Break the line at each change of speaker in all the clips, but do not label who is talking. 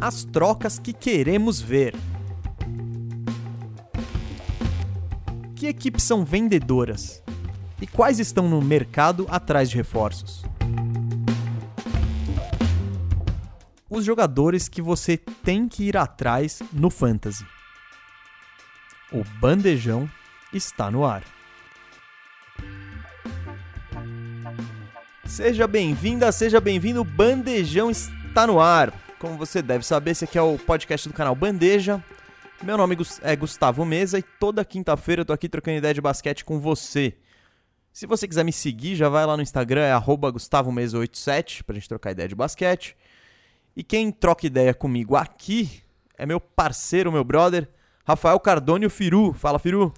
As trocas que queremos ver. Que equipes são vendedoras? E quais estão no mercado atrás de reforços? Os jogadores que você tem que ir atrás no Fantasy. O bandejão está no ar. Seja bem-vinda, seja bem-vindo. Bandejão está no ar. Como você deve saber, esse aqui é o podcast do canal Bandeja. Meu nome é Gustavo Mesa e toda quinta-feira eu tô aqui trocando ideia de basquete com você. Se você quiser me seguir, já vai lá no Instagram, é GustavoMesa87, pra gente trocar ideia de basquete. E quem troca ideia comigo aqui é meu parceiro, meu brother, Rafael Cardone, Firu. Fala, Firu.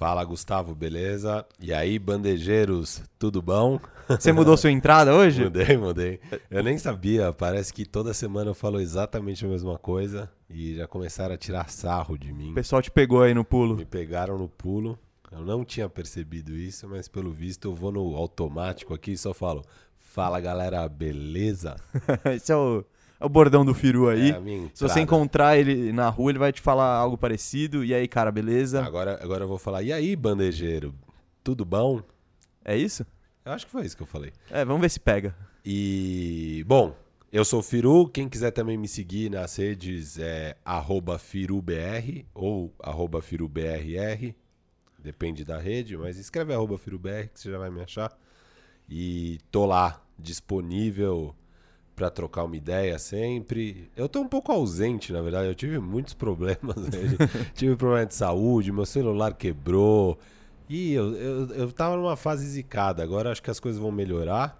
Fala, Gustavo, beleza? E aí, bandejeiros, tudo bom?
Você mudou sua entrada hoje?
Mudei, mudei. Eu nem sabia, parece que toda semana eu falo exatamente a mesma coisa e já começaram a tirar sarro de mim.
O pessoal te pegou aí no pulo.
Me pegaram no pulo. Eu não tinha percebido isso, mas pelo visto eu vou no automático aqui e só falo: Fala galera, beleza?
Esse é o o bordão do Firu aí.
É
Se você encontrar ele na rua, ele vai te falar algo parecido. E aí, cara, beleza?
Agora, agora eu vou falar, e aí, bandejeiro? Tudo bom?
É isso?
Eu acho que foi isso que eu falei.
É, vamos ver se pega.
E, bom, eu sou o Firu. Quem quiser também me seguir nas redes é FiruBR ou FiruBRR. Depende da rede, mas escreve FiruBR que você já vai me achar. E tô lá, disponível para trocar uma ideia sempre. Eu tô um pouco ausente, na verdade. Eu tive muitos problemas. Né? tive problema de saúde, meu celular quebrou. E eu, eu, eu tava numa fase zicada. Agora acho que as coisas vão melhorar.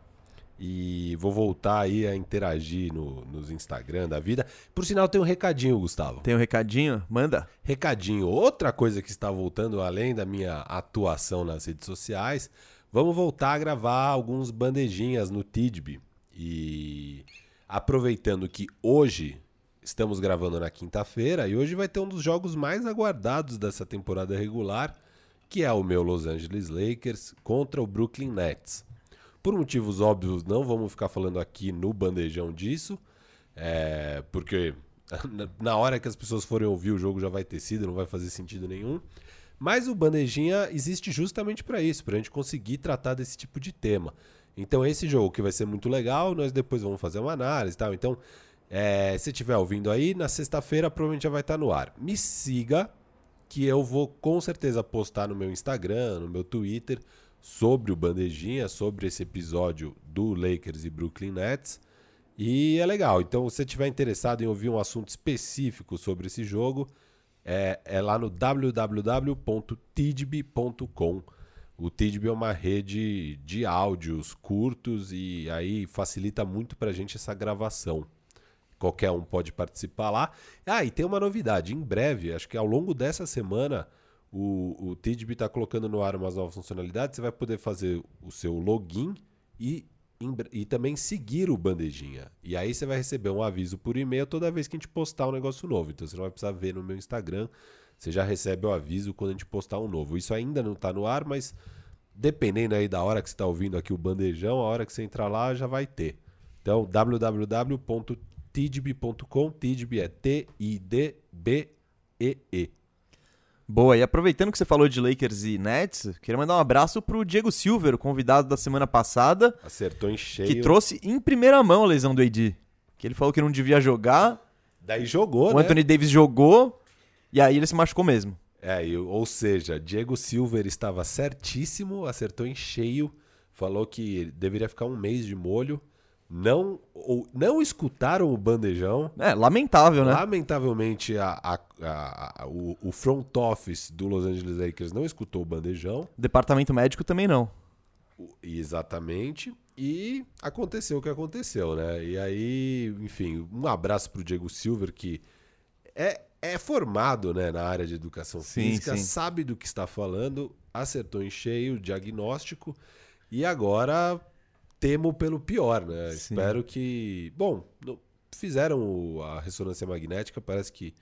E vou voltar aí a interagir no, nos Instagram da vida. Por sinal, tem um recadinho, Gustavo.
Tem um recadinho? Manda.
Recadinho. Outra coisa que está voltando, além da minha atuação nas redes sociais, vamos voltar a gravar alguns bandejinhas no Tidby. E aproveitando que hoje estamos gravando na quinta-feira e hoje vai ter um dos jogos mais aguardados dessa temporada regular, que é o meu Los Angeles Lakers contra o Brooklyn Nets. Por motivos óbvios, não vamos ficar falando aqui no bandejão disso, é, porque na hora que as pessoas forem ouvir o jogo já vai ter sido, não vai fazer sentido nenhum. Mas o bandejinha existe justamente para isso, para a gente conseguir tratar desse tipo de tema. Então, esse jogo que vai ser muito legal, nós depois vamos fazer uma análise e tal. Então, é, se estiver ouvindo aí, na sexta-feira provavelmente já vai estar no ar. Me siga, que eu vou com certeza postar no meu Instagram, no meu Twitter, sobre o Bandejinha, sobre esse episódio do Lakers e Brooklyn Nets. E é legal. Então, se você estiver interessado em ouvir um assunto específico sobre esse jogo, é, é lá no www.tidb.com o Tidb é uma rede de áudios curtos e aí facilita muito para a gente essa gravação. Qualquer um pode participar lá. Ah, e tem uma novidade. Em breve, acho que ao longo dessa semana, o, o Tidb está colocando no ar umas novas funcionalidades. Você vai poder fazer o seu login e, e também seguir o Bandejinha. E aí você vai receber um aviso por e-mail toda vez que a gente postar um negócio novo. Então você não vai precisar ver no meu Instagram você já recebe o aviso quando a gente postar um novo. Isso ainda não está no ar, mas dependendo aí da hora que você está ouvindo aqui o bandejão, a hora que você entrar lá já vai ter. Então, www.tidb.com, Tidb é T-I-D-B-E-E. -E.
Boa, e aproveitando que você falou de Lakers e Nets, queria mandar um abraço pro Diego Silver, o convidado da semana passada.
Acertou em cheio.
Que trouxe em primeira mão a lesão do AD. Que ele falou que não devia jogar.
Daí jogou,
o
né?
O Anthony Davis jogou, e aí ele se machucou mesmo.
É, ou seja, Diego Silver estava certíssimo, acertou em cheio, falou que deveria ficar um mês de molho. Não, ou, não escutaram o bandejão.
É, lamentável, né?
Lamentavelmente, a, a, a, o, o, front office do Los Angeles Lakers não escutou o bandejão.
Departamento médico também não.
Exatamente. E aconteceu o que aconteceu, né? E aí, enfim, um abraço pro Diego Silver, que é, é formado né, na área de educação sim, física, sim. sabe do que está falando, acertou em cheio o diagnóstico e agora temo pelo pior, né? Sim. Espero que. Bom, fizeram a ressonância magnética, parece que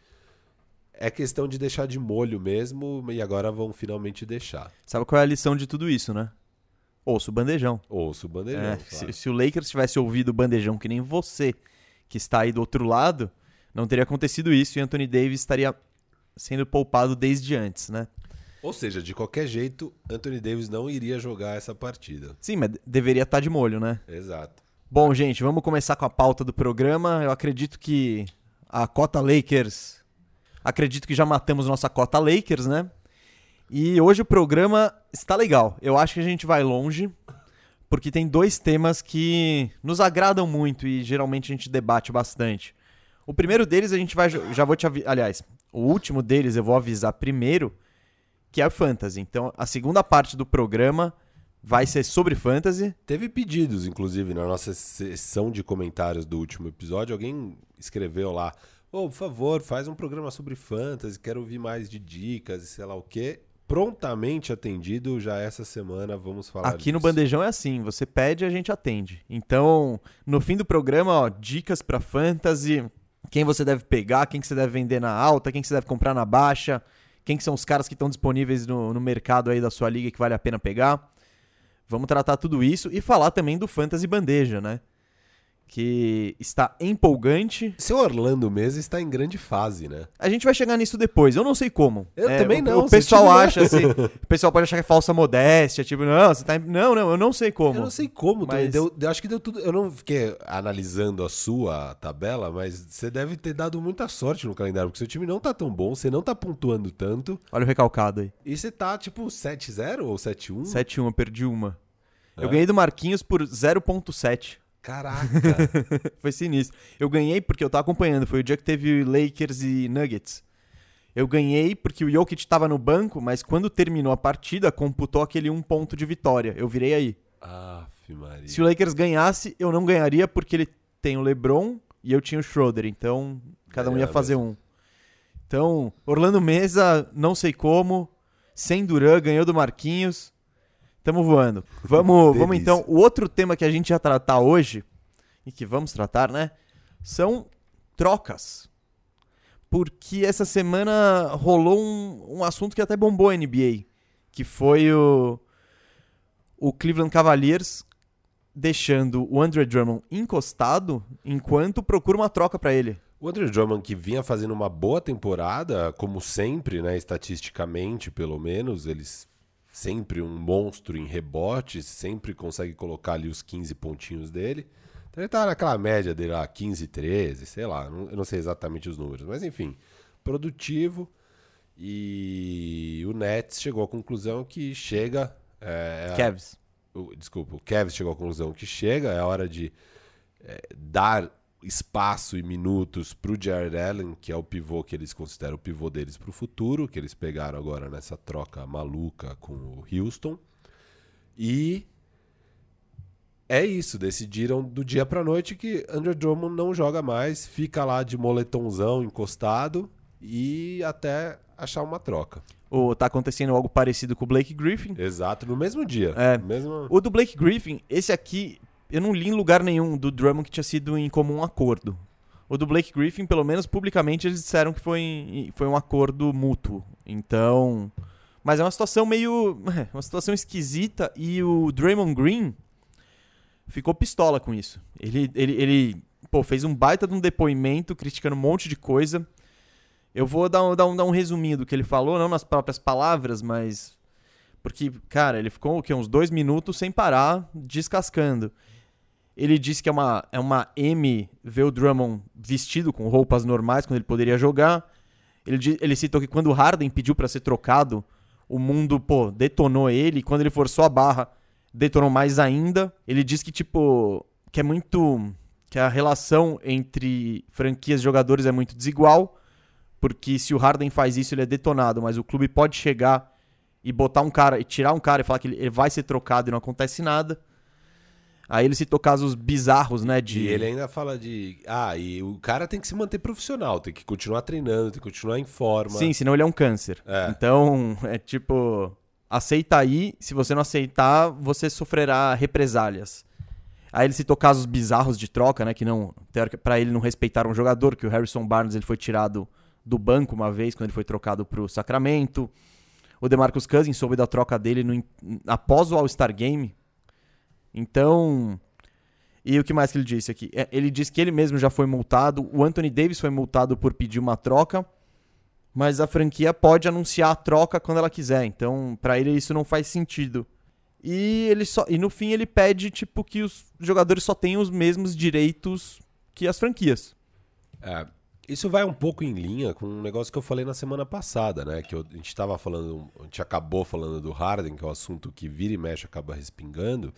é questão de deixar de molho mesmo e agora vão finalmente deixar.
Sabe qual é a lição de tudo isso, né? Ouça o bandejão.
Ouça o bandejão. É,
claro. se, se o Lakers tivesse ouvido o bandejão que nem você, que está aí do outro lado, não teria acontecido isso e Anthony Davis estaria sendo poupado desde antes, né?
Ou seja, de qualquer jeito, Anthony Davis não iria jogar essa partida.
Sim, mas deveria estar de molho, né?
Exato.
Bom, gente, vamos começar com a pauta do programa. Eu acredito que a cota Lakers. Acredito que já matamos nossa cota Lakers, né? E hoje o programa está legal. Eu acho que a gente vai longe, porque tem dois temas que nos agradam muito e geralmente a gente debate bastante. O primeiro deles a gente vai. Já vou te avisar. Aliás, o último deles eu vou avisar primeiro, que é o Fantasy. Então, a segunda parte do programa vai ser sobre Fantasy.
Teve pedidos, inclusive, na nossa sessão de comentários do último episódio. Alguém escreveu lá: Ô, oh, por favor, faz um programa sobre Fantasy, quero ouvir mais de dicas e sei lá o quê. Prontamente atendido já essa semana, vamos falar
Aqui
disso.
no Bandejão é assim, você pede a gente atende. Então, no fim do programa, ó, dicas para Fantasy, quem você deve pegar, quem que você deve vender na alta, quem que você deve comprar na baixa, quem que são os caras que estão disponíveis no, no mercado aí da sua liga que vale a pena pegar. Vamos tratar tudo isso e falar também do Fantasy Bandeja, né? Que está empolgante.
Seu Orlando mesmo está em grande fase, né?
A gente vai chegar nisso depois. Eu não sei como.
Eu é, também não.
O pessoal acha assim. o pessoal pode achar que é falsa modéstia, tipo, não, você tá. Não, não, eu não sei como.
Eu não sei como, mas deu, eu acho que deu tudo. Eu não fiquei analisando a sua tabela, mas você deve ter dado muita sorte no calendário, porque seu time não tá tão bom, você não tá pontuando tanto.
Olha o recalcado aí.
E você tá tipo 7-0 ou 7-1?
7-1, eu perdi uma. É? Eu ganhei do Marquinhos por 0.7.
Caraca!
foi sinistro. Eu ganhei porque eu tava acompanhando. Foi o dia que teve Lakers e Nuggets. Eu ganhei porque o Jokic tava no banco, mas quando terminou a partida, computou aquele um ponto de vitória. Eu virei aí.
Aff, Maria.
Se o Lakers ganhasse, eu não ganharia porque ele tem o LeBron e eu tinha o Schroeder. Então, cada um ia fazer um. Então, Orlando Mesa, não sei como, sem Duran, ganhou do Marquinhos. Tamo voando. Vamos, vamos então. O outro tema que a gente ia tratar hoje, e que vamos tratar, né? São trocas. Porque essa semana rolou um, um assunto que até bombou a NBA. Que foi o, o Cleveland Cavaliers deixando o Andre Drummond encostado enquanto procura uma troca para ele.
O Andre Drummond que vinha fazendo uma boa temporada, como sempre, né, estatisticamente, pelo menos, eles sempre um monstro em rebotes, sempre consegue colocar ali os 15 pontinhos dele. Então ele tá naquela média dele lá, 15, 13, sei lá, não, eu não sei exatamente os números, mas enfim, produtivo. E o Nets chegou à conclusão que chega. É,
Cavs.
O, desculpa, o Cavs chegou à conclusão que chega, é hora de é, dar espaço e minutos para o Jared Allen, que é o pivô que eles consideram o pivô deles para o futuro, que eles pegaram agora nessa troca maluca com o Houston. E é isso, decidiram do dia para noite que Andrew Drummond não joga mais, fica lá de moletomzão encostado e até achar uma troca.
Ou tá acontecendo algo parecido com o Blake Griffin.
Exato, no mesmo dia.
É.
Mesmo...
O do Blake Griffin, esse aqui, eu não li em lugar nenhum do Drummond que tinha sido em comum acordo. O do Blake Griffin, pelo menos publicamente, eles disseram que foi, foi um acordo mútuo. Então. Mas é uma situação meio. Uma situação esquisita e o Draymond Green ficou pistola com isso. Ele, ele, ele pô, fez um baita de um depoimento criticando um monte de coisa. Eu vou dar um, dar, um, dar um resuminho do que ele falou, não nas próprias palavras, mas. Porque, cara, ele ficou o quê? uns dois minutos sem parar, descascando. Ele disse que é uma, é uma M ver o Drummond vestido com roupas normais quando ele poderia jogar. Ele, ele citou que quando o Harden pediu para ser trocado, o mundo, pô, detonou ele. E quando ele forçou a barra, detonou mais ainda. Ele disse que, tipo, que é muito. que a relação entre franquias e jogadores é muito desigual. Porque se o Harden faz isso, ele é detonado. Mas o clube pode chegar e botar um cara, e tirar um cara e falar que ele vai ser trocado e não acontece nada. Aí ele citou casos bizarros, né? De...
E ele ainda fala de. Ah, e o cara tem que se manter profissional, tem que continuar treinando, tem que continuar em forma.
Sim, senão ele é um câncer. É. Então, é tipo. Aceita aí, se você não aceitar, você sofrerá represálias. Aí ele citou casos bizarros de troca, né? Que não. para ele não respeitaram um jogador, que o Harrison Barnes ele foi tirado do banco uma vez quando ele foi trocado pro Sacramento. O DeMarcus Cousins soube da troca dele no, após o All-Star Game, então, E o que mais que ele disse aqui? É, Ele disse que ele mesmo já foi multado, o Anthony Davis foi multado por pedir uma troca, mas a franquia pode anunciar a troca quando ela quiser. Então, pra ele isso não faz sentido. E ele só e no fim ele pede tipo que os jogadores só tenham os mesmos direitos que as franquias.
É, isso vai um pouco em linha com um negócio que eu falei na semana passada, né? Que eu- a gente tava falando, a gente acabou falando do Harden, que é um assunto que vira e mexe acaba respingando.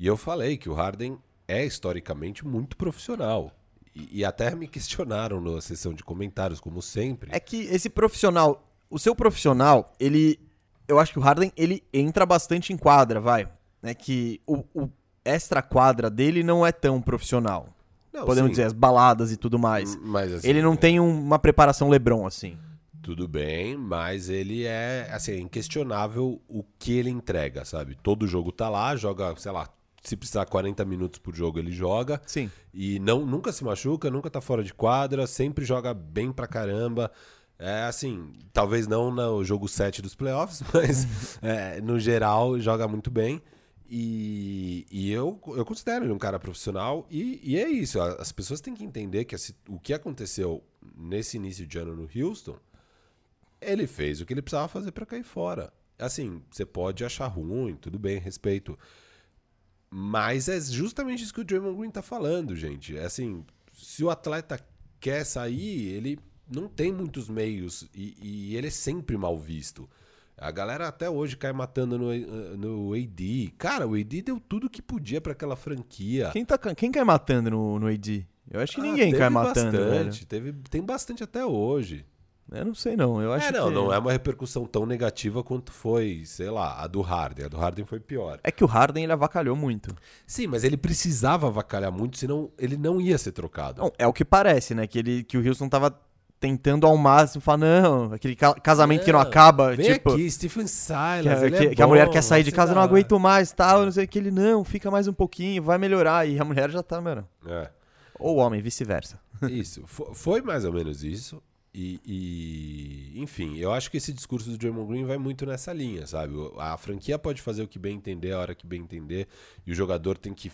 E eu falei que o Harden é historicamente muito profissional. E, e até me questionaram na sessão de comentários, como sempre.
É que esse profissional, o seu profissional, ele. Eu acho que o Harden, ele entra bastante em quadra, vai. É que o, o extra quadra dele não é tão profissional.
Não,
Podemos
sim,
dizer, as baladas e tudo mais.
Mas assim,
Ele não tem um- uma preparação Lebron, assim.
Tudo bem, mas ele é, assim, é inquestionável o que ele entrega, sabe? Todo jogo tá lá, joga, sei lá, se precisar 40 minutos por jogo, ele joga.
Sim.
E não, nunca se machuca, nunca tá fora de quadra, sempre joga bem pra caramba. É assim, talvez não no jogo 7 dos playoffs, mas é, no geral joga muito bem. E, e eu, eu considero ele um cara profissional. E, e é isso, as pessoas têm que entender que assim, o que aconteceu nesse início de ano no Houston, ele fez o que ele precisava fazer pra cair fora. Assim, você pode achar ruim, tudo bem, respeito. Mas é justamente isso que o Draymond Green tá falando, gente. É assim, se o atleta quer sair, ele não tem muitos meios e, e ele é sempre mal visto. A galera até hoje cai matando no, no AD. Cara, o AD deu tudo que podia pra aquela franquia.
Quem, tá, quem cai matando no, no AD? Eu acho que
Ah,
ninguém cai matando, velho.
bastante, Teve, tem bastante até hoje.
Eu não sei, não. Eu acho
É, não,
que...
não é uma repercussão tão negativa quanto foi, sei lá, a do Harden. A do Harden foi pior.
É que o Harden, ele avacalhou muito.
Sim, mas ele precisava avacalhar muito, senão ele não ia ser trocado.
Não, é o que parece, né? Que, ele, que o Houston tava tentando ao máximo falar, não, aquele ca- casamento que não acaba,
Vem
tipo...
aqui, Stephen
Que,
Silas. ele
que-
é
que a mulher
bom,
quer sair de casa, não aguento mais, tal, não sei o que. Ele, não, fica mais um pouquinho, vai melhorar. E a mulher já tá, mano.
hora.
Ou o homem, vice-versa.
É, isso. Fo- Foi mais ou menos isso. E, e, enfim, eu acho que esse discurso do Draymond Green vai muito nessa linha, sabe? A franquia pode fazer o que bem entender, a hora que bem entender, e o jogador tem que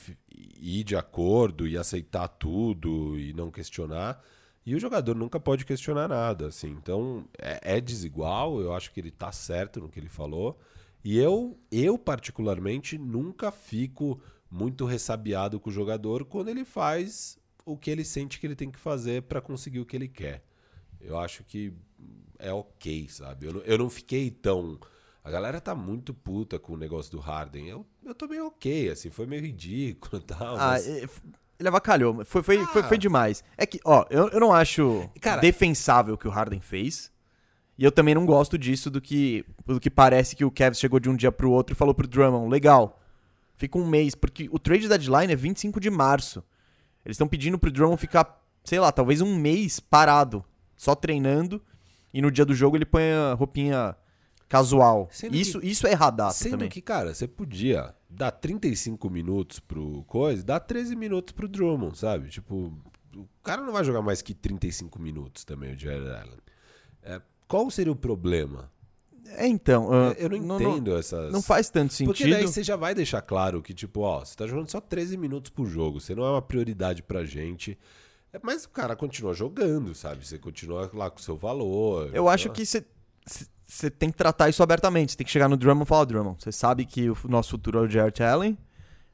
ir de acordo e aceitar tudo e não questionar. E o jogador nunca pode questionar nada, assim. Então, é, é desigual, eu acho que ele tá certo no que ele falou. E eu, eu particularmente, nunca fico muito ressabiado com o jogador quando ele faz o que ele sente que ele tem que fazer pra conseguir o que ele quer. Eu acho que é ok, sabe? Eu não, eu não fiquei tão. A galera tá muito puta com o negócio do Harden. Eu, eu tô meio ok, assim, foi meio ridículo e tal.
Ah,
mas-
é, ele avacalhou. Foi, foi, foi,
Ah.
foi demais. É que, ó, eu, eu não acho
Cara-
defensável o que o Harden fez. E eu também não gosto disso do que, do que parece que o Cavs chegou de um dia pro outro e falou pro Drummond, legal, fica um mês, porque o trade deadline é 25 de março. Eles estão pedindo pro Drummond ficar, sei lá, talvez um mês parado, só treinando, e no dia do jogo ele põe a roupinha casual.
Sendo que-
Isso, isso é erradaço
Sendo
também.
que, cara, você podia dar 35 minutos pro coisa, dar 13 minutos pro Drummond, sabe? Tipo, o cara não vai jogar mais que 35 minutos também, o Jared Allen. É, qual seria o problema?
É, então, ah,
eu não
não-
entendo essas.
Não faz tanto sentido.
Porque daí você já vai deixar claro que, tipo, ó, você tá jogando só 13 minutos por jogo, você não é uma prioridade pra gente. É, Mas o cara continua jogando, sabe? Você continua lá com o seu valor.
Eu acho que você você tem que tratar isso abertamente. Você tem que chegar no Drummond e falar, Drummond, você sabe que o nosso futuro é o Jarrett Allen.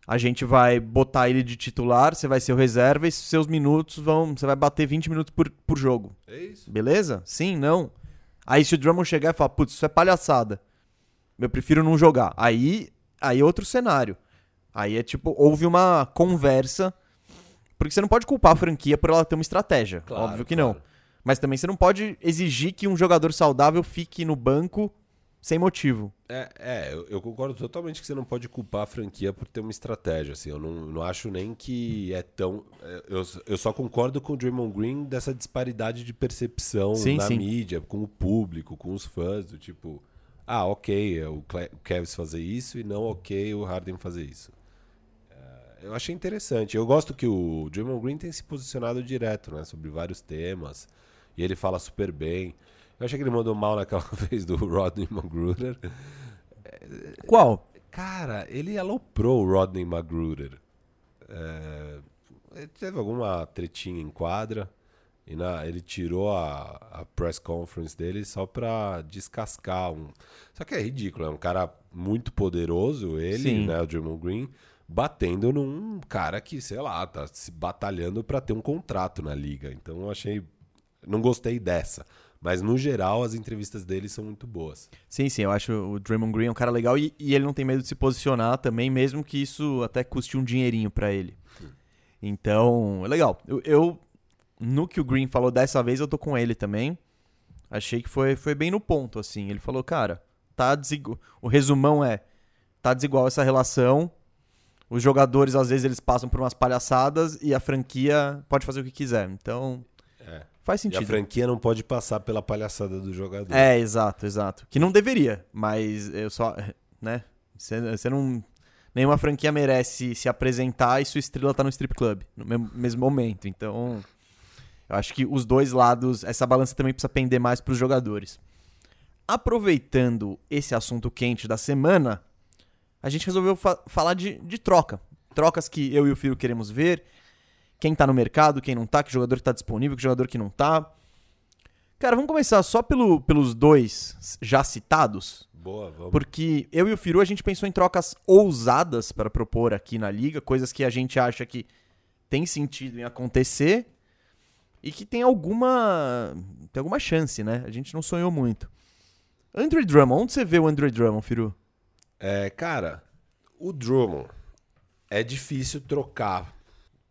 A gente vai botar ele de titular, você vai ser o reserva e seus minutos vão. Você vai bater 20 minutos por, por jogo.
É isso.
Beleza? Sim, não. Aí se o Drummond chegar e falar, putz, isso é palhaçada. Eu prefiro não jogar. Aí, aí é outro cenário. Aí é tipo, houve uma conversa. Porque você não pode culpar a franquia por ela ter uma estratégia.
Claro,
Óbvio que
claro.
não. Mas também você não pode exigir que um jogador saudável fique no banco sem motivo.
É, é, eu, eu concordo totalmente que você não pode culpar a franquia por ter uma estratégia. Assim, eu não, não acho nem que é tão. é, Eu, eu só concordo com o Draymond Green dessa disparidade de percepção
Sim,
na
sim.
mídia, com o público, com os fãs, do tipo, ah, ok, é o Cavs fazer isso e não ok o Harden fazer isso. É, Eu achei interessante. Eu gosto que o Draymond Green tem se posicionado direto, né, sobre vários temas. E ele fala super bem. Eu achei que ele mandou mal naquela vez do Rodney Magruder.
Qual?
Cara, ele aloprou o Rodney Magruder. É, ele teve alguma tretinha em quadra. E na, ele tirou a, a press conference dele só pra descascar um. Só que é ridículo, é um cara muito poderoso, ele,
Sim.
né, o Draymond Green, batendo num cara que, sei lá, tá se batalhando pra ter um contrato na liga. Então eu achei. Não gostei dessa. Mas no geral, as entrevistas dele são muito boas.
Sim, sim, eu acho o Draymond Green um cara legal e, e ele não tem medo de se posicionar também, mesmo que isso até custe um dinheirinho pra ele. Então, é legal. Eu, eu- no que o Green falou dessa vez, eu tô com ele também. Achei que foi, foi bem no ponto, assim. Ele falou, cara, tá desigual. O resumão é: tá desigual essa relação. Os jogadores, às vezes, eles passam por umas palhaçadas e a franquia pode fazer o que quiser. Então,
É.
faz
E a
sentido.
franquia não pode passar pela palhaçada do jogador.
É, exato, exato. Que não deveria, mas eu só. Né? Você você não. Nenhuma franquia merece se apresentar e sua estrela tá no strip club no mesmo, mesmo momento. Então. Eu acho que os dois lados, essa balança também precisa pender mais pros jogadores. Aproveitando esse assunto quente da semana, a gente resolveu fa- falar de, de troca. Trocas que eu e o Firo queremos ver. Quem tá no mercado, quem não tá, que jogador que tá disponível, que jogador que não tá. Cara, vamos começar só pelo, pelos dois já citados,
Boa, vamos.
porque eu e o Firu a gente pensou em trocas ousadas para propor aqui na liga, coisas que a gente acha que tem sentido em acontecer e que tem alguma tem alguma chance, né? A gente não sonhou muito. Andre Drummond, onde você vê o Andre Drummond, Firu?
É, cara, o Drummond é difícil trocar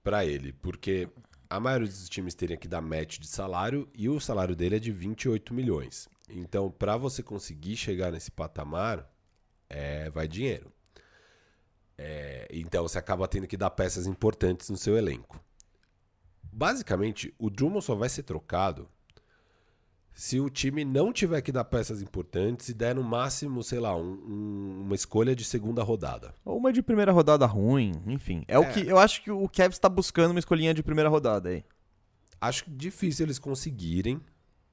pra ele, porque a maioria dos times teria que dar match de salário e o salário dele é de 28 milhões. Então, pra você conseguir chegar nesse patamar, é, vai dinheiro. É, então, você acaba tendo que dar peças importantes no seu elenco. Basicamente, o Drummond só vai ser trocado se o time não tiver que dar peças importantes e der no máximo, sei lá, um- um- uma escolha de segunda rodada.
Ou uma de primeira rodada ruim, enfim. É, o
É.
que eu acho que o Kevs está buscando uma escolinha de primeira rodada aí.
Acho difícil eles conseguirem,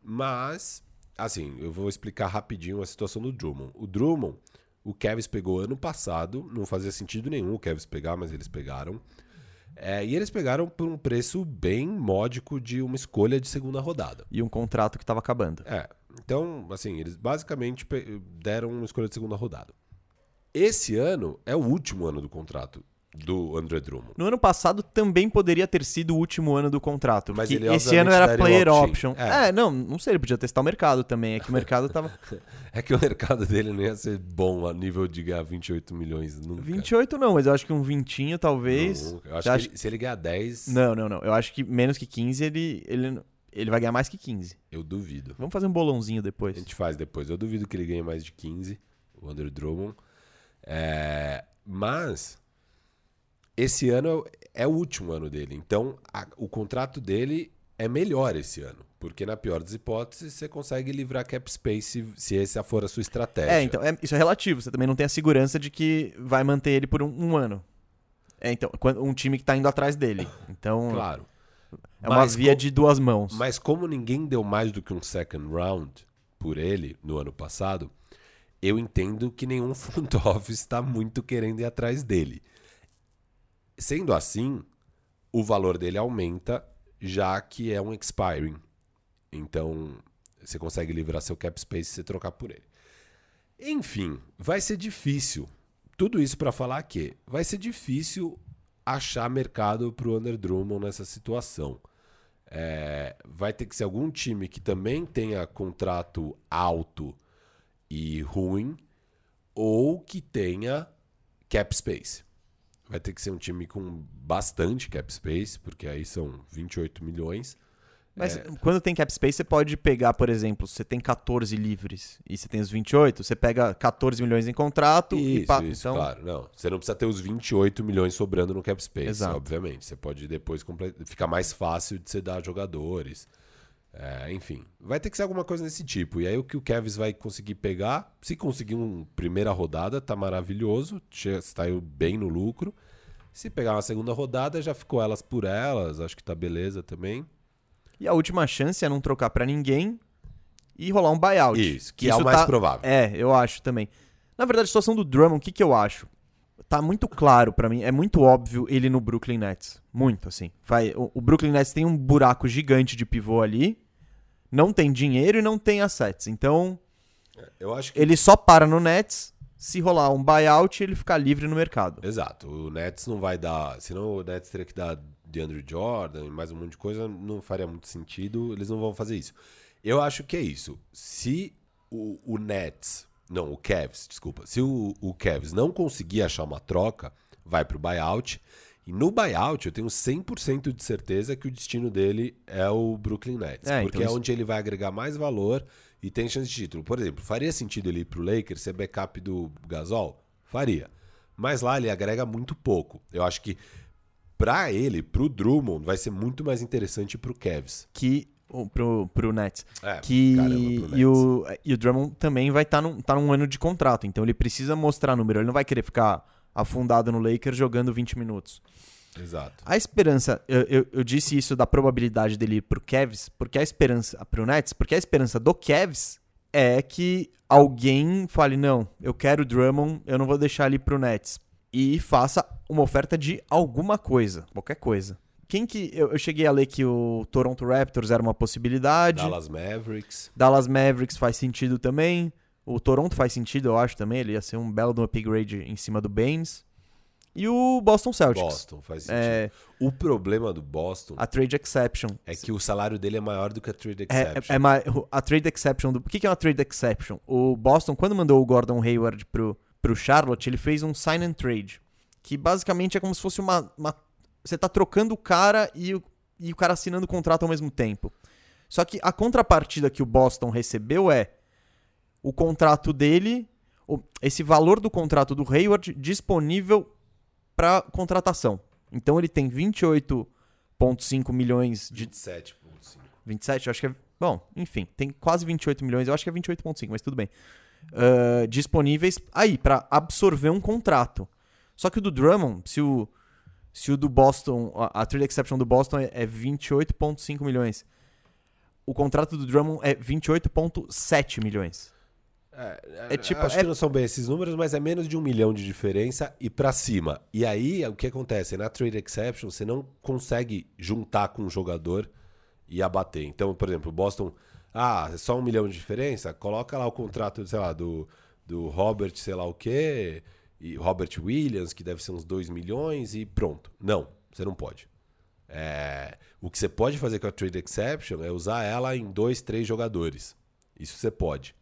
mas, assim, eu vou explicar rapidinho a situação do Drummond. O Drummond, o Kevs pegou ano passado, não fazia sentido nenhum o Kevs pegar, mas eles pegaram. É, e eles pegaram por um preço bem módico de uma escolha de segunda rodada.
E um contrato que estava acabando.
É. Então, assim, eles basicamente deram uma escolha de segunda rodada. Esse ano é o último ano do contrato do André Drummond.
No ano passado também poderia ter sido o último ano do contrato.
Mas ele,
esse ano era player option.
É.
É. não, não sei, ele podia testar o mercado também. É que o mercado tava.
É que o mercado dele não ia ser bom a nível de ganhar 28 milhões nunca.
28 não, mas eu acho que um 20 talvez.
Nunca. Eu acho
Você
que
acha-
ele- se ele ganhar 10,
Não, não, não. Eu acho que menos que 15 ele, ele, ele vai ganhar mais que 15.
eu duvido.
Vamos fazer um bolãozinho
A
depois.
gente faz depois. Eu duvido que ele ganhe mais de 15, o Andrew Drummond. É, mas esse ano é o último ano dele. Então a- o contrato dele é melhor esse ano. Porque na pior das hipóteses, você consegue livrar cap space se, se essa for a sua estratégia.
É, então, é- isso é relativo. Você também não tem a segurança de que vai manter ele por um, um ano. É, então, um time que tá indo atrás dele. Então,
Claro.
é uma
Mas
via
co-
de duas mãos.
Mas como ninguém deu mais do que um second round por ele no ano passado, eu entendo que nenhum front office está muito querendo ir atrás dele. Sendo assim, o valor dele aumenta, já que é um expiring. Então, você consegue livrar seu cap space se trocar por ele. Enfim, vai ser difícil. Tudo isso para falar que vai ser difícil achar mercado para o Under Drummond nessa situação. É, vai ter que ser algum time que também tenha contrato alto e ruim, ou que tenha cap space. Vai ter que ser um time com bastante cap space, porque aí são 28 milhões.
Mas
É.
quando tem cap space, você pode pegar, por exemplo, você tem 14 livres e você tem os 28, você pega 14 milhões em contrato e
Isso,
pá,
isso,
então
claro. Não, você não precisa ter os 28 milhões sobrando no cap space,
Exato.
obviamente. Você pode depois ficar mais fácil de você dar jogadores. É, enfim, vai ter que ser alguma coisa desse tipo. E aí o que o Kevs vai conseguir pegar, se conseguir uma primeira rodada, tá maravilhoso, saiu bem no lucro. Se pegar uma segunda rodada, já ficou elas por elas, acho que tá beleza também.
E a última chance é não trocar pra ninguém e rolar um buyout.
Isso, que é o mais provável.
É, eu acho também. Na verdade, a situação do Drummond, o que, que eu acho? Tá muito claro pra mim, é muito óbvio ele no Brooklyn Nets. Muito, assim. Vai, o, Brooklyn Nets tem um buraco gigante de pivô ali, não tem dinheiro e não tem assets. Então,
Eu acho que.
ele só para no Nets se rolar um buyout ele ficar livre no mercado.
Exato. O Nets não vai dar. Senão o Nets teria que dar de Andrew Jordan e mais um monte de coisa. Não faria muito sentido. Eles não vão fazer isso. Eu acho que é isso. Se o, o Nets. Não, o Cavs, desculpa. Se o, o Cavs não conseguir achar uma troca, vai pro buyout. E no buyout, eu tenho 100% de certeza que o destino dele é o Brooklyn Nets.
É,
porque
então
é onde ele vai agregar mais valor e tem chance de título. Por exemplo, faria sentido ele ir pro Lakers ser backup do Gasol? Faria. Mas lá ele agrega muito pouco. Eu acho que pra ele, pro Drummond, vai ser muito mais interessante pro Cavs.
Que. Pro, pro Nets.
É,
que
caramba, pro
e,
Nets.
o, e o Drummond também vai estar num, tá num ano de contrato, então ele precisa mostrar número. Ele não vai querer ficar afundado no Lakers jogando 20 minutos.
Exato.
A esperança, eu, eu, eu disse isso da probabilidade dele ir pro Cavs, porque a esperança pro Nets, porque a esperança do Cavs é que alguém fale não, eu quero o Drummond, eu não vou deixar ele pro Nets e faça uma oferta de alguma coisa, qualquer coisa. Quem que eu, eu cheguei a ler que o Toronto Raptors era uma possibilidade.
Dallas Mavericks.
Dallas Mavericks faz sentido também. O Toronto faz sentido, eu acho também. Ele ia ser um belo de um upgrade em cima do Baines. E o Boston Celtics.
Boston faz sentido.
É,
O problema do Boston
a trade exception.
é que o salário dele é maior do que a trade
É,
exception.
é, é ma- a trade exception do. O que que é uma trade exception? O Boston, quando mandou o Gordon Hayward pro, pro Charlotte, ele fez um sign and trade. Que basicamente é como se fosse uma. uma- você tá trocando o cara e o, e o cara assinando o contrato ao mesmo tempo. Só que a contrapartida que o Boston recebeu é o contrato dele, esse valor do contrato do Hayward disponível para contratação. Então ele tem 28,5 milhões de
27,5.
27, eu acho que é. Bom, enfim, tem quase 28 milhões, eu acho que é 28,5, mas tudo bem. Ah, disponíveis aí pra absorver um contrato. Só que o do Drummond, se o, se o do Boston, a, a trade exception do Boston é, é 28,5 milhões, o contrato do Drummond é 28,7 milhões.
É,
É tipo-
Acho
é-
que não são bem esses números, mas é menos de um milhão de diferença e pra cima. E aí, o que acontece? Na trade exception, você não consegue juntar com um jogador e abater. Então, por exemplo, o Boston, ah, é só um milhão de diferença, coloca lá o contrato, sei lá, do, do Robert, sei lá o quê, e Robert Williams, que deve ser uns 2 milhões, e pronto. Não, você não pode. É, o que você pode fazer com a trade exception é usar ela em dois, três jogadores. Isso você pode.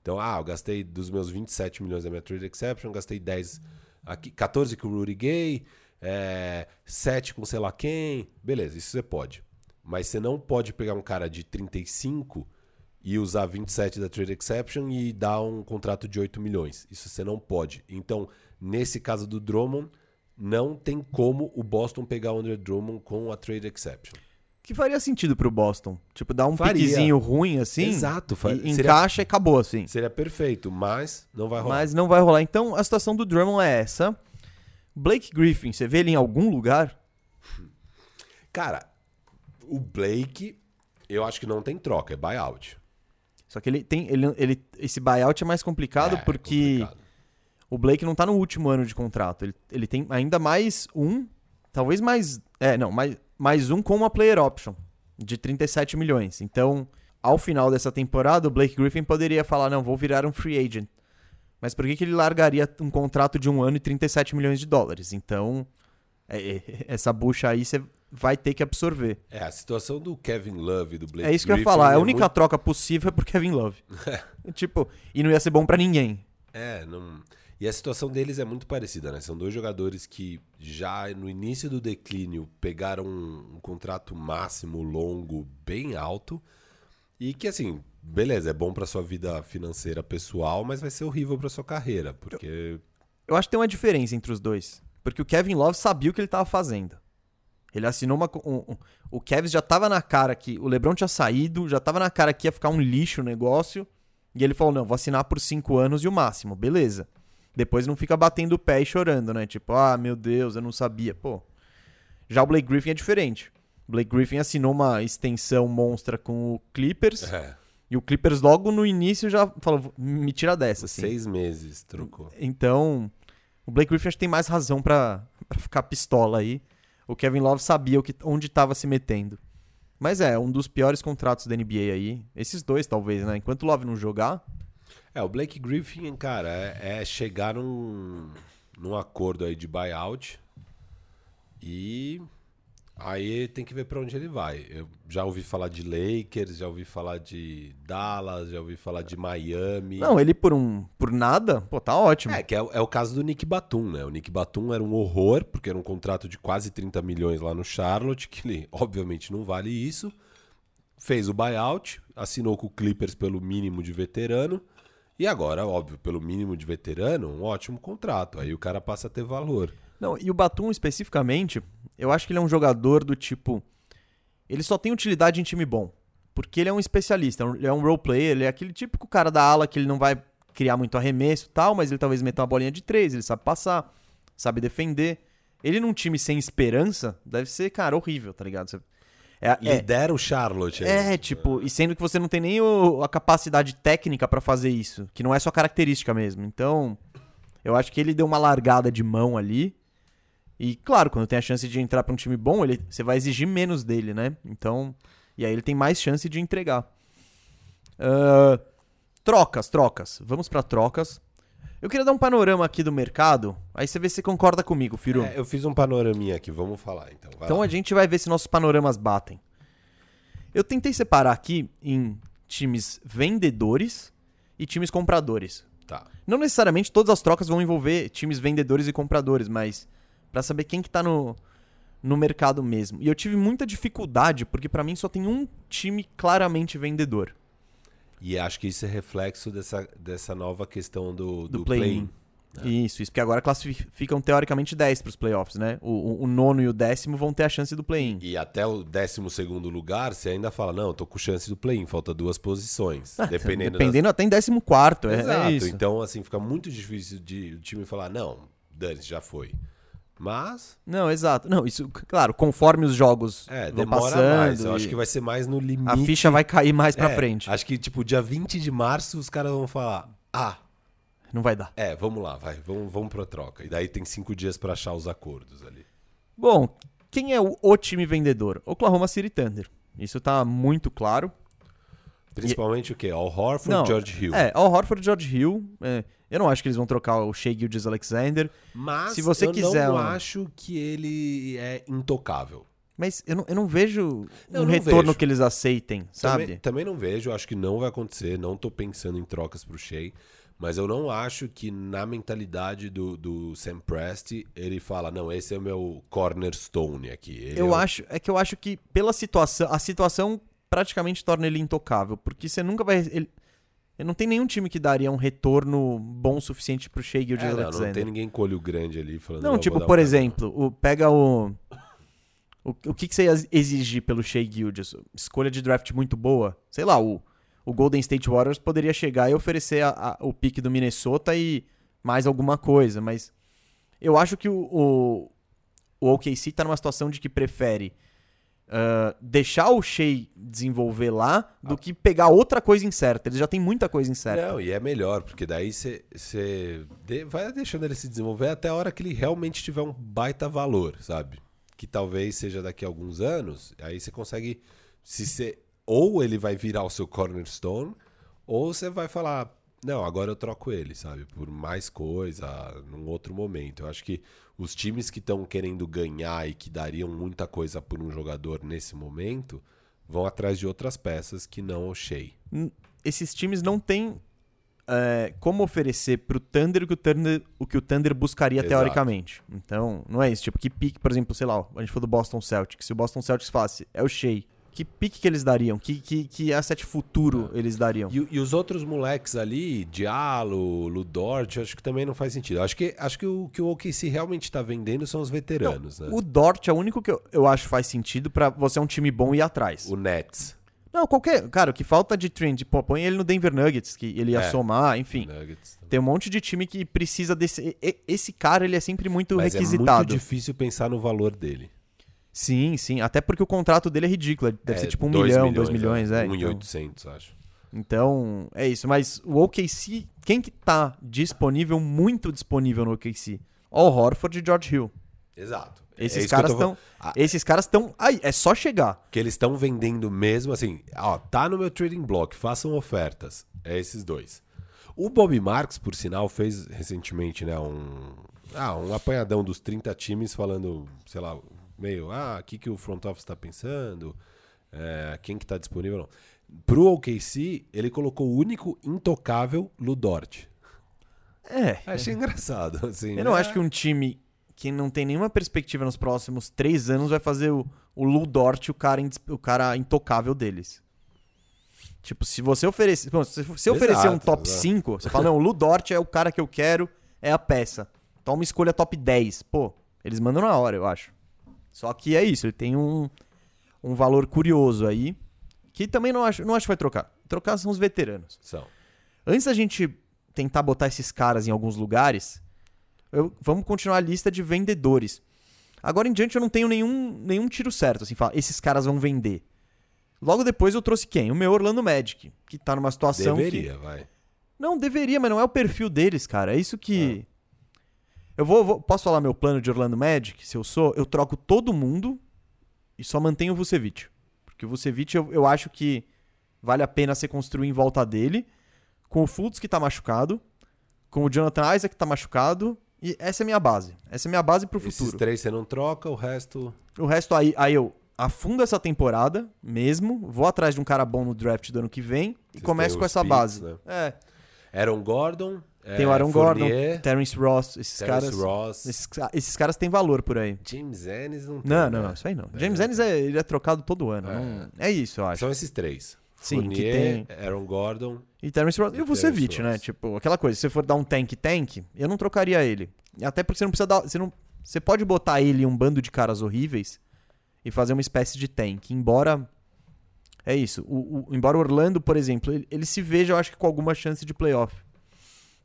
Então, ah, eu gastei dos meus 27 milhões da minha trade exception, gastei 10 aqui, 14 com o Rudy Gay, é, 7 com sei lá quem. Beleza, isso você pode. Mas você não pode pegar um cara de 35 e usar 27 da trade exception e dar um contrato de 8 milhões. Isso você não pode. Então, nesse caso do Drummond, não tem como o Boston pegar o Andrew Drummond com a trade exception.
Que faria sentido pro Boston. Tipo, dar um
Faria.
piquezinho ruim assim.
Exato, fa-
e
seria-
encaixa e acabou assim.
Seria perfeito, mas não vai rolar.
Mas não vai rolar. Então a situação do Drummond é essa. Blake Griffin, você vê ele em algum lugar?
Cara, o Blake, eu acho que não tem troca, é buyout.
Só que ele tem. Ele, ele, esse buyout é mais complicado
É,
porque
complicado.
O Blake não tá no último ano de contrato. Ele, ele tem ainda mais um. Talvez mais. É, não, mais, mais um com uma player option de 37 milhões. Então, ao final dessa temporada, o Blake Griffin poderia falar: não, vou virar um free agent. Mas por que, que ele largaria um contrato de um ano e 37 milhões de dólares? Então, é- é- essa bucha aí você vai ter que absorver.
É, a situação do Kevin Love e do Blake
É isso que eu ia
Griffin
falar. A
é
única
muito-
troca possível é por Kevin Love. tipo, e não ia ser bom pra ninguém.
É, não... E a situação deles é muito parecida, né? São dois jogadores que já no início do declínio pegaram um, um contrato máximo longo bem alto e que assim, beleza, é bom pra sua vida financeira pessoal, mas vai ser horrível pra sua carreira, porque
Eu acho que tem uma diferença entre os dois. Porque o Kevin Love sabia o que ele tava fazendo. Ele assinou uma. um- um- o Kevin já tava na cara que. O Lebron tinha saído, já tava na cara que ia ficar um lixo o negócio. E ele falou: não, vou assinar por cinco anos e o máximo, beleza. Depois não fica batendo o pé e chorando, né? Tipo, ah, meu Deus, eu não sabia. Pô. Já o Blake Griffin é diferente. O Blake Griffin assinou uma extensão monstra com o Clippers.
é,
E o Clippers logo no início já falou: me tira dessa, assim.
seis meses trocou.
Então, O Blake Griffin acho que tem mais razão pra, pra ficar pistola aí. O Kevin Love sabia o que, onde tava se metendo. Mas é, um dos piores contratos da NBA aí. Esses dois, talvez, né? Enquanto o Love não jogar.
É, o Blake Griffin, cara, é, é chegar num, num acordo aí de buyout e aí tem que ver pra onde ele vai. Eu já ouvi falar de Lakers, já ouvi falar de Dallas, já ouvi falar de Miami.
Não, ele por um por nada, pô, tá ótimo.
É, que é, é o caso do Nick Batum, né? O Nick Batum era um horror, porque era um contrato de quase 30 milhões lá no Charlotte, que ele obviamente não vale isso. Fez o buyout, assinou com o Clippers pelo mínimo de veterano. E agora, óbvio, pelo mínimo de veterano, um ótimo contrato. Aí o cara passa a ter valor.
Não, e o Batum especificamente, eu acho que ele é um jogador do tipo. Ele só tem utilidade em time bom. Porque ele é um especialista, ele é um role player, ele é aquele típico cara da ala que ele não vai criar muito arremesso e tal, mas ele talvez meta uma bolinha de três, ele sabe passar, sabe defender. Ele num time sem esperança, deve ser, cara, horrível, tá ligado? Você- É, é,
Lidera o Charlotte.
é, tipo, e sendo que você não tem nem o- a capacidade técnica pra fazer isso, que não é sua característica mesmo. Então, eu acho que ele deu uma largada de mão ali. E claro, quando tem a chance de entrar pra um time bom, ele, você vai exigir menos dele, né? Então, e aí ele tem mais chance de entregar. Ah, trocas, trocas. Vamos pra trocas. Eu queria dar um panorama aqui do mercado, aí você vê se concorda comigo, Firu.
É, eu fiz um panoraminha aqui, vamos falar então. vai
Então
lá.
a gente vai ver se nossos panoramas batem. Eu tentei separar aqui em times vendedores e times compradores.
Tá.
Não necessariamente todas as trocas vão envolver times vendedores e compradores, mas pra saber quem que tá no, no mercado mesmo. E eu tive muita dificuldade, porque pra mim só tem um time claramente vendedor.
E acho que isso é reflexo dessa, dessa nova questão do,
Do,
do,
play-in.
play-in.
Isso, isso, porque agora classificam teoricamente 10 pros playoffs, né? O, o- nono e o décimo vão ter a chance do play-in.
E até o 12 lugar, você ainda fala, não, tô com chance do play-in, falta duas posições.
Ah,
dependendo
Dependendo até em 14, é,
das... Exato.
é isso.
Então, assim, fica muito difícil de o time falar, não, dane já foi. Mas,
Não, exato. Não, isso, claro, conforme os jogos
é,
vão
demora
passando,
mais. Eu
e
acho que vai ser mais no limite.
a ficha vai cair mais pra
É,
frente.
Acho que, tipo, dia 20 de março, os caras vão falar, ah,
Não vai dar.
é, vamos lá, vai, vamos, vamos pra troca. E daí tem cinco dias pra achar os acordos ali.
Bom, quem é o, o time vendedor? Oklahoma City Thunder. Isso tá muito claro.
Principalmente o quê? Al Horford,
Não,
George Hill.
É, Al Horford, George Hill. é, eu não acho que eles vão trocar o Shea Gilgis Alexander,
Mas
Se você
eu
quiser
não
um-
acho que ele é intocável.
mas eu não, eu não vejo
Eu
um
não
retorno
vejo.
que eles aceitem, sabe?
Também, também não vejo, acho que não vai acontecer, não tô pensando em trocas pro Shea, mas eu não acho que na mentalidade do, do Sam Presti ele fala, não, esse é o meu cornerstone aqui. Ele
Eu
é o-
acho, é que eu acho que pela situação, a situação praticamente torna ele intocável, porque você nunca vai ele não tem nenhum time que daria um retorno bom o suficiente pro Shea Gilgis
É, não,
Alexander.
não tem ninguém com olho grande ali falando.
Não, tipo,
um
por
cara-
exemplo, o, pega o. O, o que, que você ia exigir pelo Shea Gilgis? Escolha de draft muito boa? Sei lá, o, o Golden State Warriors poderia chegar e oferecer a- a- o pique do Minnesota e mais alguma coisa, mas eu acho que o, o, o OKC tá numa situação de que prefere ah, deixar o Shea desenvolver lá do que pegar outra coisa incerta. Eles já têm muita coisa incerta.
Não, e é melhor, porque daí você de- vai deixando ele se desenvolver até a hora que ele realmente tiver um baita valor, sabe? Que talvez seja daqui a alguns anos, aí você consegue. Se você, ou ele vai virar o seu cornerstone, ou você vai falar, não, agora eu troco ele, sabe? Por mais coisa, num outro momento. Eu acho que os times que estão querendo ganhar e que dariam muita coisa por um jogador nesse momento vão atrás de outras peças que não o Shea.
esses times não têm é, como oferecer pro Thunder o que o Thunder, o que o Thunder buscaria
Exato.
teoricamente. Então, não é isso. Tipo, que pique, por exemplo, sei lá, ó, a gente falou do Boston Celtics. Se o Boston Celtics falasse, é o Shea. Que pique que eles dariam? Que, que, que asset futuro eles dariam?
E, e os outros moleques ali, Diallo, Ludort, acho que também não faz sentido. Acho que, acho que o que o OKC realmente tá vendendo são os veteranos, né?
O Dort é o único que eu, eu acho faz sentido pra você é um time bom ir atrás.
O Nets.
Não, qualquer. Cara, o que falta de trend, pô, põe ele no Denver Nuggets, que ele ia
É.
somar, enfim. Tem um monte de time que precisa desse. Esse cara, ele é sempre muito
Mas é
requisitado.
muito difícil pensar no valor dele.
Sim, sim. Até porque o contrato dele é ridículo. Deve
É,
ser tipo um
dois
milhão, dois milhões, é.
Um e
então,
oitocentos, acho.
então, é isso. Mas o OKC, quem que tá disponível, muito disponível no OKC? Al Horford e George Hill.
Exato.
Esses
É
caras estão.
Ah,
Esses caras estão. Aí, é só chegar.
que eles estão vendendo mesmo, assim, ó, tá no meu trading block, façam ofertas. É esses dois. O Bob Marks, por sinal, fez recentemente, né, um, ah, um apanhadão dos 30 times falando, sei lá, meio, ah, o que, que o front office tá pensando, é, quem que tá disponível não. Pro OKC, ele colocou o único intocável Ludort.
É.
Achei engraçado, assim.
Eu não
né?
acho que um time que não tem nenhuma perspectiva nos próximos três anos vai fazer o, o Lu Dort o cara, o cara intocável deles. Tipo, se você oferecer. bom, se você oferecer um
Exato,
top
exato.
5, você fala, não, o Lu Dort é o cara que eu quero, é a peça. Toma uma escolha top 10. Pô, eles mandam na hora, eu acho. Só que é isso, ele tem um, um valor curioso aí, que também não acho, não acho que vai trocar. Trocar são os veteranos.
São.
Antes da gente tentar botar esses caras em alguns lugares, eu- vamos continuar a lista de vendedores. Agora em diante eu não tenho nenhum, nenhum tiro certo, assim, falar, esses caras vão vender. Logo depois eu trouxe quem? O meu Orlando Magic, que tá numa situação que...
Deveria, vai.
Não, deveria, mas não é o perfil deles, cara. É isso que... Eu vou, vou- Posso falar meu plano de Orlando Magic? Se eu sou, eu troco todo mundo e só mantenho o Vucevic. Porque o Vucevic eu, eu acho que vale a pena você construir em volta dele, com o Fultz que tá machucado, com o Jonathan Isaac que tá machucado, e essa é a minha base. Essa é a minha base pro
Esses
futuro.
três você não troca, o resto...
O resto aí, aí eu afundo essa temporada mesmo, vou atrás de um cara bom no draft do ano que vem e
Vocês
começo com essa
picks,
base.
né?
É,
Aaron Gordon,
tem o
é,
Aaron Gordon,
Fournier,
Terence Ross, esses
Terrence
caras.
Ross,
Esses, esses caras têm valor por aí.
James Ennis não tem,
Não,
né?
não, não, isso aí não.
É.
James Ennis é, ele é trocado todo ano.
É.
não- É, isso, eu acho.
São esses três.
Sim, que
Fournier, Aaron Gordon.
E Terence Ross. E o Vucevic, né? Tipo, aquela coisa, se você for dar um tank-tank, eu não trocaria ele. Até porque você não precisa dar. Você, não, você pode botar ele em um bando de caras horríveis e fazer uma espécie de tank. Embora. É isso. O, o- embora o Orlando, por exemplo, ele, ele se veja, eu acho que com alguma chance de playoff.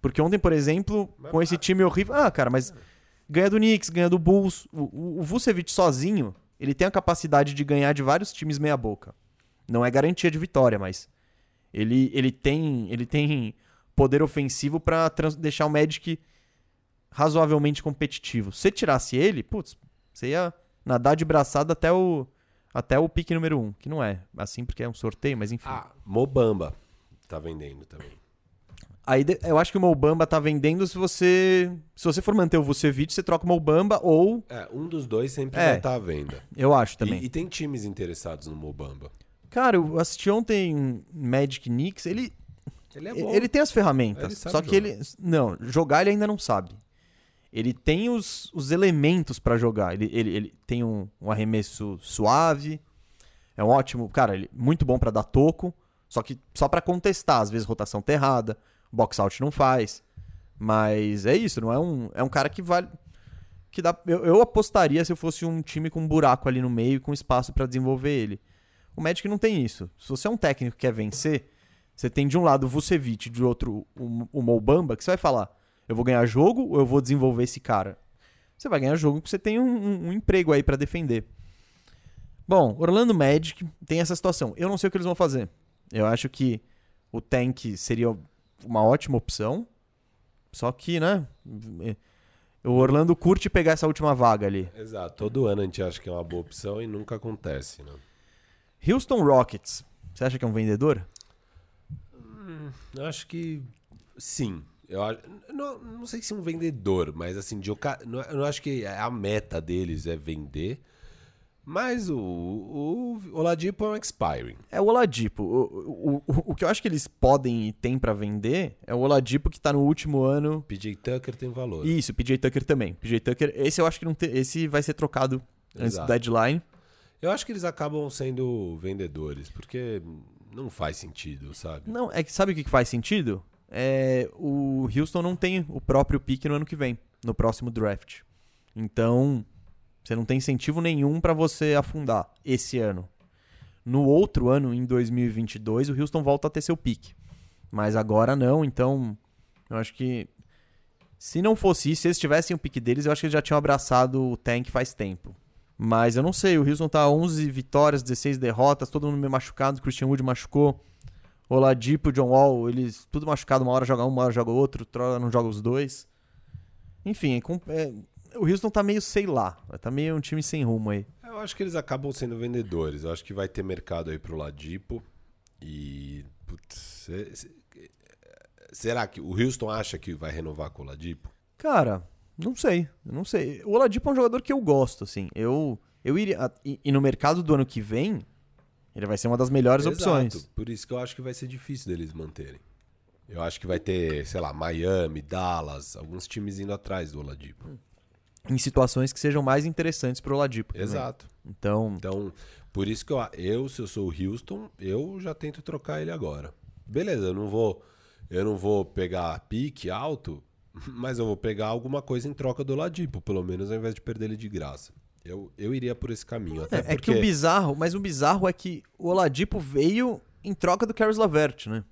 Porque ontem, por exemplo, com esse time horrível. Ah, cara, mas ganha do Knicks, ganha do Bulls. O, o, Vucevic sozinho, ele tem a capacidade de ganhar de vários times meia-boca. Não é garantia de vitória, mas ele, ele tem ele tem poder ofensivo pra trans- deixar o Magic razoavelmente competitivo. Se tirasse ele, putz, você ia nadar de braçada até o até o pique número 1, um, que não é assim porque é um sorteio, mas enfim.
Ah, Mobamba tá vendendo também.
Aí eu acho que o Mobamba tá vendendo se você se você for manter o Vucevic, você troca o Mobamba ou
É, um dos dois sempre
É.
vai estar à venda.
eu acho
E,
também.
e tem times interessados no Mobamba.
Cara, eu assisti ontem Magic Knicks, ele
Ele é
E-
bom.
Ele tem as ferramentas. Só que
jogar.
ele. Não, jogar ele ainda não sabe. Ele tem os, os elementos pra jogar. Ele, ele, ele tem um, um arremesso suave. É um ótimo. Cara, ele muito bom pra dar toco. Só que só pra contestar. Às vezes rotação tá errada. Box out não faz. Mas é isso. Não é um, é um cara que vale. Que dá, eu, eu apostaria se eu fosse um time com um buraco ali no meio com espaço pra desenvolver ele. O Magic não tem isso. Se você é um técnico que quer vencer, você tem de um lado o Vucevic, de outro o, o Mobamba, que você vai falar: eu vou ganhar jogo ou eu vou desenvolver esse cara? Você vai ganhar jogo porque você tem um, um- um emprego aí pra defender. Bom, Orlando Magic tem essa situação. Eu não sei o que eles vão fazer. Eu acho que o Tank seria uma ótima opção. Só que, né? O Orlando curte pegar essa última vaga ali.
Exato. Todo ano a gente acha que é uma boa opção e nunca acontece, né?
Houston Rockets. Você acha que é um vendedor?
Eu acho que sim. Eu acho, não, não sei se um vendedor, mas assim, de, eu não acho que a meta deles é vender. Mas o, o Oladipo é um expiring.
É o Oladipo. O, o, o, o que eu acho que eles podem e têm pra vender é o Oladipo que tá no último ano.
PJ Tucker tem valor.
Isso, PJ Tucker também. PJ Tucker, esse eu acho que não esse vai ser trocado antes do
Exato.
deadline.
Eu acho que eles acabam sendo vendedores, porque não faz sentido, sabe?
Não, é que sabe o que que faz sentido? É, o Houston não tem o próprio pique no ano que vem, no próximo draft. Então, você não tem incentivo nenhum pra você afundar esse ano. No outro ano, em 2022, o Houston volta a ter seu pique. Mas agora não, então eu acho que se não fosse isso, se eles tivessem o pique deles, eu acho que eles já tinham abraçado o tank faz tempo. Mas eu não sei, o Houston tá 11 vitórias, 16 derrotas, todo mundo meio machucado, Christian Wood machucou. Oladipo, John Wall, eles tudo machucado, uma hora joga um, uma hora joga outro, outra não joga os dois. Enfim, é é, o Houston tá meio, sei lá. Tá meio um time sem rumo aí.
Eu acho que eles acabam sendo vendedores. Eu acho que vai ter mercado aí pro Ladipo. E. Putz, se- se- será que o Houston acha que vai renovar com o Ladipo?
Cara, não sei. Não sei. O Oladipo é um jogador que eu gosto, assim. Eu, eu iria. E, e no mercado do ano que vem, ele vai ser uma das melhores opções.
Exato. Por isso que eu acho que vai ser difícil deles manterem. Eu acho que vai ter, sei lá, Miami, Dallas, alguns times indo atrás do Oladipo.
Em situações que sejam mais interessantes pro Oladipo. também.
Exato.
Então,
Então, por isso que eu, eu, se eu sou o Houston, eu já tento trocar ele agora. Beleza, eu não vou, eu não vou pegar pique alto, mas eu vou pegar alguma coisa em troca do Ladipo, pelo menos ao invés de perder ele de graça. Eu, eu iria por esse caminho. Até
é, é
porque...
que o bizarro, mas o bizarro é que o Oladipo veio em troca do Caris Lavert, né?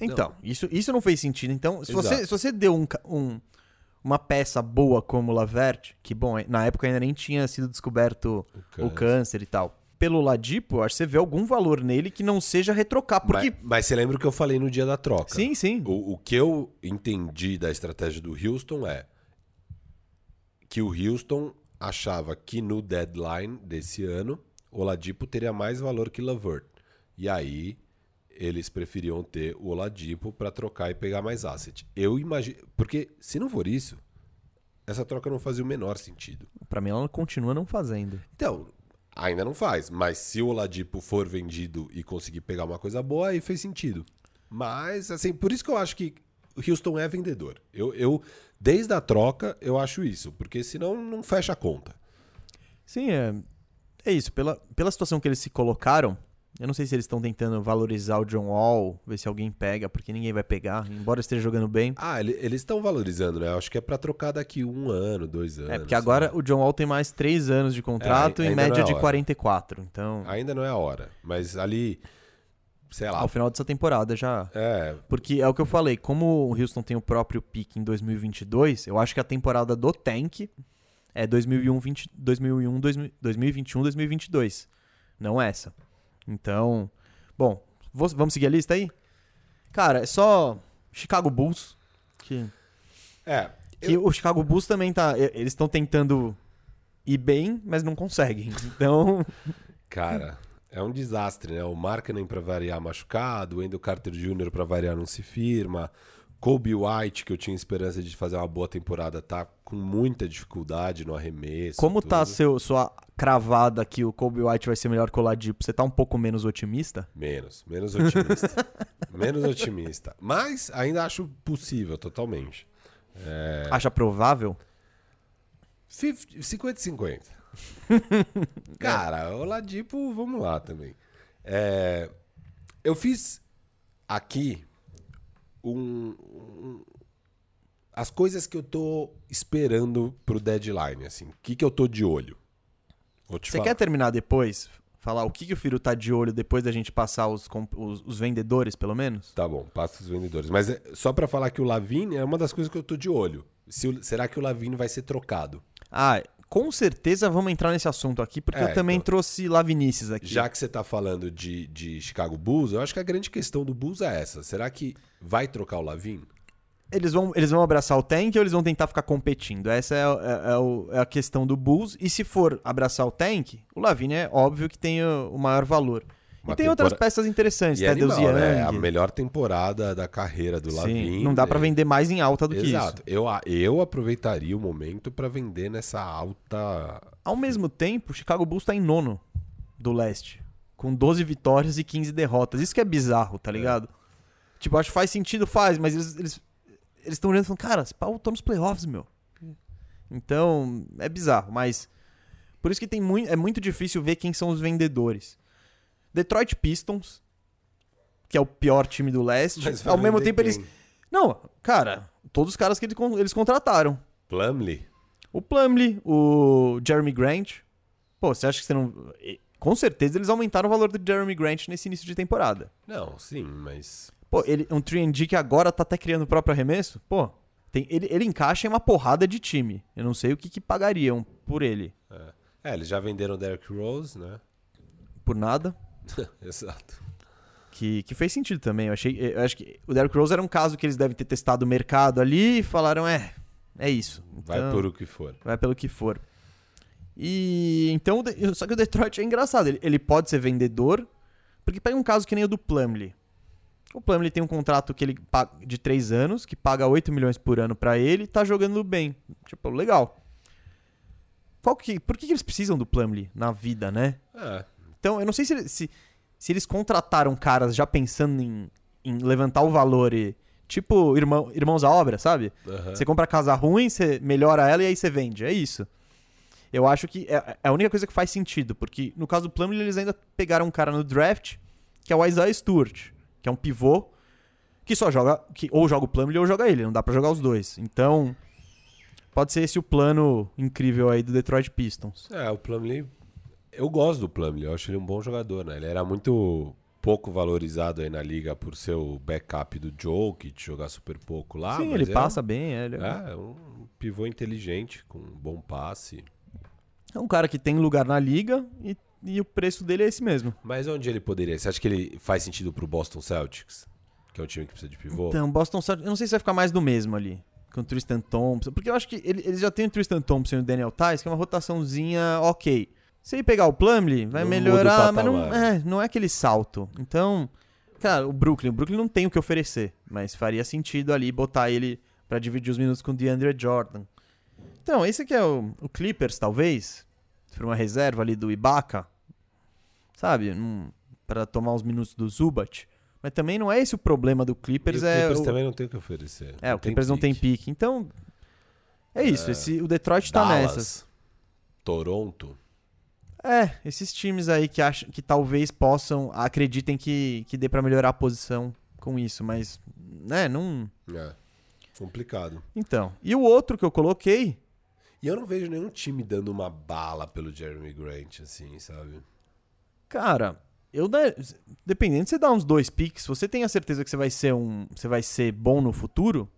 Então, isso, isso não fez sentido. Então, se você, se você deu um, um- uma peça boa como o Lavert, que, bom, na época ainda nem tinha sido descoberto o
câncer.
câncer, e tal, pelo Ladipo, acho que você vê algum valor nele que não seja retrocar, porque...
mas, mas você lembra o que eu falei no dia da troca?
Sim, sim.
O, o que eu entendi da estratégia do Houston é que o Houston achava que no deadline desse ano o Oladipo teria mais valor que Lavert. E aí eles preferiam ter o Oladipo para trocar e pegar mais asset. Eu imagino, porque se não for isso, essa troca não fazia o menor sentido.
Pra mim, ela continua não fazendo.
Então, ainda não faz, mas se o Oladipo for vendido e conseguir pegar uma coisa boa, aí fez sentido. Mas, assim, por isso que eu acho que o Houston é vendedor. Eu, eu desde a troca, eu acho isso, porque senão não fecha a conta.
Sim, é, é isso. Pela, pela situação que eles se colocaram, eu não sei se eles estão tentando valorizar o John Wall, ver se alguém pega, porque ninguém vai pegar, embora esteja jogando bem.
Ah, ele- eles estão valorizando, né? Acho que é pra trocar daqui um ano, dois anos.
É, porque agora o John Wall tem mais três anos de contrato
É,
em
ainda não
média
é
de
hora.
44. Então,
Ainda não é a hora, mas ali, sei lá.
ao final dessa temporada já.
É,
Porque é o que eu falei, como o Houston tem o próprio pique em 2022, eu acho que a temporada do Tank é 2001, 20, 2001 2000 2021, 2022. Não essa. Então, bom, vamos seguir a lista aí? Cara, é só Chicago Bulls. Que,
é.
que o Chicago Bulls também tá. Eles estão tentando ir bem, mas não conseguem. Então,
Cara, é um desastre, né? O Markkanen pra variar machucado, o Wendell Carter Jr. pra variar não se firma, Kobe White, que eu tinha esperança de fazer uma boa temporada, tá com muita dificuldade no arremesso.
como tá
tudo.
seu, sua cravada que o Kobe White vai ser melhor que o Ladipo? Você tá um pouco menos otimista?
Menos, menos otimista. menos otimista. Mas ainda acho possível, totalmente. É.
Acha provável?
50 50-50. Cara, o Ladipo, vamos lá também. É, eu fiz aqui um, um- as coisas que eu tô esperando pro deadline, assim. O que, que eu tô de olho?
Você
falar.
quer terminar depois? Falar o que, que o Firo tá de olho depois da gente passar os, os, os vendedores, pelo menos?
Tá bom, passa os vendedores. Mas é, só pra falar que o Lavine é uma das coisas que eu tô de olho. Se será que o Lavine vai ser trocado?
Ah, com certeza vamos entrar nesse assunto aqui, porque
É,
eu também
então.
trouxe Lavinices aqui.
Já que você tá falando de, de Chicago Bulls, eu acho que a grande questão do Bulls é essa. Será que vai trocar o Lavine?
Eles vão, eles vão abraçar o Tank ou eles vão tentar ficar competindo? Essa é, é- é é a questão do Bulls. E se for abraçar o Tank, o Lavine é óbvio que tem o, o maior valor.
Uma
e tem outras peças interessantes,
E é
Tadeusz
animal, né? É a
Young.
melhor temporada da carreira do
Sim,
Lavine.
não dá pra vender mais em alta do que
Exato.
isso.
Eu, a- eu aproveitaria o momento pra vender nessa alta.
Ao mesmo tempo, o Chicago Bulls tá em nono do leste. Com 12 vitórias e 15 derrotas. Isso que é bizarro, tá ligado? Tipo, acho que faz sentido, faz, mas eles eles eles estão olhando e falando, cara, esse pau tô nos playoffs, meu. Então, é bizarro, mas por isso que tem muito, é muito difícil ver quem são os vendedores. Detroit Pistons, que é o pior time do leste,
Mas
ao mesmo tempo eles
quem?
Não, cara, todos os caras que eles, con- eles contrataram.
Plumlee?
O Plumlee, o Jeremy Grant. Pô, você acha que você não. Com certeza eles aumentaram o valor do Jeremy Grant nesse início de temporada.
Não, sim, mas.
Pô, ele, um 3D que agora tá até criando o próprio arremesso. Pô, tem, ele, ele encaixa em uma porrada de time. Eu não sei o que, que pagariam por ele.
É. É, eles já venderam o Derrick Rose, né?
Por nada.
Exato.
Que, que fez sentido também. Eu achei. Eu acho que o Derrick Rose era um caso que eles devem ter testado o mercado ali e falaram, é. É isso.
Vai
Então-
por o que for.
Vai pelo que for. E então, só que o Detroit é engraçado. Ele, ele pode ser vendedor, porque pega um caso que nem o do Plumlee. O Plumlee tem um contrato que ele paga de 3 anos, que paga 8 milhões por ano pra ele, e tá jogando bem. Tipo, legal. Qual que, por que, que eles precisam do Plumlee na vida, né?
É,
Então, eu não sei se, se, se eles contrataram caras já pensando em, em levantar o valor e. Tipo, irmão, irmãos à obra, sabe?
aham.
Você compra casa ruim, você melhora ela e aí você vende. É isso. Eu acho que é, é a única coisa que faz sentido, porque no caso do Plumlee eles ainda pegaram um cara no draft, que é o Isaiah Stewart, que é um pivô que só joga, que ou joga o Plumlee ou joga ele, não dá pra jogar os dois. Então, pode ser esse o plano incrível aí do Detroit Pistons.
É, o Plumlee. Eu gosto do Plumlee, eu acho ele um bom jogador, né? Ele era muito pouco valorizado aí na liga por ser o backup do Jokic, jogar super pouco lá.
Sim, ele
é
passa bem, é, ele
Um, é, um pivô inteligente, com um bom passe.
é um cara que tem lugar na liga e, e o preço dele é esse mesmo.
Mas onde ele poderia? Você acha que ele faz sentido pro Boston Celtics? Que é um time que precisa de pivô?
Então, Boston Celtics, eu não sei se vai ficar mais do mesmo ali. Com o Tristan Thompson. Porque eu acho que ele- eles já têm o Tristan Thompson e o Daniel Tice, que é uma rotaçãozinha ok. Se ele pegar o Plumlee, vai
Não
melhorar, mas não é, não é aquele salto. Então, cara, o Brooklyn, o Brooklyn não tem o que oferecer, mas faria sentido ali botar ele pra dividir os minutos com o DeAndre Jordan. Então, esse aqui é o, o Clippers, talvez, pra uma reserva ali do Ibaka, sabe? Hum, Pra tomar os minutos do Zubat. Mas também não é esse o problema do
E
Clippers,
o
é
Clippers
o-
também não tem o que oferecer.
é, o Clippers não tem
pique.
pique. Então, é isso. Esse, o Detroit tá
Dallas,
nessas.
Toronto.
É, esses times aí que acham que talvez possam, acreditem que, que dê pra melhorar a posição com isso, mas, né, não.
É, complicado.
Então. E o outro que eu coloquei,
E eu não vejo nenhum time dando uma bala pelo Jeremy Grant, assim, sabe?
cara, eu da- dependendo de você dar uns dois picks, você tem a certeza que você vai ser um, você vai ser bom no futuro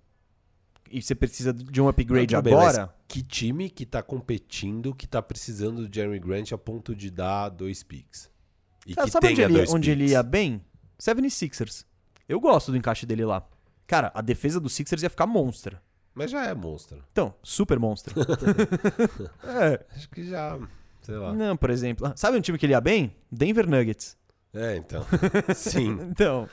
e você precisa de um upgrade
Não, tudo bem,
agora,
Que time que tá competindo, que tá precisando do Jeremy Grant a ponto de dar dois picks? E
Cara,
que
sabe onde, ele, onde ele ia bem? 76ers. Eu gosto do encaixe dele lá. Cara, a defesa do Sixers ia ficar monstra.
Mas já é monstro.
Então, super monstra. é.
Acho que já, sei lá.
Não, por exemplo. ah, Sabe um time que ele ia bem? Denver Nuggets.
É, então. Sim,
Então,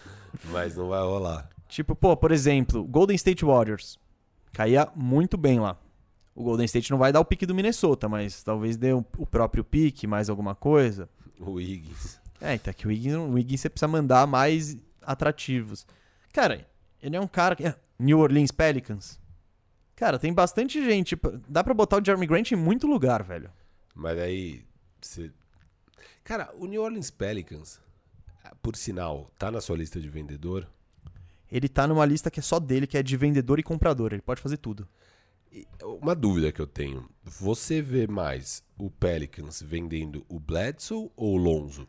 mas não vai rolar.
tipo, pô, por exemplo, Golden State Warriors. Caía muito bem lá. O Golden State não vai dar o pique do Minnesota, mas talvez dê o próprio pique, mais alguma coisa.
O Wiggins.
É, então que o Wiggins, o Wiggins você precisa mandar mais atrativos. Cara, ele é um cara que. é, New Orleans Pelicans. Cara, tem bastante gente. Dá pra botar o Jeremy Grant em muito lugar, velho.
Mas aí. Cara, o New Orleans Pelicans, por sinal, tá na sua lista de vendedor.
Ele tá numa lista que é só dele, que é de vendedor e comprador. Ele pode fazer tudo.
Uma dúvida que eu tenho. Você vê mais o Pelicans vendendo o Bledsoe ou o Lonzo?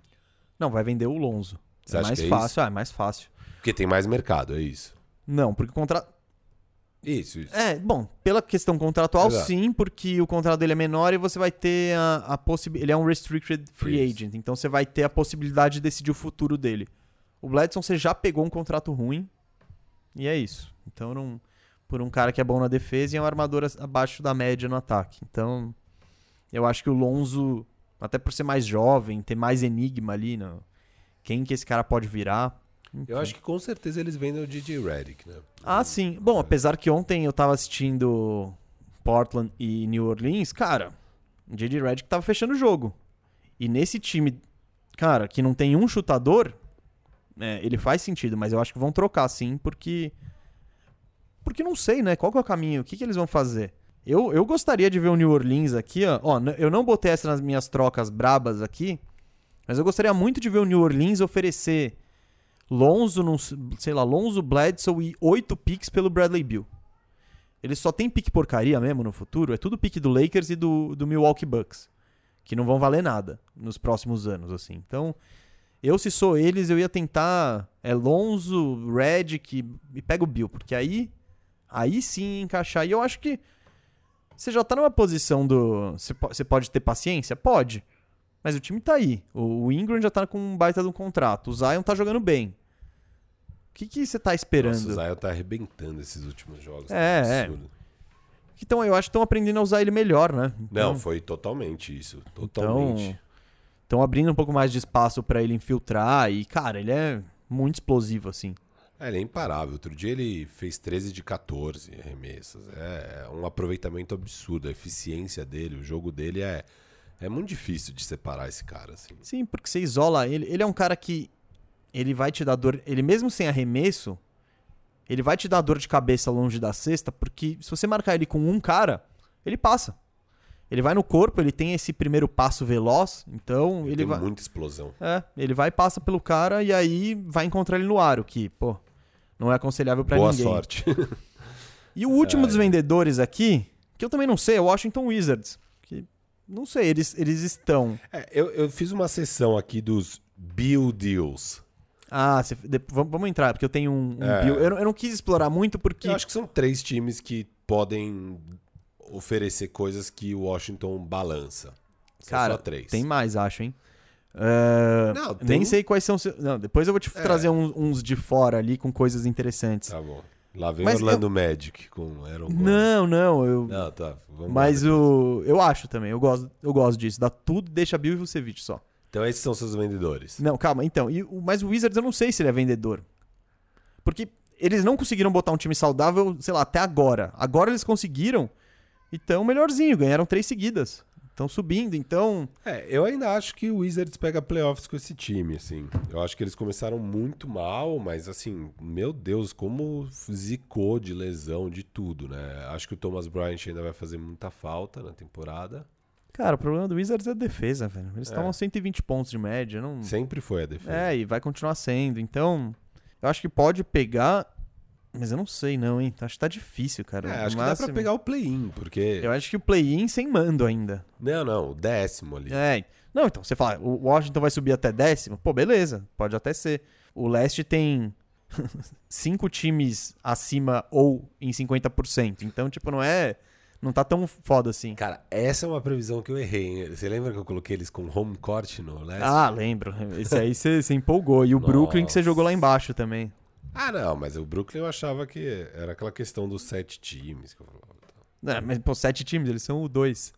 Não, vai vender o Lonzo.
Você
é
acha
mais
que é
fácil, ah, é mais fácil.
Porque tem mais mercado, é isso.
Não, porque o contrato.
Isso, isso.
É, bom, pela questão contratual,
Exato.
sim, porque o contrato dele é menor e você vai ter a, a possibilidade. Ele é um restricted free
Isso.
agent, então você vai ter a possibilidade de decidir o futuro dele. O Bledson você já pegou um contrato ruim e é isso. Então, não, por um cara que é bom na defesa e é um armador abaixo da média no ataque. Então, eu acho que o Lonzo, até por ser mais jovem, ter mais enigma ali, no, quem que esse cara pode virar.
Eu acho que com certeza eles vendem o DJ Redick, né?
Ah, sim. Bom, apesar que ontem eu tava assistindo Portland e New Orleans, cara, o J.J. Redick tava fechando o jogo. E nesse time, cara, que não tem um chutador, é, ele faz sentido, mas eu acho que vão trocar sim, porque. Porque não sei, né? Qual que é o caminho? O que, que eles vão fazer? Eu, eu gostaria de ver o New Orleans aqui, ó. ó. Eu não botei essa nas minhas trocas brabas aqui, mas eu gostaria muito de ver o New Orleans oferecer Lonzo, s- sei lá, Lonzo, Bledsoe e oito picks pelo Bradley Bill. Eles só tem pique porcaria mesmo no futuro. É tudo pique do Lakers e do, do Milwaukee Bucks. Que não vão valer nada nos próximos anos, assim. Então, eu, se sou eles, eu ia tentar. É Lonzo, Redick e pega o Bill. Porque aí. Aí sim encaixar. E eu acho que. Você já tá numa posição do. Você po- você pode ter paciência? Pode. Mas o time tá aí. O Ingram já tá com um baita de um contrato. O Zion tá jogando bem. O que, que você tá esperando?
Nossa, o Zion tá arrebentando esses últimos jogos.
É,
tá
é. Então eu acho que estão aprendendo a usar ele melhor, né? Então,
Não, foi totalmente isso. Totalmente.
Então, estão abrindo um pouco mais de espaço pra ele infiltrar e, cara, ele é muito explosivo, assim.
É, ele é imparável. Outro dia ele fez 13 de 14 arremessas. É um aproveitamento absurdo. A eficiência dele, o jogo dele é, é muito difícil de separar esse cara, assim.
Sim, porque você isola ele. Ele é um cara que ele vai te dar dor. Ele mesmo sem arremesso, ele vai te dar dor de cabeça longe da cesta, porque se você marcar ele com um cara, ele passa. Ele vai no corpo, ele tem esse primeiro passo veloz, então ele
Tem
vai.
muita explosão.
É, ele vai passa pelo cara e aí vai encontrar ele no aro, que, pô, não é aconselhável pra
Boa
ninguém.
sorte.
E o último
É,
dos vendedores aqui, que eu também não sei, é o Washington Wizards. Não sei, eles, eles estão.
É, eu, eu fiz uma sessão aqui dos Bill Deals.
Ah, cê- de- vamos, vamos entrar, porque eu tenho um. um
É.
bill- eu, não- eu não quis explorar muito porque.
Eu acho que são três times que podem oferecer coisas que o Washington balança. São
Cara,
só três.
tem mais, acho, hein? É,
Não, tem
Nem sei quais são. Não, depois eu vou te
É.
trazer uns, uns de fora ali com coisas interessantes.
Tá bom. Lá vem
Mas
Orlando Magic com Aaron Gordon.
Não, não, eu.
Não, tá. Vamos
mas
lá
o. Eu acho também, eu gosto, eu gosto disso. Dá tudo, deixa Bill e Vucevic só.
Então esses são seus vendedores.
Não, calma, então. E, mas o Wizards eu não sei se ele é vendedor. Porque eles não conseguiram botar um time saudável, sei lá, até agora. Agora eles conseguiram. Então, melhorzinho, ganharam três seguidas. Estão subindo, então.
É, eu ainda acho que o Wizards pega playoffs com esse time, assim. Eu acho que eles começaram muito mal, mas assim, meu Deus, como zicou de lesão, de tudo, né? Acho que o Thomas Bryant ainda vai fazer muita falta na temporada.
Cara, o problema do Wizards é a defesa, velho. Eles estão
É.
a 120 pontos de média. Não...
Sempre foi a defesa.
É, e vai continuar sendo. Então, eu acho que pode pegar. Mas eu não sei, não, hein? Acho que tá difícil, cara.
É, acho que dá pra
máximo-
pegar o play-in, porque.
Eu acho que o play-in sem mando ainda.
Não, não, o décimo ali.
É. Não, então, você fala, o Washington vai subir até décimo? Pô, beleza, pode até ser. O leste tem cinco times acima ou em 50%. Então, tipo, não é. Não tá tão foda assim.
Cara, essa é uma previsão que eu errei, hein? Você lembra que eu coloquei eles com home court no leste?
Ah, lembro. Esse aí você empolgou. E o Brooklyn que você jogou lá embaixo também.
Ah, não, mas o Brooklyn eu achava que era aquela questão dos sete times que eu falava.
É, mas, pô, sete times, eles são o dois.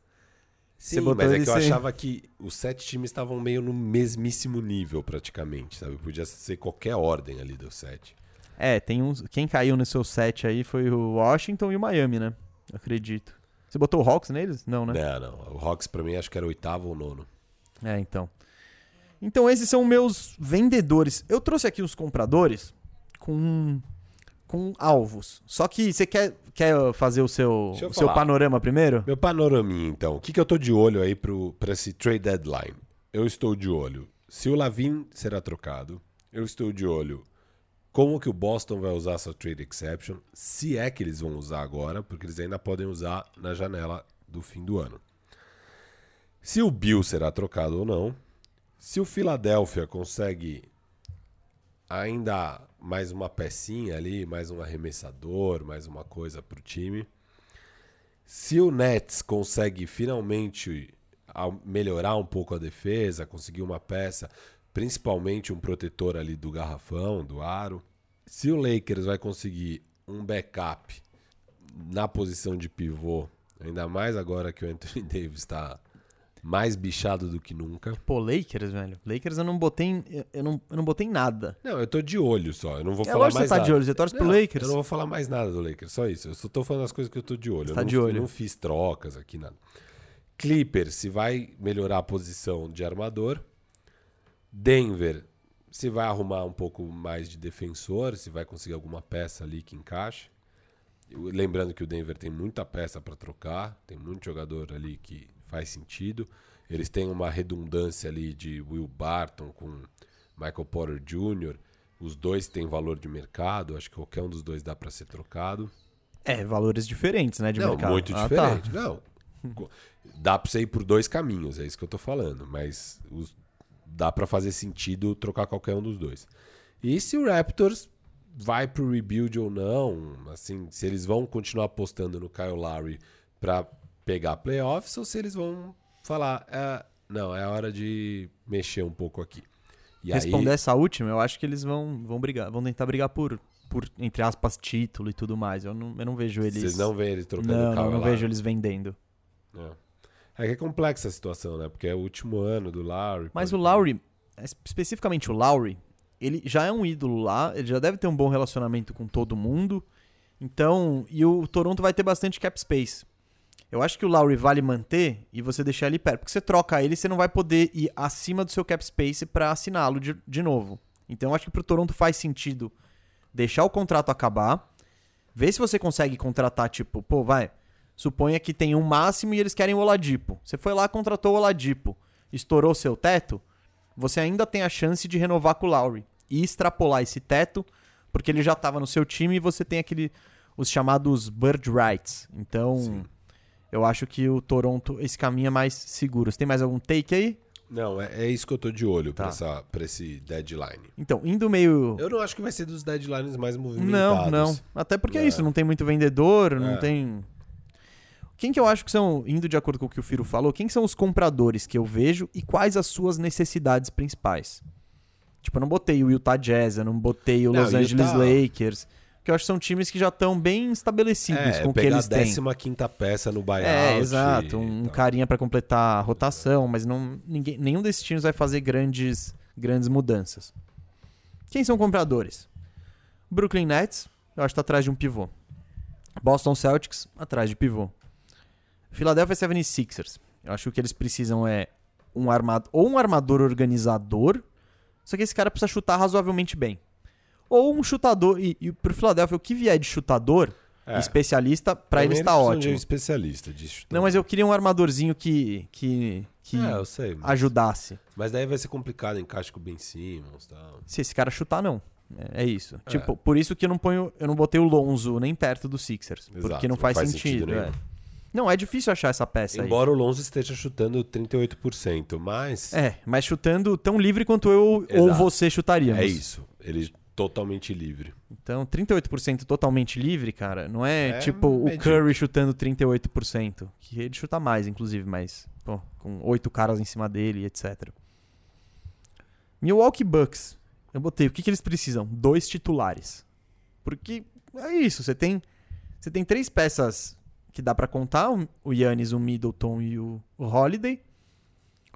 Você
Sim,
botou
mas é que eu
sem-
achava que os sete times estavam meio no mesmíssimo nível, praticamente, sabe? Podia ser qualquer ordem ali dos sete.
É, tem uns. Quem caiu no seu set aí foi o Washington e o Miami, né? Eu acredito. Você botou o Hawks neles? Não, né?
Não, não. O Hawks pra mim acho que era o oitavo ou nono.
É, então. Então esses são meus vendedores. Eu trouxe aqui os compradores com com alvos. Só que você quer, quer fazer o seu, o seu panorama primeiro?
Meu panoraminha, então. O que, que eu tô de olho aí pro, pra esse trade deadline? Eu estou de olho se o Lavin será trocado. Eu estou de olho como que o Boston vai usar essa trade exception. Se é que eles vão usar agora, porque eles ainda podem usar na janela do fim do ano. Se o Bill será trocado ou não. Se o Philadelphia consegue ainda mais uma pecinha ali, mais um arremessador, mais uma coisa pro time. Se o Nets consegue finalmente melhorar um pouco a defesa, conseguir uma peça, principalmente um protetor ali do garrafão, do aro. Se o Lakers vai conseguir um backup na posição de pivô, ainda mais agora que o Anthony Davis está mais bichado do que nunca.
Pô, Lakers, velho. Lakers eu não botei em, eu- não, eu não botei nada.
Não, eu tô de olho só, eu não vou
É
falar mais
você tá
nada.
de olho, você torce pro
Não,
Lakers.
Eu não vou falar mais nada do Lakers, só isso. Eu só tô falando as coisas que eu tô de olho.
Você
eu
tá
não,
de olho.
eu não fiz trocas aqui, nada. Clippers, se vai melhorar a posição de armador. Denver, se vai arrumar um pouco mais de defensor, se vai conseguir alguma peça ali que encaixe. Lembrando que o Denver tem muita peça para trocar, tem muito jogador ali que faz sentido. Eles têm uma redundância ali de Will Barton com Michael Porter Jr. Os dois têm valor de mercado, acho que qualquer um dos dois dá para ser trocado.
É, valores diferentes, né, de
Não,
mercado.
muito
Ah, tá.
diferente. Não. Co- Dá pra você ir por dois caminhos, é isso que eu tô falando. Mas os- dá pra fazer sentido trocar qualquer um dos dois. E se o Raptors vai pro rebuild ou não, assim, se eles vão continuar apostando no Kyle Lowry pra pegar playoffs ou se eles vão falar, "Ah, não, é hora de mexer um pouco aqui. E
Responder
aí,
essa última, eu acho que eles vão, vão brigar, vão tentar brigar por por, entre aspas, título e tudo mais. Eu não, eu não vejo eles.
Vocês não veem eles trocando
Não,
carro
não, não
lá?
vejo eles vendendo.
É. É que é complexa a situação, né? Porque é o último ano do Lowry.
Mas
pode-
o Lowry, es- especificamente o Lowry, ele já é um ídolo lá, ele já deve ter um bom relacionamento com todo mundo. Então, e o Toronto vai ter bastante cap space. Eu acho que o Lowry vale manter e você deixar ele perto. Porque você troca ele, você não vai poder ir acima do seu cap space pra assiná-lo de, de novo. Então, eu acho que pro Toronto faz sentido deixar o contrato acabar, ver se você consegue contratar, tipo, pô, vai, suponha que tem um máximo e eles querem o Oladipo. Você foi lá, contratou o Oladipo, estourou seu teto, você ainda tem a chance de renovar com o Lowry e extrapolar esse teto, porque ele já estava no seu time e você tem aquele os chamados bird rights. Então,
Sim.
Eu acho que o Toronto esse caminho é mais seguro. Você tem mais algum take aí?
Não, é, é isso que eu tô de olho pra,
Tá.
essa, pra esse deadline.
Então, indo meio
Eu não acho que vai ser dos deadlines mais
Não,
movimentados.
não. Até porque é
É.
isso, não tem muito vendedor, não
É.
tem. Quem que eu acho que são, indo de acordo com o que o Firo falou, quem que são os compradores que eu vejo e quais as suas necessidades principais? Tipo, eu não botei o Utah Jazz, eu não botei o
Não,
Los Angeles
Utah-
Lakers, eu acho que são times que já estão bem estabelecidos
É,
com o que
pegar
eles
a
têm.
15 quinta peça no buyout.
É, exato. Um
tal.
carinha pra completar a rotação, mas não, ninguém, nenhum desses times vai fazer grandes, grandes mudanças. Quem são compradores? Brooklyn Nets, eu acho que tá atrás de um pivô. Boston Celtics, atrás de pivô. Philadelphia 76ers, eu acho que o que eles precisam é um armador, ou um armador organizador, só que esse cara precisa chutar razoavelmente bem. Ou um chutador, e, e pro Philadelphia, o que vier de chutador,
É.
especialista, pra
Também
eles tá
precisam de
ótimo.
um especialista de chutão.
Não, mas eu queria um armadorzinho que, que, que
É, eu sei. Mas,
ajudasse.
mas daí vai ser complicado, encaixe com o Ben Simmons tal.
Se esse cara chutar, não. É, é isso. Tipo, por isso que eu não ponho. Eu não botei o Lonzo nem perto do Sixers.
Exato,
porque não
não
faz,
faz
sentido.
sentido
é. Não, é difícil achar essa peça
Embora o Lonzo esteja chutando 38%, mas
aí. É, mas chutando tão livre quanto eu ou
Exato.
você chutaríamos.
é isso. Ele totalmente livre.
Então, 38% totalmente livre, cara, não é,
É
tipo o
medíocre.
Curry chutando 38%. Que ele chuta mais, inclusive, mas, pô, com oito caras em cima dele, etc. Milwaukee Bucks. Eu botei, o que, que eles precisam? Dois titulares. Porque é isso, você tem você tem três peças que dá pra contar, o- o Yannis, o Middleton e o, o Holiday.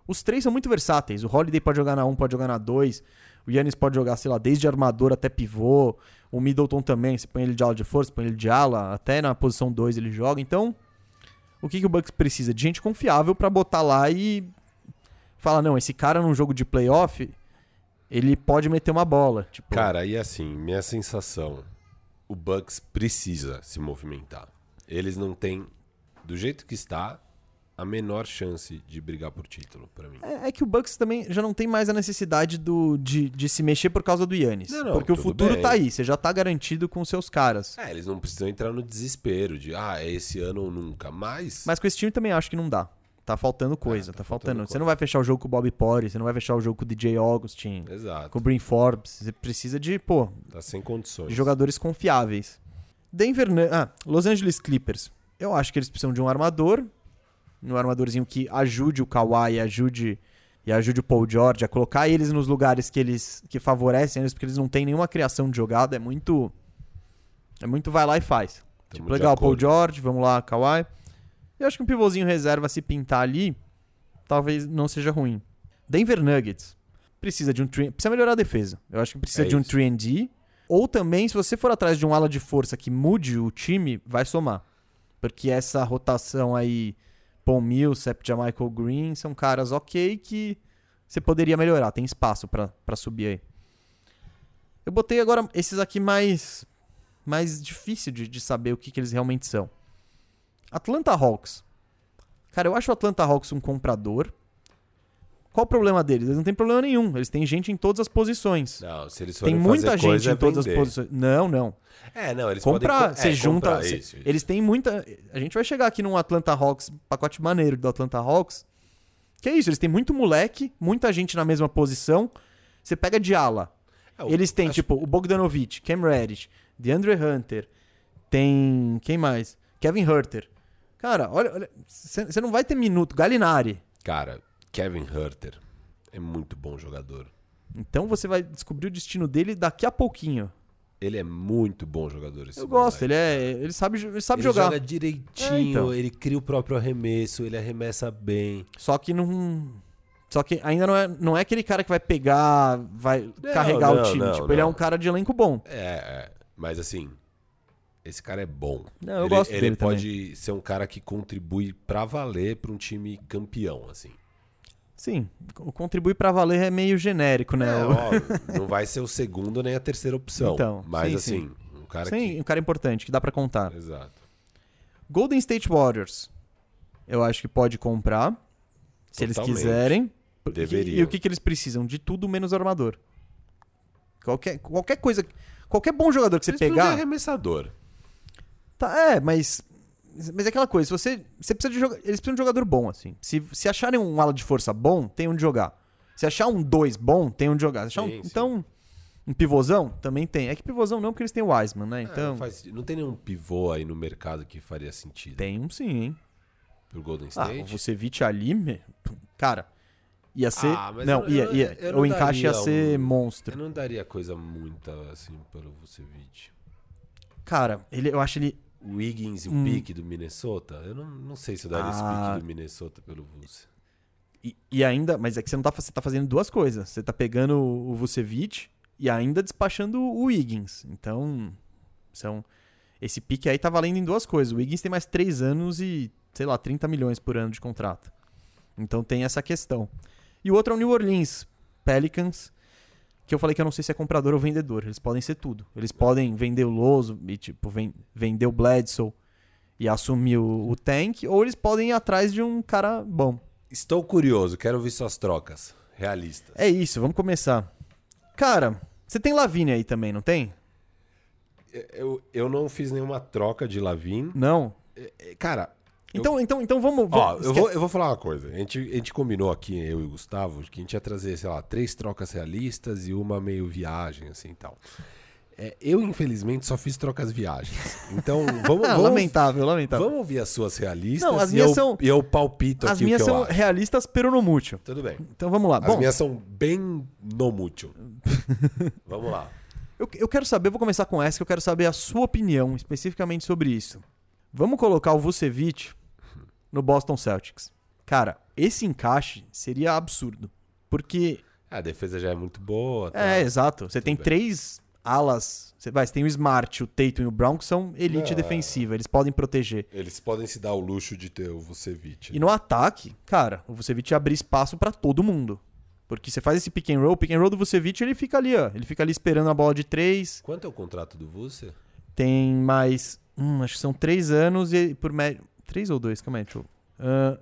Os três são muito versáteis. O Holiday pode jogar na 1, pode jogar na 2. O Yannis pode jogar, sei lá, desde armador até pivô. O Middleton também, você põe ele de ala de força, põe ele de ala, até na posição 2 ele joga. Então, o que, que o Bucks precisa? De gente confiável pra botar lá e falar, não, esse cara num jogo de playoff, ele pode meter uma bola. Tipo,
Cara, e assim, minha sensação, o Bucks precisa se movimentar. Eles não têm, do jeito que está, a menor chance de brigar por título, pra mim.
É, é que o Bucks também já não tem mais a necessidade do, de, de se mexer por causa do Yannis.
Não, não,
porque o futuro
bem.
tá aí, você já tá garantido com seus caras.
É, eles não precisam entrar no desespero de, ah, é esse ano ou nunca. Mas,
Mas com esse time também acho que não dá. Tá faltando coisa,
tá
tá,
faltando
faltando. Você não vai fechar o jogo com o Bob Porter, você não vai fechar o jogo com o DJ Augustin,
exato,
com o Brin Forbes. Você precisa de, pô,
tá sem condições.
de jogadores confiáveis. Denver, ah, Los Angeles Clippers. Eu acho que eles precisam de um armador, um armadorzinho que ajude o Kawhi, ajude e ajude o Paul George a colocar eles nos lugares que eles que favorecem eles, porque eles não têm nenhuma criação de jogada, é muito é muito vai lá e faz.
Tamo
tipo, legal, Paul. George, vamos lá, Kawhi. Eu acho que um pivôzinho reserva se pintar ali, talvez não seja ruim. Denver Nuggets precisa de um tri- precisa melhorar a defesa. Eu acho que precisa
É
de um
isso.
3D ou também se você for atrás de um ala de força que mude o time, vai somar. Porque essa rotação aí Paul Millsap, Michael Green são caras OK que você poderia melhorar, tem espaço pra subir aí. Eu botei agora esses aqui mais mais difícil de, de saber o que, que eles realmente são. Atlanta Hawks. Cara, eu acho o Atlanta Hawks um comprador. Qual o problema deles? Eles não têm problema nenhum. Eles têm gente em todas as posições.
Não, se eles forem
Tem muita
fazer
gente
coisa,
em
é
todas as
vender.
posições. Não, não.
É, não, eles
Comprar,
podem...
você
é,
junta.
comprar,
você-
isso, isso.
Eles têm muita. A gente vai chegar aqui num Atlanta Hawks, pacote maneiro do Atlanta Hawks. Que é isso, eles têm muito moleque, muita gente na mesma posição. Você pega de ala.
É,
Eles têm,
acho-
tipo, o Bogdanovich, Cam Reddish, DeAndre Hunter, tem. Quem mais? Kevin Herter. Cara, olha, você não vai ter minuto. Galinari.
Cara, Kevin Herter é muito bom jogador.
Então você vai descobrir o destino dele daqui a pouquinho.
Ele é muito bom jogador. Esse
Eu gosto,
moleque.
ele, é, ele sabe, ele sabe
Ele
jogar.
joga direitinho,
É, então.
ele cria o próprio arremesso, ele arremessa bem.
Só que não. Só que ainda não é, não é aquele cara que vai pegar, vai
Não,
carregar o
não,
time.
não,
tipo, ele é um cara de elenco bom.
É, é, mas assim, esse cara é bom.
Não, eu
ele,
gosto
ele
dele
pode ser um cara que contribui pra valer pra um time campeão, assim.
Sim, o contribuir pra valer é meio genérico, né?
É, óbvio, não vai ser o segundo nem a terceira opção.
Então,
mas
sim,
assim, um cara
Sim, um cara importante que dá pra contar.
que. Exato.
Golden State Warriors, eu acho que pode comprar, se eles
Totalmente.
quiserem. Porque-
Deveriam.
E o que, que eles precisam? De tudo menos armador. Qualquer, qualquer coisa. Qualquer bom jogador que você
Eles de
pegar.
arremessador.
Tá, é, mas. Mas é aquela coisa, se você, você precisa de joga- Eles precisam de um jogador bom, assim. Se, se acharem um ala de força bom, tem onde jogar. Se achar um 2 bom, tem onde jogar. Se achar um-
Sim, sim.
então, um pivôzão também tem. É que pivôzão não, porque eles têm o Wiseman, né?
É,
Então.
não, faz- não tem nenhum pivô aí no mercado que faria sentido
Tem um sim, hein?
pro Golden
Ah,
State.
o Vucevic ali, me- cara, ia ser.
Ah, mas
não,
eu-
ia,
eu-
ia.
eu não
o encaixe ia ser
um-
monstro.
Eu não daria coisa muita assim pelo Vucevic.
Cara, ele, eu acho ele.
O Wiggins e o
Hum.
pique do Minnesota, eu não, não sei se eu daria esse
Ah.
pique do Minnesota pelo Vuce.
E, e ainda. Mas é que você não tá, você tá fazendo duas coisas. Você tá pegando o o Vucevic e ainda despachando o Wiggins. Então. São. Esse pique aí tá valendo em duas coisas. O Wiggins tem mais três anos e, sei lá, 30 milhões por ano de contrato. Então tem essa questão. E o outro é o New Orleans Pelicans, que eu falei que eu não sei se é comprador ou vendedor. Eles podem ser tudo. Eles podem vender o Loso e, tipo, ven- vender o Bledsoe e assumir o, o tank, ou eles podem ir atrás de um cara bom.
Estou curioso, quero ver suas trocas realistas.
É isso, vamos começar. Cara, você tem Lavigne aí também, não tem?
Eu, eu não fiz nenhuma troca de Lavin.
Não?
Cara,
Então, então, então vamos.
ó, eu vou, eu vou falar uma coisa. A gente, a gente combinou aqui, eu e o Gustavo, que a gente ia trazer, sei lá, três trocas realistas e uma meio viagem, assim e tal. É, eu, infelizmente, só fiz trocas viagens. Então, vamos,
Ah,
vamos,
lamentável, lamentável.
vamos ouvir as suas realistas
Não, as
e,
minhas
eu,
são-
e eu palpito
As
aqui
minhas
que eu
são
acho.
realistas peronomútil.
Tudo bem.
Então vamos lá.
As
Bom,
minhas são bem no mútil. Vamos lá.
eu, eu quero saber, vou começar com essa, que eu quero saber a sua opinião especificamente sobre isso. Vamos colocar o Vucevic no Boston Celtics. Cara, esse encaixe seria absurdo. Porque
A defesa já é muito boa. tá?
É, exato. Você tem
bem.
três alas. Você, vai, você tem o Smart, o Tatum e o Brown, que são elite
Não,
defensiva. Eles podem proteger.
Eles podem se dar o luxo de ter o Vucevic.
E no ataque, cara, o Vucevic abrir espaço pra todo mundo. Porque você faz esse pick and roll, o pick and roll do Vucevic, ele fica ali, ó. Ele fica ali esperando a bola de três.
Quanto é o contrato do Vuce?
Tem mais. Hum, acho que são três anos e por média. Três ou dois? Calma aí, deixa eu.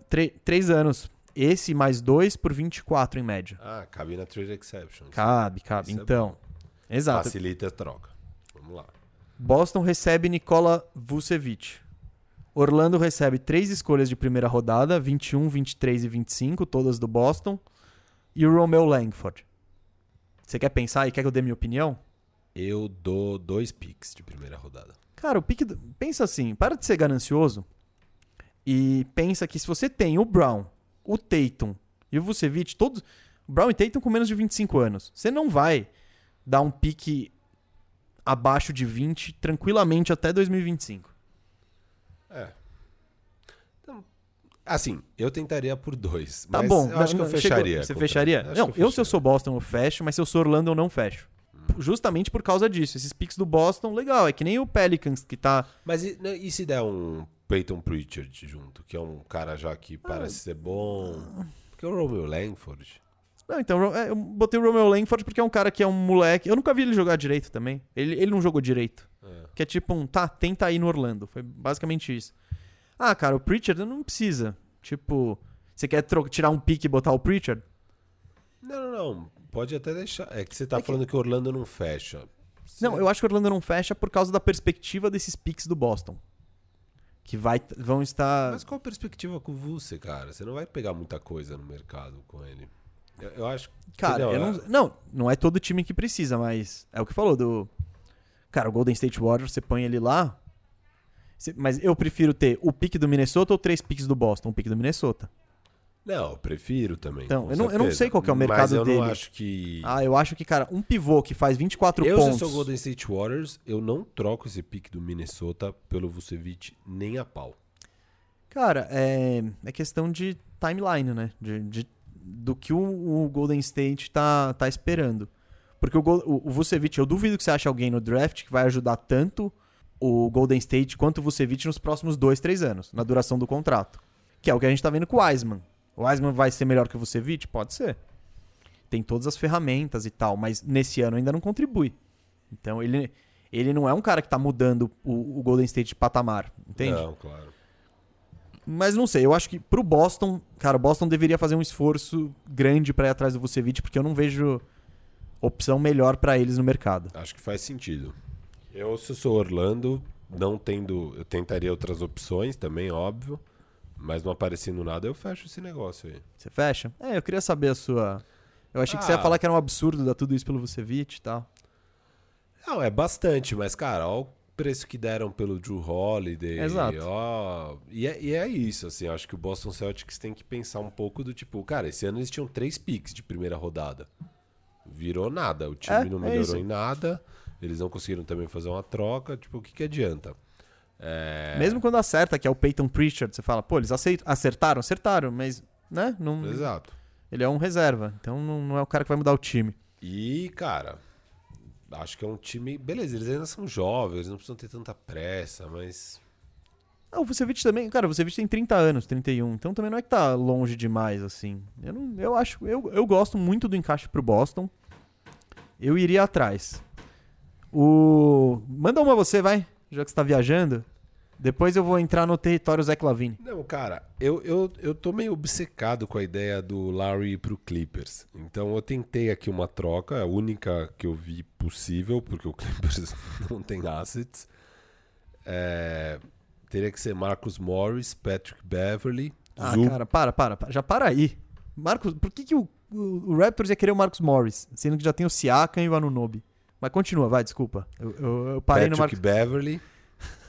Tre- três anos. Esse mais dois por 24 em média.
Ah, cabe na trade exception.
Cabe, cabe.
Isso é
então. exato.
Facilita a troca. Vamos lá.
Boston recebe Nikola Vucevic. Orlando recebe três escolhas de primeira rodada, 21, 23 e 25, todas do Boston. E o Romeo Langford. Você quer pensar e quer que eu dê minha opinião?
Eu dou dois picks de primeira rodada.
Cara, o pique. do- Pensa assim, para de ser ganancioso e pensa que se você tem o Brown, o Tatum e o Vucevic, todos. Brown e Tatum com menos de 25 anos. Você não vai dar um pique abaixo de 20 tranquilamente até 2025.
É. Então, assim, eu tentaria por dois.
Tá
mas
bom,
eu acho que eu fecharia.
Você fecharia?
acho
Não,
que
eu, se eu sou Boston, eu fecho, mas se eu sou Orlando, eu não fecho. Justamente por causa disso. Esses picks do Boston, legal. É que nem o Pelicans, que tá.
Mas e, né, e se der um Peyton Pritchard junto, que é um cara já que
Ah.
parece ser bom? Porque o Romeo Langford.
Não, então, é, eu botei o Romeo Langford porque é um cara que é um moleque. Eu nunca vi ele jogar direito também. Ele, ele não jogou direito.
É.
Que é tipo um, tá, tenta ir no Orlando. Foi basicamente isso. Ah, cara, o Pritchard não precisa. Tipo, você quer tirar um pique e botar o Pritchard?
Não, não, não. Pode até deixar. É que você tá
É
falando que o Orlando não fecha.
Não, eu acho que o Orlando não fecha por causa da perspectiva desses picks do Boston. Que vai, vão estar.
Mas qual a perspectiva com você, cara? Você não vai pegar muita coisa no mercado com ele. Eu, eu acho.
Cara,
entendeu?
eu não, não, não é todo time que precisa, mas é o que falou do. Cara, o Golden State Warriors, você põe ele lá. mas eu prefiro ter o pique do Minnesota ou três piques do Boston? O pique do Minnesota.
Não, eu prefiro também.
Então, eu não- eu não sei qual é o mercado
Mas eu
dele.
não acho que.
Ah, eu acho que, cara, um pivô que faz 24
eu, se eu
pontos.
sou Golden State Warriors, eu não troco esse pique do Minnesota pelo Vucevic nem a pau.
Cara, é, é questão de timeline, né? De, de- do que o, o Golden State tá, tá esperando. Porque o, o, o Vucevic, eu duvido que você ache alguém no draft que vai ajudar tanto o Golden State quanto o Vucevic nos próximos dois, três anos, na duração do contrato. Que é o que a gente tá vendo com o Wiseman. O Wiseman vai ser melhor que o Vucevic? Pode ser. Tem todas as ferramentas e tal, mas nesse ano ainda não contribui. Então ele, ele não é um cara que tá mudando o, o Golden State de patamar, entende?
Não, claro.
Mas não sei, eu acho que pro Boston, cara, o Boston deveria fazer um esforço grande pra ir atrás do Vucevic, porque eu não vejo opção melhor pra eles no mercado.
Acho que faz sentido. Eu, se eu sou Orlando, não tendo. Eu tentaria outras opções também, óbvio. Mas não aparecendo nada, eu fecho esse negócio aí.
Você fecha? É, eu queria saber a sua. Eu achei que você ia
Ah.
falar que era um absurdo dar tudo isso pelo Vucevic e tal.
Não, é bastante, mas, cara, ó o preço que deram pelo Drew Holiday.
Exato.
Ó, e, é, e é isso, assim, acho que o Boston Celtics tem que pensar um pouco do tipo, cara, esse ano eles tinham três picks de primeira rodada. Virou nada, o time
É,
não
é
melhorou
isso.
em nada, eles não conseguiram também fazer uma troca, tipo, o que, que adianta? É,
Mesmo quando acerta, que é o Peyton Pritchard, você fala, pô, eles aceit- acertaram? Acertaram, mas, né? Não,
Exato.
ele é um reserva, então não, não é o cara que vai mudar o time.
E, cara, acho que é um time. Beleza, eles ainda são jovens, não precisam ter tanta pressa, mas.
Ah, o Vucevic também, cara, o Vucevic tem 30 anos, 31, então também não é que tá longe demais, assim. Eu, não, eu acho, eu, eu gosto muito do encaixe pro Boston. Eu iria atrás. O... Manda uma você, vai, já que você tá viajando. Depois eu vou entrar no território Zach Lavine.
Não, cara, eu, eu, eu tô meio obcecado com a ideia do Larry pro Clippers. Então eu tentei aqui uma troca, a única que eu vi possível, porque o Clippers não tem assets. É, teria que ser Marcus Morris, Patrick Beverly,
Ah, cara, para, para, para, já para aí. Marcos, por que, que o, o, o Raptors ia querer o Marcos Morris, sendo que já tem o Siakam e o Anunobi? Mas continua, vai, desculpa. Eu, eu, eu parei no
Patrick
Marcos...
Beverly,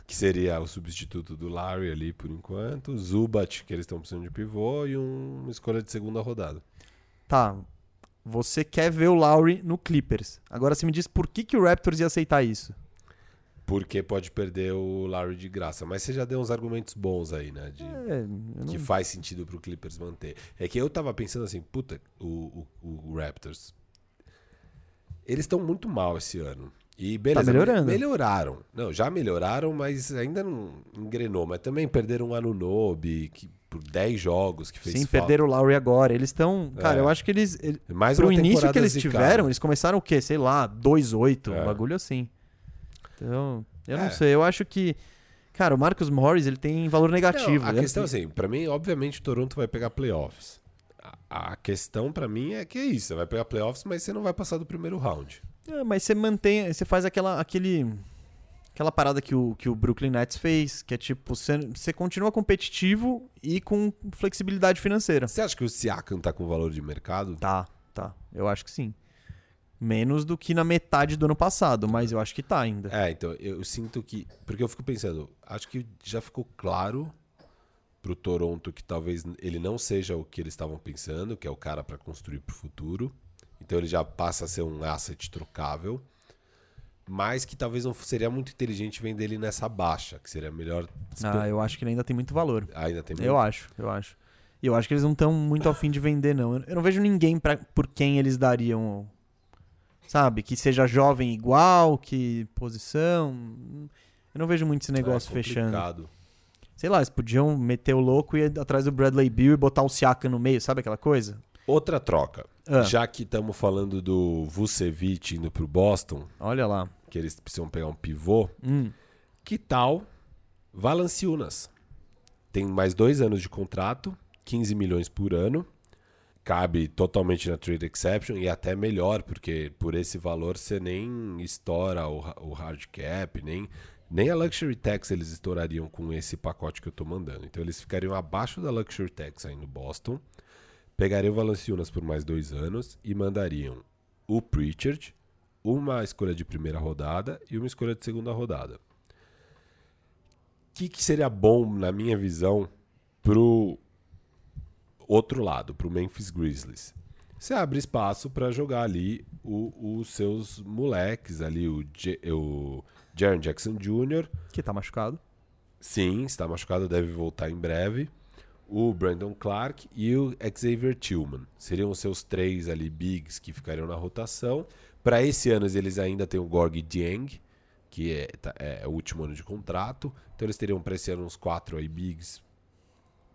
que seria o substituto do Larry ali por enquanto, Zubat, que eles estão precisando de pivô, e um- uma escolha de segunda rodada.
Tá, você quer ver o Lowry no Clippers. Agora você me diz por que, que o Raptors ia aceitar isso.
Porque pode perder o Larry de graça. Mas você já deu uns argumentos bons aí, né? De,
É, eu
que
não...
faz sentido pro Clippers manter. É que eu tava pensando assim, puta, o, o, o Raptors. Eles estão muito mal esse ano. E beleza,
Tá melhorando.
me- melhoraram. Não, já melhoraram, mas ainda não engrenou. Mas também perderam o Anunobi, que por 10 jogos que fez
Sim,
falta.
perderam o Lowry agora. Eles estão. Cara,
É.
eu acho que eles. ele-
Mais
pro início que eles
zicada.
tiveram, eles começaram o quê? Sei lá, 2-8, um
É.
bagulho assim. Então, eu não
É.
sei. Eu acho que. Cara, o Marcus Morris, ele tem valor negativo.
Não, a questão é assim, pra mim, obviamente, o Toronto vai pegar playoffs. A, a questão pra mim é que é isso, você vai pegar playoffs, mas você não vai passar do primeiro round.
É, mas você mantém, você faz aquela, aquele, aquela parada que o, que o Brooklyn Nets fez, que é tipo, você, você continua competitivo e com flexibilidade financeira.
Você acha que o Siakam tá com valor de mercado?
Tá, tá. Eu acho que sim. Menos do que na metade do ano passado, mas eu acho que tá ainda.
É, então, eu sinto que. Porque eu fico pensando, acho que já ficou claro pro Toronto que talvez ele não seja o que eles estavam pensando, que é o cara pra construir pro futuro. Então ele já passa a ser um asset trocável. Mas que talvez não seria muito inteligente vender ele nessa baixa, que seria melhor.
Ah, eu acho que ele ainda tem muito valor.
Ainda tem
Eu acho, eu acho. E eu acho que eles não estão muito afim de vender, não. Eu- não vejo ninguém pra, por quem eles dariam. Sabe? Que seja jovem igual, que posição. Eu não vejo muito esse negócio
É
fechando. Sei lá, eles podiam meter o louco e ir atrás do Bradley Bill e botar o Siakam no meio, sabe aquela coisa?
Outra troca.
Ah.
Já que estamos falando do Vucevic indo pro Boston,
Olha lá.
que eles precisam pegar um pivô,
Hum.
que tal Valanciunas? Tem mais dois anos de contrato, 15 milhões por ano. Cabe totalmente na trade exception e até melhor, porque por esse valor você nem estoura o, o hard cap, nem, nem a luxury tax eles estourariam com esse pacote que eu tô mandando. Então eles ficariam abaixo da luxury tax aí no Boston, pegariam o Valanciunas por mais dois anos e mandariam o Pritchard, uma escolha de primeira rodada e uma escolha de segunda rodada. O que, que seria bom, na minha visão, pro outro lado, para o Memphis Grizzlies. Você abre espaço para jogar ali os seus moleques ali, o, J- o Jaren Jackson Jr.,
Que tá machucado.
sim, está machucado, deve voltar em breve. O Brandon Clark e o Xavier Tillman. Seriam os seus três ali bigs que ficariam na rotação. Para esse ano eles ainda têm o Gorg Dieng, que é, tá- é o último ano de contrato. Então eles teriam para esse ano uns quatro aí bigs,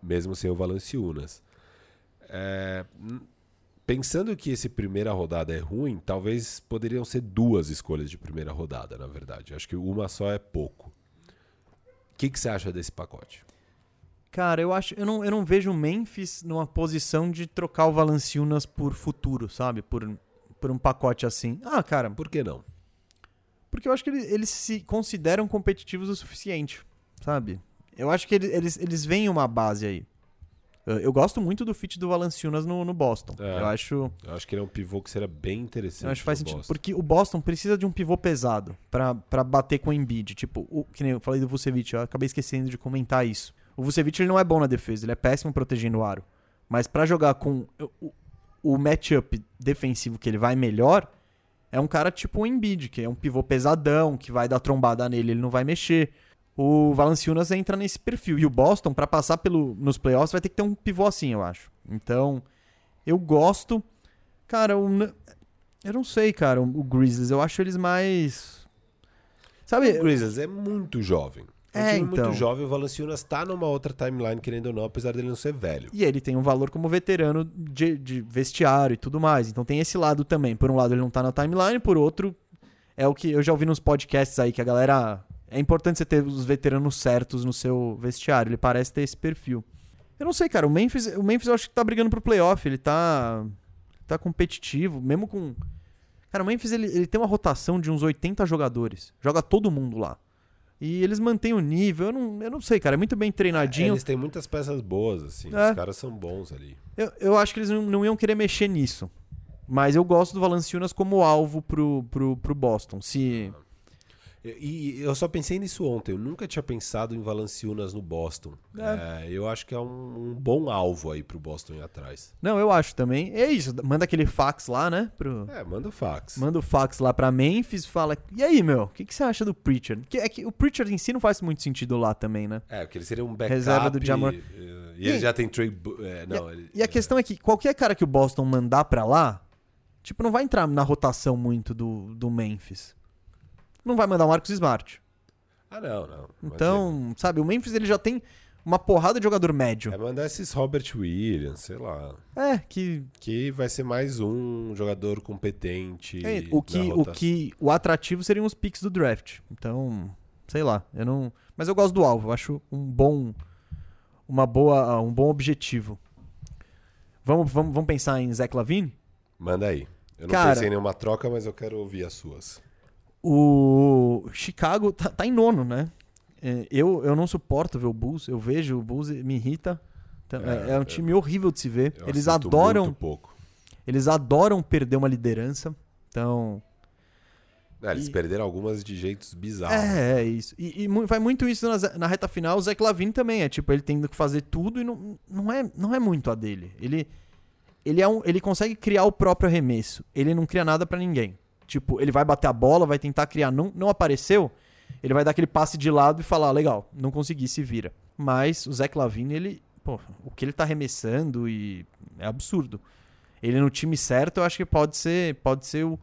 mesmo sem o Valanciunas. É, pensando que esse primeira rodada é ruim, talvez poderiam ser duas escolhas de primeira rodada, na verdade. Acho que uma só é pouco. O que, que você acha desse pacote?
Cara, eu acho. Eu não, eu não vejo o Memphis numa posição de trocar o Valanciunas por futuro, sabe? Por, por um pacote assim. Ah, cara,
Por que não?
porque eu acho que eles, eles se consideram competitivos o suficiente, sabe? Eu acho que eles, eles, eles veem uma base aí. Eu, eu gosto muito do fit do Valanciunas no, no Boston.
É.
Eu acho.
Eu acho que ele é um pivô que seria bem interessante.
Eu acho que faz sentido.
Boston.
Porque o Boston precisa de um pivô pesado pra, pra bater com o Embiid. Tipo, o, que nem eu falei do Vucevic, eu acabei esquecendo de comentar isso. O Vucevic ele não é bom na defesa, ele é péssimo protegendo o aro. Mas pra jogar com o, o, matchup defensivo que ele vai melhor, é um cara tipo o Embiid, que é um pivô pesadão, que vai dar trombada nele, ele não vai mexer. O Valanciunas entra nesse perfil. E o Boston, pra passar pelo, nos playoffs, vai ter que ter um pivô assim, eu acho. Então, eu gosto. Cara, N- eu não sei, cara, o Grizzlies, eu acho eles mais. Sabe?
O Grizzlies é muito jovem. É um
É,
time
então.
muito jovem. O Valanciunas tá numa outra timeline, querendo ou não, apesar dele não ser velho.
E ele tem um valor como veterano de, de vestiário e tudo mais. Então tem esse lado também. Por um lado, ele não tá na timeline, por outro, é o que eu já ouvi nos podcasts aí, que a galera. É importante você ter os veteranos certos no seu vestiário. Ele parece ter esse perfil. Eu não sei, cara. O Memphis, o Memphis eu acho que tá brigando pro playoff. Ele tá. tá competitivo, mesmo com. Cara, o Memphis ele, ele tem uma rotação de uns 80 jogadores. Joga todo mundo lá. E eles mantêm o nível. Eu não, eu não sei, cara. É muito bem
É,
treinadinho.
eles têm muitas peças boas, assim.
É.
Os caras são bons ali.
Eu, eu acho que eles não, não iam querer mexer nisso. Mas eu gosto do Valanciunas como alvo pro, pro, pro Boston. Se.
E eu só pensei nisso ontem. Eu nunca tinha pensado em Valanciunas no Boston. É, eu acho que é um, um bom alvo aí pro Boston ir atrás.
Não, eu acho também. É isso. Manda aquele fax lá, né? Pro...
É, manda o fax.
Manda o fax lá pra Memphis fala. E aí, meu? O que, que você acha do Preacher? Que, é que o Preacher em si não faz muito sentido lá também, né?
É, porque ele seria um backup.
Reserva do Jamor-
E, e ele
E-
já tem Trey... Bu- É, não, ele-
E a questão é que qualquer cara que o Boston mandar pra lá, tipo, não vai entrar na rotação muito do, do Memphis. Não vai mandar o Marcos Smart.
Ah, não, não.
Então, sabe, o Memphis ele já tem uma porrada de jogador médio.
É mandar esses Robert Williams, sei lá.
É, que
Que vai ser mais um jogador competente.
É, o, que, o que o atrativo seriam os picks do draft. Então, sei lá, eu não, mas eu gosto do alvo, eu acho um bom uma boa, um bom objetivo. Vamos, vamos, vamos pensar em Zach Lavine?
Manda aí. Eu não
Cara-
pensei em nenhuma troca, mas eu quero ouvir as suas.
O Chicago tá, tá em nono, né? É, Eu, eu não suporto ver o Bulls, eu vejo o Bulls e me irrita. Então, é,
É,
é um time horrível de se ver. Eles adoram, eles adoram perder uma liderança. Então,
É, eles
E-
perderam algumas de jeitos bizarros.
É, é isso. E, e vai muito isso na, na reta final. O Zach Lavine também é tipo, ele tendo que fazer tudo e não, não, é, não é muito a dele. Ele, ele, é um, ele consegue criar o próprio arremesso. Ele não cria nada pra ninguém. Tipo, ele vai bater a bola, vai tentar criar. Não, não apareceu, ele vai dar aquele passe de lado e falar: legal, não consegui, se vira. Mas o Zach Lavine, ele. Pô, o que ele tá arremessando e é absurdo. Ele no time certo, eu acho que pode ser, pode ser o,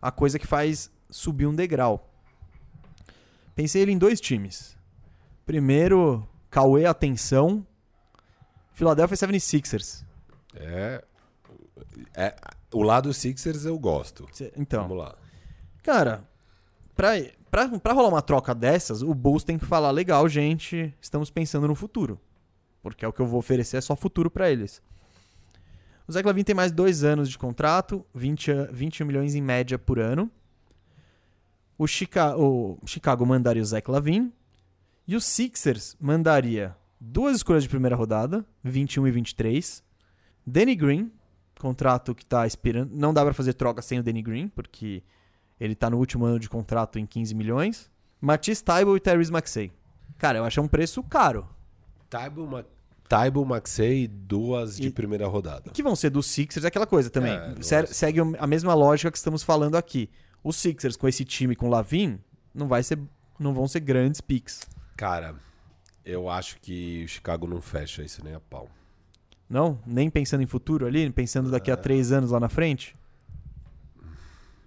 a coisa que faz subir um degrau. Pensei ele em dois times. Primeiro, Cauê Atenção, Philadelphia 76ers.
É, é- O lado Sixers eu gosto.
Cê- Então,
Vamos lá.
cara, pra, pra, pra rolar uma troca dessas, o Bulls tem que falar, legal, gente, estamos pensando no futuro. Porque é o que eu vou oferecer é só futuro pra eles. O Zach Lavine tem mais dois anos de contrato, 20, a- 21 milhões em média por ano. O, Chica, o Chicago mandaria o Zach Lavine. E o Sixers mandaria duas escolhas de primeira rodada, 21 e 23. Danny Green, contrato que tá expirando. Não dá pra fazer troca sem o Danny Green, porque ele tá no último ano de contrato em 15 milhões. Matisse Tybalt e Tyrese Maxey. Cara, eu achei um preço caro.
Taibo, Ma... Taibo, Maxey, duas de
E-
primeira rodada.
Que vão ser dos Sixers, é aquela coisa também.
É,
Se-
ser.
segue a mesma lógica que estamos falando aqui. Os Sixers com esse time com o Lavin não vai ser não vão ser grandes picks.
Cara, eu acho que o Chicago não fecha isso nem a pau.
Não? Nem pensando em futuro ali, pensando daqui a
É.
três anos lá na frente?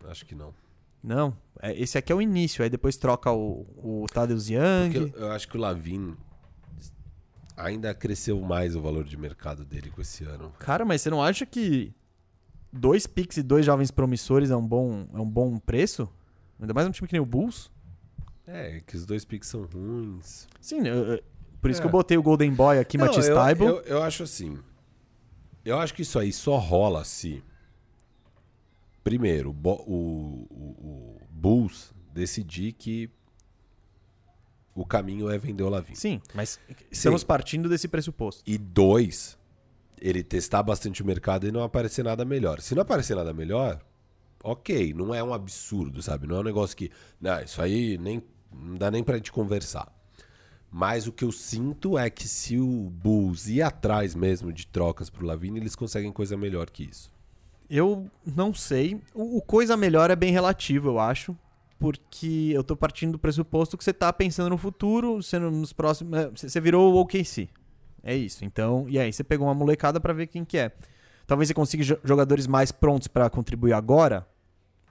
Acho que não.
Não. É, esse aqui é o início, aí depois troca o, o Tadeusz Young.
Porque eu, eu acho que o Lavin ainda cresceu mais o valor de mercado dele com esse ano.
Cara, mas você não acha que dois picks e dois jovens promissores é um bom, é um bom preço? Ainda mais um time que nem o Bulls?
É, que os dois picks são ruins.
Sim, eu- eu- por isso
É.
que eu botei o Golden Boy aqui, Matisse Taibo.
eu, eu acho assim. Eu acho que isso aí só rola se. Primeiro, o, o- o- Bulls decidir que o caminho é vender o Lavin.
Sim, mas estamos partindo desse pressuposto.
E dois, ele testar bastante o mercado e não aparecer nada melhor. Se não aparecer nada melhor, ok, não é um absurdo, sabe? Não é um negócio que. Não, isso aí nem, não dá nem pra gente conversar. Mas o que eu sinto é que se o Bulls ir atrás mesmo de trocas pro Lavine, eles conseguem coisa melhor que isso.
Eu não sei. O, o coisa melhor é bem relativo, eu acho. Porque eu tô partindo do pressuposto que você tá pensando no futuro, no- nos próximos. é, Você virou o OKC. É isso. Então, e aí você pegou uma molecada pra ver quem que é. Talvez você consiga jo- jogadores mais prontos pra contribuir agora.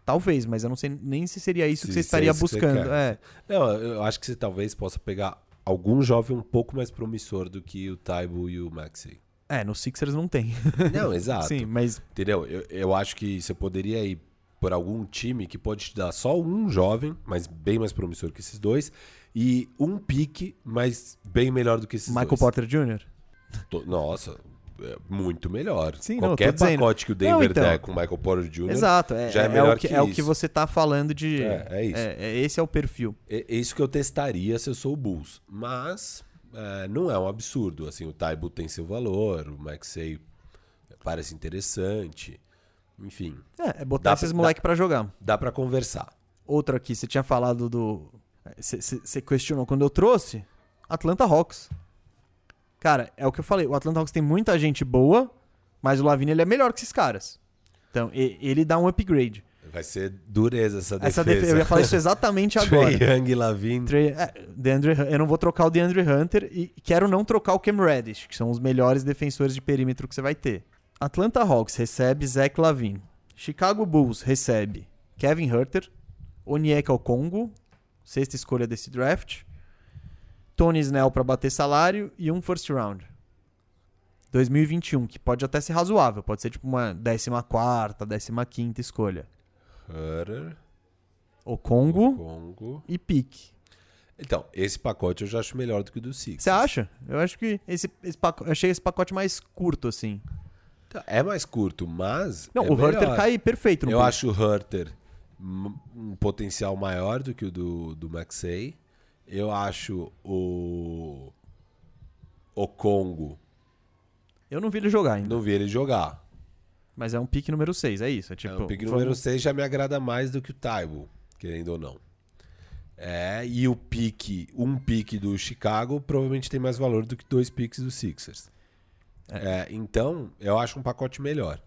Talvez, mas eu não sei nem se seria isso que
Se-
você
se é
estaria
isso que você
buscando. é.
Não, eu acho que você talvez possa pegar algum jovem um pouco mais promissor do que o Taibo e o Maxey.
É, no Sixers não tem.
Não, exato.
Sim, mas
Entendeu? Eu, eu acho que você poderia ir por algum time que pode te dar só um jovem, mas bem mais promissor que esses dois, e um pique, mas bem melhor do que esses
Michael
dois.
Porter Jr.
To- Nossa, muito melhor.
Sim, não,
Qualquer
dizendo.
pacote que o Denver
Não, então.
der com o Michael Porter Jr.
Exato, é,
já é
é
melhor
o que,
que
é o que você tá falando de.
É, é isso.
É, é- esse é o perfil.
É, é isso que eu testaria se eu sou o Bulls. Mas é, não é um absurdo. Assim, o Taibo tem seu valor, o Maxey parece interessante. Enfim,
É, é botar
Dá
esses moleque pra jogar.
dá pra conversar.
Outra aqui, você tinha falado do. Você questionou quando eu trouxe? Atlanta Hawks. Cara, é o que eu falei. O Atlanta Hawks tem muita gente boa, mas o Lavine ele é melhor que esses caras. Então, ele dá um upgrade.
Vai ser dureza essa defesa.
Essa defesa, eu ia falar isso exatamente agora.
Trae Young e Lavin.
Trey- é, DeAndre eu não vou trocar o DeAndre Hunter e quero não trocar o Cam Reddish, que são os melhores defensores de perímetro que você vai ter. Atlanta Hawks recebe Zach Lavine. Chicago Bulls recebe Kevin Herter, Onyeka Okongo, sexta escolha desse draft, Tony Snell para bater salário e um first round. 2021, que pode até ser razoável, pode ser tipo uma 14ª, 15ª escolha.
Hutter,
Okongo
Congo.
e pique.
Então, esse pacote eu já acho melhor do que o do Six.
Você acha? Eu acho que esse, esse pacote, eu achei esse pacote mais curto, assim.
É mais curto, mas.
Não,
é
o
melhor.
Herter cai perfeito no
Eu acho o Herter um um potencial maior do que o do, do Maxey. Eu acho o. O Congo.
Eu não vi ele jogar ainda,
Não vi ele jogar.
mas é um pique número 6, é isso. É tipo,
Tipo, o pick
vamos-
número 6 já me agrada mais do que o Taibo, querendo ou não. É, e o pique, um pique do Chicago provavelmente tem mais valor do que dois piques do Sixers. É, então, eu acho um pacote melhor.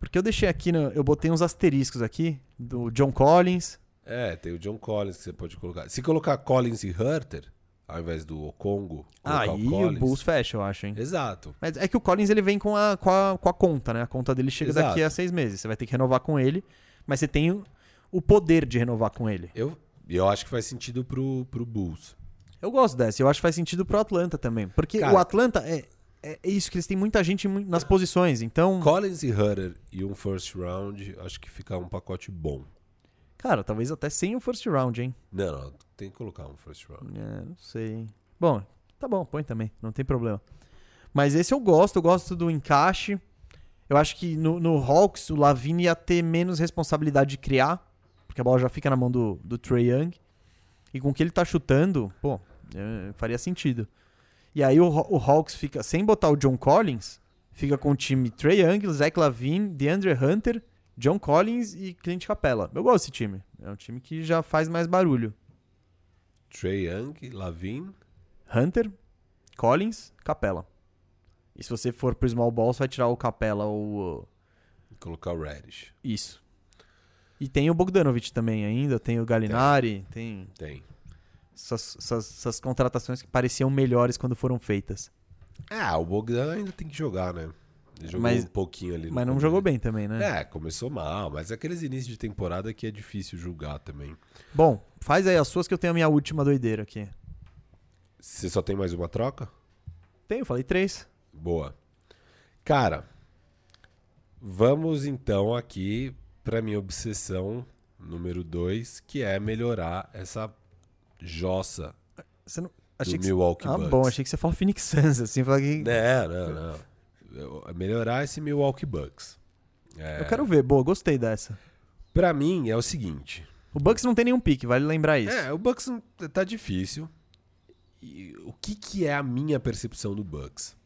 Porque eu deixei aqui, no- eu botei uns asteriscos aqui, do John Collins.
É, tem o John Collins que você pode colocar. Se colocar Collins e Herter, ao invés do Okongo,
Aí
o
o
Collins.
Bulls fecha, eu acho, hein?
Exato.
Mas é que o Collins ele vem com a, com a, com a conta, né? A conta dele chega
Exato.
daqui a seis meses. Você vai ter que renovar com ele, mas você tem o, o poder de renovar com ele.
Eu, eu acho que faz sentido pro, pro Bulls.
Eu gosto dessa. Eu acho que faz sentido pro Atlanta também. Porque
Cara-
o Atlanta é, é é isso, que eles têm muita gente nas posições. Então,
Collins e Herter e um first round, acho que fica um pacote bom.
Cara, talvez até sem o first round, hein?
Não, não, tem que colocar um first round.
É, não sei. Bom, tá bom, põe também, não tem problema. Mas esse eu gosto, eu gosto do encaixe. Eu acho que no, no Hawks o Lavine ia ter menos responsabilidade de criar, porque a bola já fica na mão do, do Trey Young. E com o que ele tá chutando, pô, é, faria sentido. E aí o, o Hawks fica, sem botar o John Collins, fica com o time Trey Young, Zach Lavine, DeAndre Hunter, John Collins e Clint Capella. Eu gosto desse time. É um time que já faz mais barulho.
Trey Young, Lavin.
Hunter, Collins, Capella. E se você for pro small ball, você vai tirar o Capela ou o-
Colocar o Reddish.
isso. E tem o Bogdanovic também ainda, tem o Galinari, tem
Tem.
essas, essas- essas contratações que pareciam melhores quando foram feitas.
Ah, o Bogdan ainda tem que jogar, né? Ele jogou
Mas-
um pouquinho ali. no
Mas não
começo.
jogou bem também, né?
É, começou mal, mas aqueles inícios de temporada que é difícil julgar também.
Bom, faz aí as suas que eu tenho a minha última doideira aqui.
Você só tem mais uma troca?
Tenho, falei três.
Boa. Cara, vamos então aqui pra minha obsessão número 2, que é melhorar essa jossa
Você não...
do
Achei que...
Milwaukee
Ah,
Bucks.
bom, achei que você falou Phoenix Suns, assim, falar que...
Não, não, não. É melhorar esse Milwaukee Bucks. É,
Eu quero ver, boa, gostei dessa.
Pra mim é o seguinte.
O Bucks não tem nenhum pique, vale lembrar isso.
É, o Bucks tá difícil. E o que, que é a minha percepção do Bucks?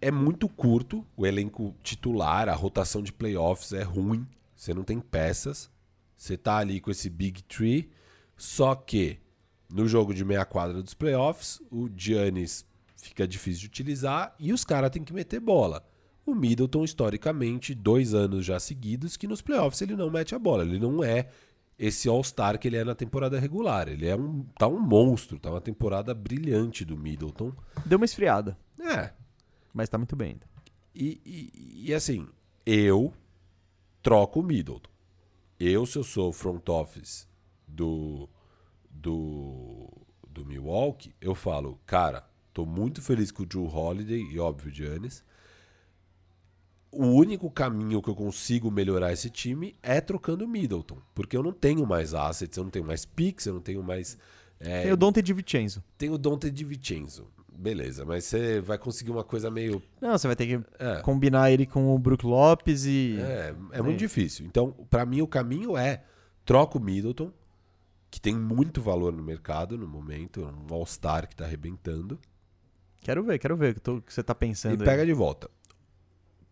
É muito curto o elenco titular, a rotação de playoffs é ruim. Você não tem peças. Você tá ali com esse Big Tree. Só que no jogo de meia quadra dos playoffs, o Giannis fica difícil de utilizar e os caras têm que meter bola. O Middleton, historicamente, dois anos já seguidos, que nos playoffs ele não mete a bola. Ele não é esse All-Star que ele é na temporada regular. Ele é um. tá um monstro, tá uma temporada brilhante do Middleton.
Deu uma esfriada,
É.
mas tá muito bem ainda.
E, e- e, assim, eu troco o Middleton. Eu, se eu sou front office do, do, do Milwaukee, eu falo, cara, tô muito feliz com o Drew Holiday e, óbvio, o Giannis. O único caminho que eu consigo melhorar esse time é trocando o Middleton. Porque eu não tenho mais assets, eu não tenho mais picks, eu não tenho mais. é,
Tem o Dante DiVincenzo.
tem o Dante DiVincenzo. Beleza, mas você vai conseguir uma coisa meio.
Não, você vai ter que
É.
combinar ele com o Brook Lopes e...
É, é muito difícil. Então, pra mim, o caminho é troca o Middleton, que tem muito valor no mercado no momento, é um All-Star que tá arrebentando,
Quero ver, quero ver o que você tá pensando
e
aí.
pega de volta.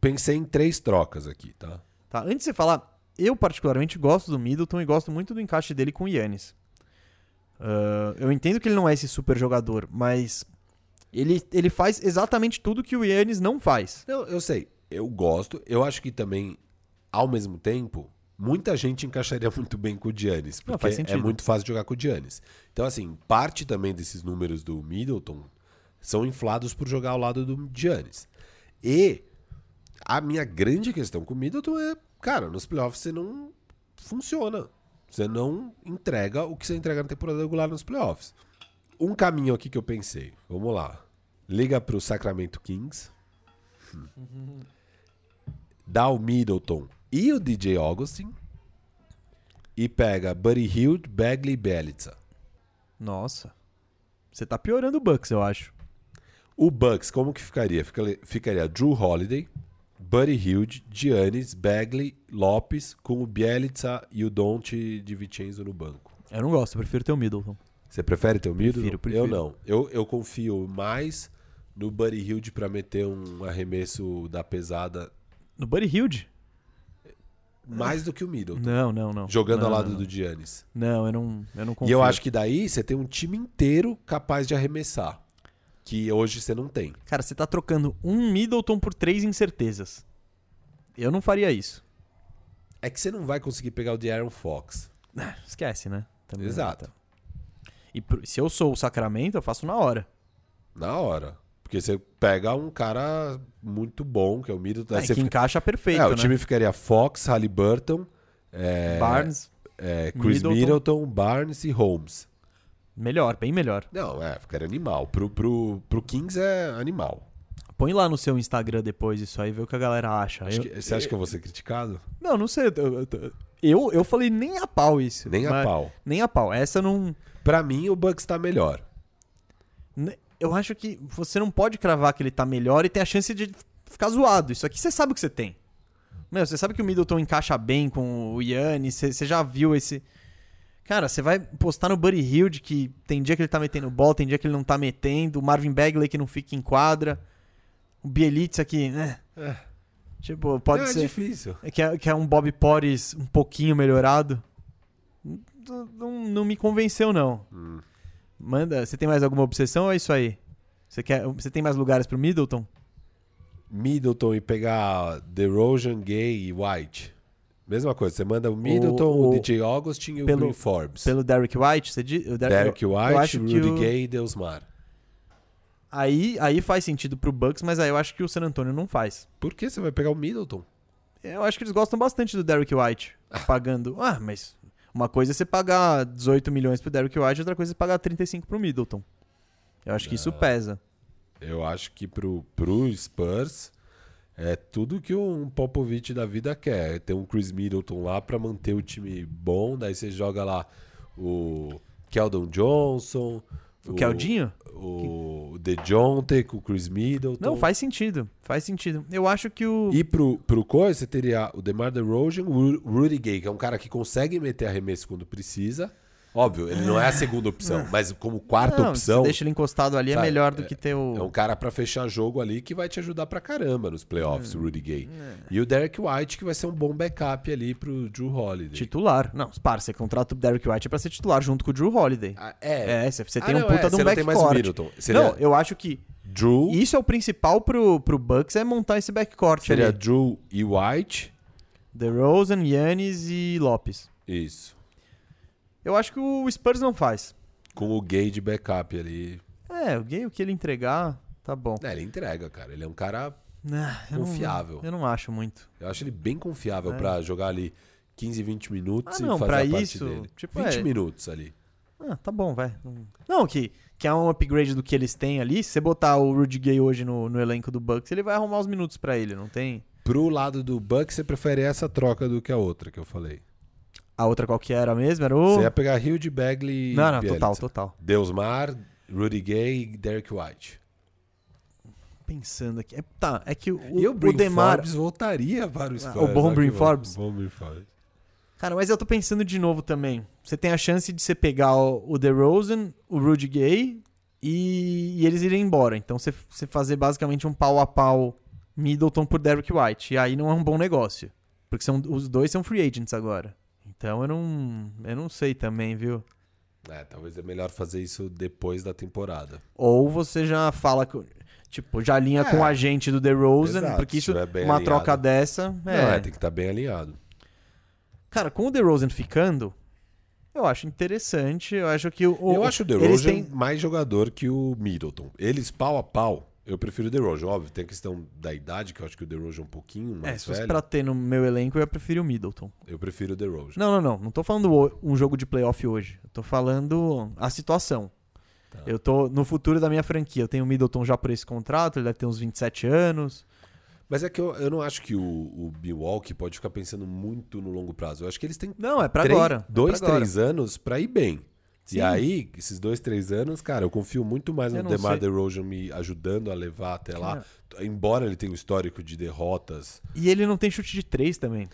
Pensei em três trocas aqui, tá?
Tá, antes de você falar, eu particularmente gosto do Middleton e gosto muito do encaixe dele com o Yannis. Ah, eu entendo que ele não é esse super jogador, mas ele, ele faz exatamente tudo que o Yannis não faz.
Não, eu sei, eu gosto. Eu acho que também, ao mesmo tempo, muita gente encaixaria muito bem com o Giannis,
Não,
porque
faz
é muito fácil jogar com o Giannis. Então, assim, parte também desses números do Middleton são inflados por jogar ao lado do Giannis. E a minha grande questão com o Middleton é, cara, nos playoffs você não funciona. Você não entrega o que você entrega na temporada regular nos playoffs. Um caminho aqui que eu pensei. Vamos lá. Liga pro Sacramento Kings. Dá o Middleton e o DJ Augustin. E pega Buddy Hield, Bagley e Belitza.
Nossa. Você tá piorando o Bucks, eu acho.
O Bucks, como que ficaria? Ficaria, Drew Holiday, Buddy Hield, Giannis, Bagley, Lopes, com o Bielitsa e o Dante de Vincenzo no banco.
Eu não gosto, eu prefiro ter o Middleton.
Você prefere ter o Middleton?
Prefiro, prefiro.
Eu não. Eu, eu confio mais no Buddy Hield pra meter um arremesso da pesada
No Buddy Hilde?
mais do que o Middleton.
Não, não, não.
Jogando
não,
ao lado
não,
do Giannis.
Não, eu não, eu não confio.
E eu acho que daí você tem um time inteiro capaz de arremessar. Que hoje você não tem.
Cara, você tá trocando um Middleton por três incertezas. Eu não faria isso.
É que você não vai conseguir pegar o De'Aaron Fox.
Ah, Esquece, né? Também-
Exato.
E se eu sou o Sacramento, eu faço na hora.
Na hora. Porque você pega um cara muito bom, que é o Middleton.
É,
você
que
fica-
encaixa perfeito,
é, o
né?
time ficaria Fox, Halliburton, é,
Barnes,
é, Chris
Middleton.
Middleton. Barnes e Holmes.
Melhor, bem melhor.
Não, é, ficaria animal. Pro, pro, pro Kings é animal.
Põe lá no seu Instagram depois isso aí, vê o que a galera acha. Eu-
que- você acha que eu vou ser criticado?
Não, não sei. Eu, eu, eu, eu falei nem a pau isso.
Nem a pau.
Nem a pau. Essa não.
Pra mim, o Bucks tá melhor.
Eu acho que você não pode cravar que ele tá melhor e tem a chance de ficar zoado. Isso aqui você sabe o que você tem. Meu, você sabe que o Middleton encaixa bem com o Yannis, você já viu esse. Cara, você vai postar no Buddy Hilde que tem dia que ele tá metendo bola, tem dia que ele não tá metendo, o Marvin Bagley que não fica em quadra, o Bielitsa que, né?
É.
Tipo, pode
é
ser.
difícil.
Que é, que é um Bob Porres um pouquinho melhorado. Não, não- não me convenceu, não.
Hum.
Manda, você tem mais alguma obsessão ou é isso aí? Você, quer, você tem mais lugares pro Middleton?
Middleton e pegar DeRozan, Gay e White. Mesma coisa, você manda o Middleton, o,
o-
DJ Augustin e o
pelo-
Green Forbes.
Pelo Derrick White? Você diz, o Der-
Derek
eu
White, Rudy
o-
Gay e Deusmar.
Aí, aí faz sentido pro Bucks, mas aí eu acho que o San Antonio não faz.
Por que você vai pegar o Middleton?
Eu acho que eles gostam bastante do Derrick White. Pagando. Ah, mas uma coisa é você pagar 18 milhões pro Derrick White, outra coisa é pagar 35 pro Middleton. Eu acho que isso pesa.
Eu acho que pro, pro Spurs é tudo que um Popovich da vida quer. Ter um Chris Middleton lá pra manter o time bom. Daí você joga lá o Keldon Johnson.
O Keldinho?
O DeJounte com o Chris Middleton.
Não, faz sentido. Faz sentido. Eu acho que o.
E pro, pro Coisa, você teria o DeMar DeRozan, o Ru- Rudy Gay, que é um cara que consegue meter arremesso quando precisa. Óbvio, ele não é a segunda opção, mas como quarta
Não,
opção,
deixa ele encostado ali
sabe,
é melhor do que ter o.
é um cara pra fechar jogo ali que vai te ajudar pra caramba nos playoffs, o Rudy Gay. E o Derek White, que vai ser um bom backup ali pro Drew Holiday.
Titular. Não, para, você contrata o Derrick White pra ser titular junto com o Drew Holiday.
Ah, é,
É, você, você
Ah,
tem um
não,
puta
é,
de um
não
backcourt.
Middleton. Seria
Não, eu acho que
Drew,
isso é o principal pro, pro Bucks, é montar esse backcourt
seria
ali.
Drew e White.
DeRozan, Yannis e Lopes.
Isso.
Eu acho que o Spurs não faz.
Com o Gay de backup ali.
É, o Gay, o que ele entregar, tá bom.
É, ele entrega, cara. Ele é um cara
Ah, eu não-
Confiável.
eu não acho muito.
Eu acho ele bem confiável
É.
pra jogar ali 15, 20 minutos
Ah,
e
não,
fazer
pra
a parte
isso,
dele.
tipo,
20
é-
minutos ali.
Ah, tá bom, vai. Não- Não, que, que é um upgrade do que eles têm ali. Se você botar o Rudy Gay hoje no, no elenco do Bucks, ele vai arrumar os minutos pra ele, não tem?
Pro lado do Bucks, você prefere essa troca do que a outra que eu falei.
A outra qual que era mesmo? Era o...
Você ia pegar Hilde Bagley e
Não, não,
Bielitsa.
total, total.
Deusmar, Rudy Gay e Derek White.
Pensando aqui. É, tá, é que o,
e o,
o Demar...
Forbes voltaria para o Spurs.
o bom Brim Forbes.
Bom Forbes.
Cara, mas eu tô pensando de novo também. Você tem a chance de você pegar o, o DeRozan, o Rudy Gay e, e eles irem embora. Então você, você fazer basicamente um pau a pau Middleton por Derrick White. E aí não é um bom negócio. Porque são, os dois são free agents agora. Então eu não, eu não sei também, viu?
É, talvez é melhor fazer isso depois da temporada.
Ou você já fala, com- tipo, já alinha
É.
com o agente do DeRozan,
Exato,
porque isso,
é
uma
alinhado.
troca dessa,
Não,
é.
é, tem que estar bem alinhado.
Cara, com o DeRozan ficando, eu acho interessante, eu acho que o...
eu acho o
eles
DeRozan
têm-
mais jogador que o Middleton. Eles pau a pau, eu prefiro o DeRozan. Óbvio, tem a questão da idade, que eu acho que o DeRozan é um pouquinho
É,
mais
se fosse
velho.
pra ter no meu elenco, eu ia preferir o Middleton.
Eu prefiro o DeRozan.
Não, não, não. Não tô falando o- um jogo de playoff hoje. Eu tô falando a situação.
Tá.
Eu tô no futuro da minha franquia. Eu tenho o Middleton já por esse contrato, ele deve ter uns 27 anos.
Mas é que eu, eu não acho que o, o Milwaukee pode ficar pensando muito no longo prazo. Eu acho que eles têm
Não, é pra
três-
agora. é
dois,
pra agora.
três anos pra ir bem.
Sim.
E aí, esses dois, três anos, cara, eu confio muito mais
Eu
no DeMar
sei.
DeRozan me ajudando a levar até lá. Embora ele tenha um histórico de derrotas.
E ele não tem chute de 3 também.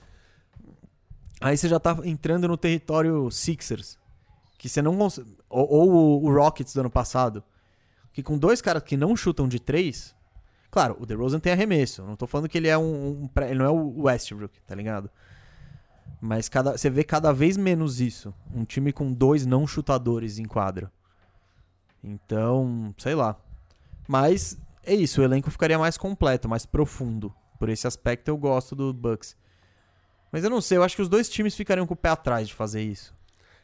Aí você já tá entrando no território Sixers. Que você não consegue. Ou, ou o- Rockets do ano passado. Que com dois caras que não chutam de 3. Claro, o DeRozan tem arremesso. Não tô falando que ele é um. um ele não é o Westbrook, tá ligado? Mas cada, você vê cada vez menos isso. Um time com dois não chutadores em quadra. Então, sei lá. Mas é isso, o elenco ficaria mais completo, mais profundo. Por esse aspecto eu gosto do Bucks. Mas eu não sei, eu acho que os dois times ficariam com o pé atrás de fazer isso.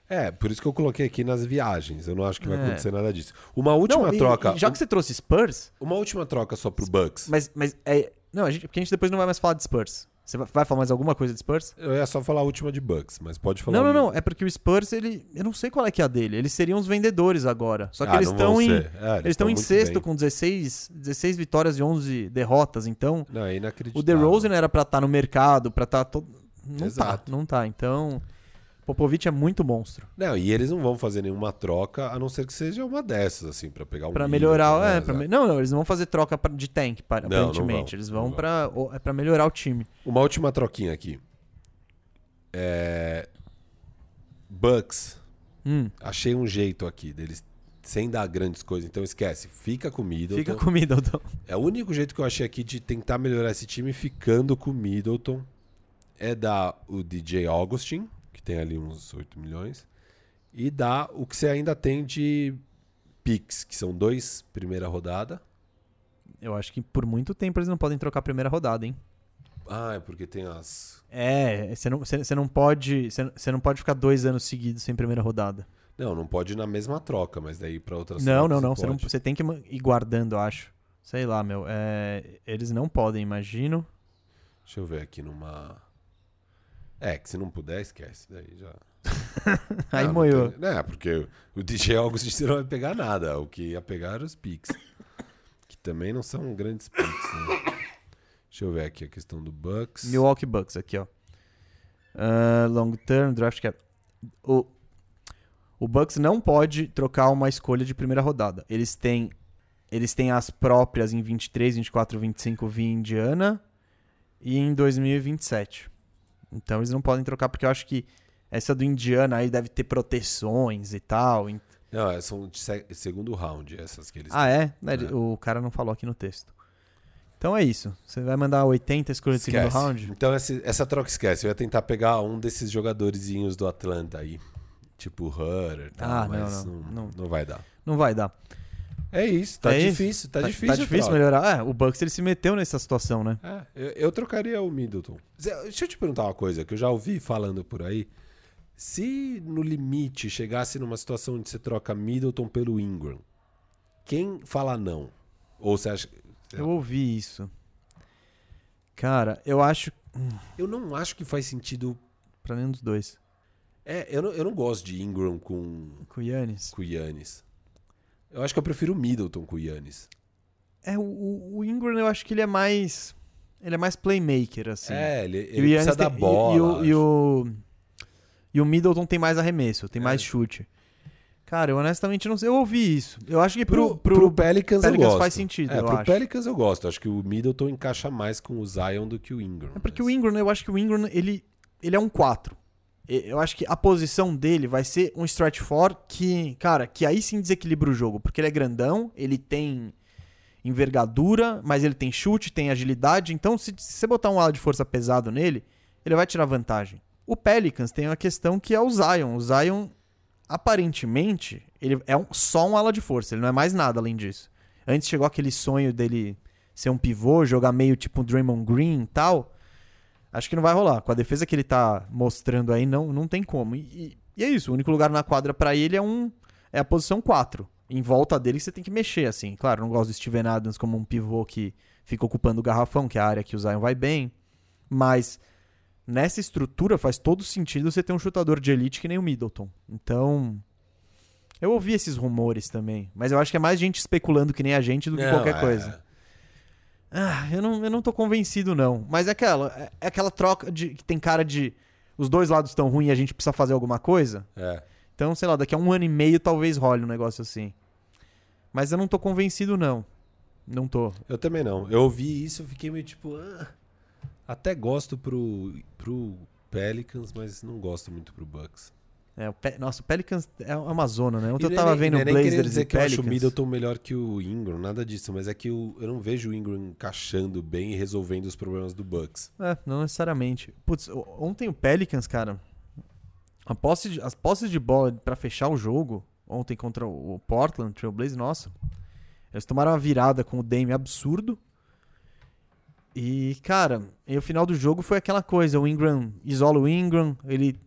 É, por isso que eu coloquei aqui nas viagens. Eu não acho que vai
É.
acontecer nada disso. Uma última
Não, e-
troca.
e já que você trouxe Spurs,
Uma última troca só pro Bucks.
mas, mas é. Não, a gente, porque a gente depois não vai mais falar de Spurs. Você vai- falar mais alguma coisa de Spurs?
Eu ia só falar a última de Bucks, mas pode falar.
Não, não, não. É porque o Spurs, ele. Eu não sei qual é que é a dele. Eles seriam os vendedores agora. Só que
Ah,
eles estão em.
É,
Eles estão em sexto
bem.
com 16, 16 vitórias e 11 derrotas. Então,
Não, é inacreditável.
o DeRozan era pra estar no mercado, pra estar todo. Não
Exato.
tá, não tá. Então, Popovich é muito monstro.
Não, e eles não vão fazer nenhuma troca, a não ser que seja uma dessas, assim, pra pegar um
Pra melhorar,
né?
é, pra me- não, não, eles não vão fazer troca pra- de tank, pa-
Não, não
aparentemente.
vão,
eles vão
vão.
pra o- é para melhorar o time.
Uma última troquinha aqui. É... Bucks.
Hum,
Achei um jeito aqui deles sem dar grandes coisas, então esquece. Fica com o Middleton.
fica com o Middleton.
É o único jeito que eu achei aqui de tentar melhorar esse time ficando com o Middleton é dar o DJ Augustin, que tem ali uns 8 milhões, e dar o que você ainda tem de picks, que são dois primeira rodada.
Eu acho que por muito tempo eles não podem trocar a primeira rodada, hein?
Ah, é porque tem as.
É, você não, você, você não pode. Você, você não pode ficar dois anos seguidos sem primeira rodada.
Não, não pode ir na mesma troca, mas daí pra outras
Não, não, não. Você, não. você tem que ir guardando, acho. Sei lá, meu. É, eles não podem, imagino.
Deixa eu ver aqui numa. É, que se não puder, esquece. Daí já.
Aí
Ah,
moiou.
tem- É, porque o DJ Augustin não vai pegar nada. O que ia pegar era os picks. que também não são grandes picks, né? Deixa eu ver aqui a questão do Bucks.
Milwaukee Bucks, aqui, ó. Ah, long term, draft cap. O, o Bucks não pode trocar uma escolha de primeira rodada. Eles têm, eles têm as próprias em 23, 24, 25 via Indiana e em 2027. Então eles não podem trocar porque eu acho que essa do Indiana aí deve ter proteções e tal.
Não, é, são de se- segundo round, essas que eles
Ah, é? Né,
É.
O cara não falou aqui no texto. Então é isso. Você vai mandar 80 escolhas de segundo round?
Então essa, essa troca esquece. Eu ia tentar pegar um desses jogadorzinhos do Atlanta aí. Tipo Hutter e tal,
Ah,
mas
não,
não,
não.
não vai dar.
Não vai dar.
É isso, tá
É isso.
difícil, tá, difícil.
Tá difícil
troca.
melhorar. É, o Bucks ele se meteu nessa situação, né?
É, eu, eu trocaria o Middleton. Deixa eu te perguntar uma coisa que eu já ouvi falando por aí. Se no limite chegasse numa situação onde você troca Middleton pelo Ingram, quem fala não? Ou você acha.
Eu ouvi isso. Cara, eu acho.
Eu não acho que faz sentido.
Pra nenhum dos dois.
É, eu não, eu não gosto de Ingram com,
Com Yannis.
com Yannis. Eu acho que eu prefiro o Middleton com o Yannis.
É, o, o, Ingram eu acho que ele é mais. Ele é mais playmaker, assim.
É, ele,
E
ele precisa da
tem- e-
bola.
E, o, e, o, e o Middleton tem mais arremesso, tem mais
É.
chute. Cara, eu honestamente não sei. Eu ouvi isso. Eu acho que
Pro,
pro,
pro, Pelicans, eu
Pelicans faz sentido,
É,
eu
pro
acho.
Pelicans eu gosto. Acho que o Middleton encaixa mais com o Zion do que o Ingram.
É porque
mas-
o Ingram, eu acho que o Ingram, ele, ele é um 4. Eu acho que a posição dele vai ser um 4 que, cara, que aí sim desequilibra o jogo. Porque ele é grandão, ele tem envergadura, mas ele tem chute, tem agilidade. Então, se, se você botar um ala de força pesado nele, ele vai tirar vantagem. O Pelicans tem uma questão que é o Zion. O Zion, aparentemente, ele é um- só um ala de força, ele não é mais nada além disso. Antes chegou aquele sonho dele ser um pivô, jogar meio tipo um Draymond Green e tal. Acho que não vai rolar. Com a defesa que ele tá mostrando aí, não, não tem como. E, e- é isso, o único lugar na quadra pra ele é um é a posição 4. Em volta dele você tem que mexer, assim. Claro, não gosto do Steven Adams como um pivô que fica ocupando o garrafão, que é a área que o Zion vai bem. Mas nessa estrutura faz todo sentido você ter um chutador de elite que nem o Middleton. Então, eu ouvi esses rumores também. Mas eu acho que é mais gente especulando que nem a gente do que
Não,
qualquer
é-
coisa. Ah, eu não, eu não tô convencido, não. Mas é aquela, é, é aquela troca de que tem cara de. Os dois lados estão ruins e a gente precisa fazer alguma coisa.
É.
Então, sei lá, daqui a um ano e meio talvez role um negócio assim. Mas eu não tô convencido, não. Não tô.
Eu também não. Eu ouvi isso, eu fiquei meio tipo. ah, até gosto pro, pro Pelicans, mas não gosto muito pro Bucks.
É, o Pe- Nossa, o Pelicans é uma zona, né? Ontem eu
é
tava
nem-
vendo o
é
Blazers
dizer
e
que eu acho o
Pelicans.
Middleton melhor que o Ingram, nada disso, mas é que o- eu não vejo o Ingram encaixando bem e resolvendo os problemas do Bucks.
É, não necessariamente. Putz, ontem o Pelicans, cara, a posse de- as posses de bola pra fechar o jogo, ontem contra o o Portland Trail Blazers, nossa. Eles tomaram uma virada com o Dame absurdo. E, cara, e o final do jogo foi aquela coisa, o Ingram isola o Ingram, ele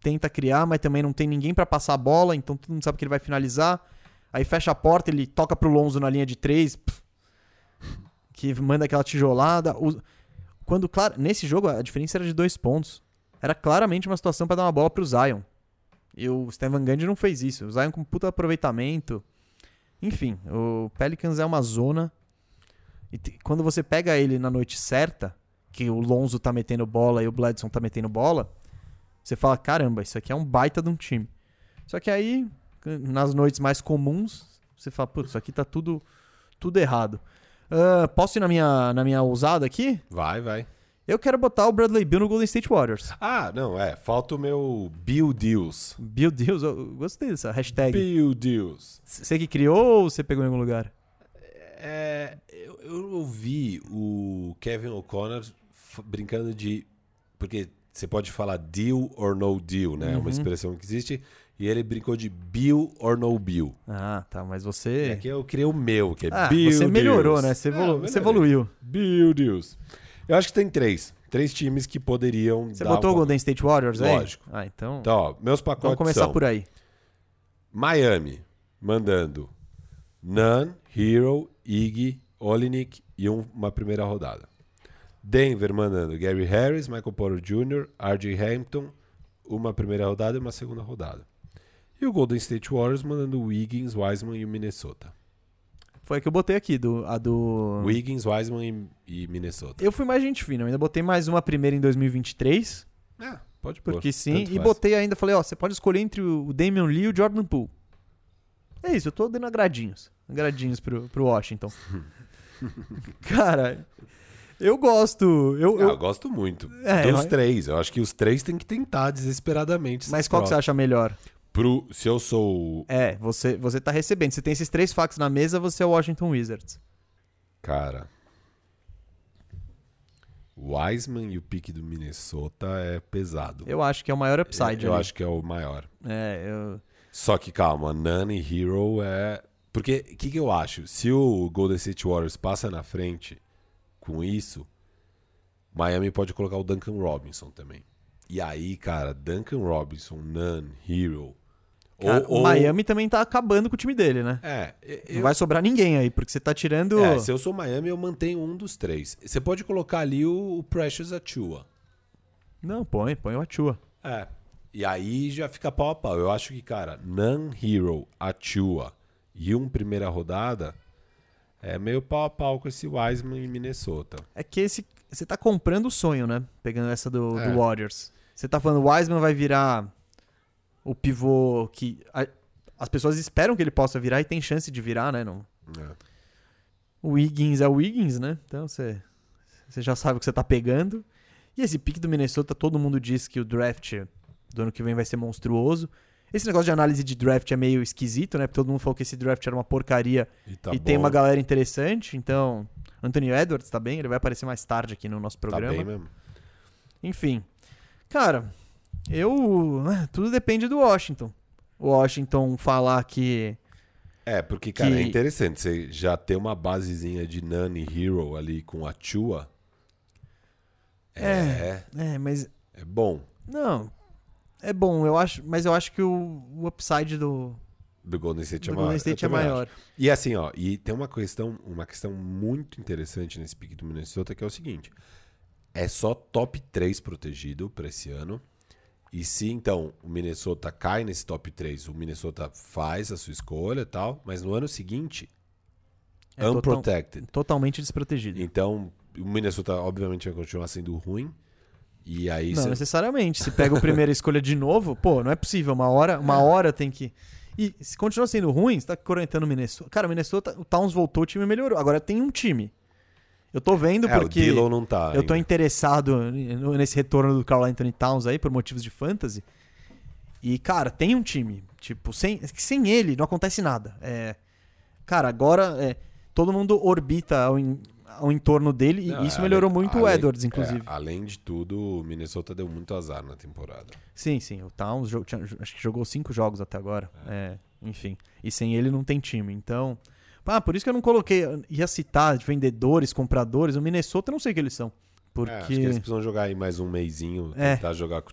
tenta criar, mas também não tem ninguém pra passar a bola, então todo mundo sabe que ele vai finalizar. Aí fecha a porta, ele toca pro Lonzo na linha de três, pff, que manda aquela tijolada. Quando, claro, nesse jogo a diferença era de dois pontos. Era claramente uma situação pra dar uma bola pro Zion. E o Steven Gandhi não fez isso. O Zion com puta aproveitamento. Enfim, o Pelicans é uma zona. E quando você pega ele na noite certa, que o Lonzo tá metendo bola e o Bledson tá metendo bola, você fala: caramba, isso aqui é um baita de um time. Só que aí, nas noites mais comuns, você fala: putz, isso aqui tá tudo, tudo errado. Ah, posso ir na minha, na minha ousada aqui?
Vai, vai.
Eu quero botar o Bradley Bill no Golden State Warriors.
Ah, não, é. Falta o meu Bill Deals.
Bill Deals, eu gostei dessa hashtag.
Bill Deals.
Você que criou ou você pegou em algum lugar?
É, eu, eu ouvi o Kevin O'Connor brincando de. Porque você pode falar deal or no deal, né? É
Uhum.
uma expressão que existe. E ele brincou de bill or no bill.
Ah, tá. Mas
E
você.
aqui eu criei o meu, que é
Ah,
bill
você melhorou,
deals.
né? Você,
É,
evolu-
eu
você evoluiu.
Bill deals. Eu acho que tem três. Três times que poderiam
Você
dar
botou o Golden State Warriors aí?
Lógico.
Ah, então.
Então, ó, meus pacotes
vamos começar
são
por aí.
Miami, mandando Nunn, Hero, Iggy, Olinik e um- uma primeira rodada. Denver mandando Gary Harris, Michael Porter Jr., R.J. Hampton, uma primeira rodada e uma segunda rodada. E o Golden State Warriors mandando Wiggins, Wiseman e o Minnesota.
Foi a que eu botei aqui, do, a do.
Wiggins, Wiseman e, e Minnesota.
Eu fui mais gente fina, eu ainda botei mais uma primeira em 2023,
Ah, pode pôr.
porque sim, e
faz.
botei ainda, falei, ó, você pode escolher entre o Damian Lee e o Jordan Poole. É isso, eu tô dando agradinhos. Agradinhos pro, pro Washington. Cara, eu gosto. Eu,
Ah,
eu-
eu gosto muito.
É,
Dos
eu-
três. Eu acho que os três têm que tentar desesperadamente.
mas qual que você acha melhor?
Pro, se eu sou.
É, você, você tá recebendo. Você tem esses três factos na mesa, você é o Washington Wizards.
Cara. Wiseman e o pique do Minnesota é pesado.
Eu acho que é o maior upside.
Eu
ali.
acho que é o maior.
É, eu.
Só que calma, Nani Hero é. Porque o que, que eu acho? Se o Golden State Warriors passa na frente com isso, Miami pode colocar o Duncan Robinson também. E aí, cara, Duncan Robinson, Nun, Hero.
Cara, o Miami também tá acabando com o time dele, né?
É,
Não
eu,
vai sobrar ninguém aí, porque você tá tirando.
é, se eu sou Miami, eu mantenho um dos três. Você pode colocar ali o, Precious Achua.
Não, põe, põe o Achua.
É. E aí já fica pau a pau. Eu acho que, cara, Nan Hero, Achua e um primeira rodada é meio pau a pau com esse Wiseman em Minnesota.
É que esse. Você tá comprando o sonho, né? Pegando essa do,
É.
do Warriors. Você tá falando, o Wiseman vai virar o pivô que. a- as pessoas esperam que ele possa virar e tem chance de virar, né? Não,
É.
o Wiggins é o Wiggins, né? Então você, você já sabe o que você tá pegando. E esse pique do Minnesota, todo mundo diz que o draft do ano que vem vai ser monstruoso. Esse negócio de análise de draft é meio esquisito, né? Porque todo mundo falou que esse draft era uma porcaria
E, tá
e tem uma galera interessante. Então, Anthony Edwards tá bem, ele vai aparecer mais tarde aqui no nosso
Tá
programa.
bem mesmo.
Enfim, cara, eu. ah, Tudo depende do Washington. O Washington falar que.
É, porque, cara, é
Que-
interessante. Você já ter uma basezinha de Nani Hero ali com Achua. É,
É, mas.
é bom
Não. É bom, eu acho, mas eu acho que o, o upside do,
do Golden State é
do
maior.
Golden State é
também acho.
maior.
E assim, ó, e tem uma questão, uma questão muito interessante nesse pique do Minnesota que é o seguinte: é só top 3 protegido para esse ano. E se então o Minnesota cai nesse top 3, o Minnesota faz a sua escolha e tal, mas no ano seguinte,
É total-
unprotected.
totalmente desprotegido.
Então, o Minnesota obviamente vai continuar sendo ruim. E aí
Não
você-
necessariamente. Se pega a primeira escolha de novo, pô, não é possível. Uma hora, uma hora tem que. E se continua sendo ruim, você tá correntando o Minnesota. Cara, o Minnesota, o Towns voltou, o time melhorou. Agora tem um time. Eu tô vendo
é, o
porque.
Dillon não tá.
Eu tô
ainda.
interessado no- nesse retorno do Carl Anthony Towns aí por motivos de fantasy. E, cara, tem um time. Tipo, sem, sem ele não acontece nada. É, cara, agora é, todo mundo orbita ao, ao entorno dele e
Não,
isso
é,
melhorou
além-
muito o
além-
Edwards, inclusive.
é, além de tudo, o Minnesota deu muito azar na temporada.
Sim, sim. O Towns tinha- acho que jogou cinco jogos até agora. É, enfim. E sem ele não tem time. Então. Ah, por isso que eu não coloquei. Ia citar de vendedores, compradores. O Minnesota eu não sei o que eles são. Porque.
É, acho que eles precisam jogar aí mais um meizinho,
É.
tentar jogar.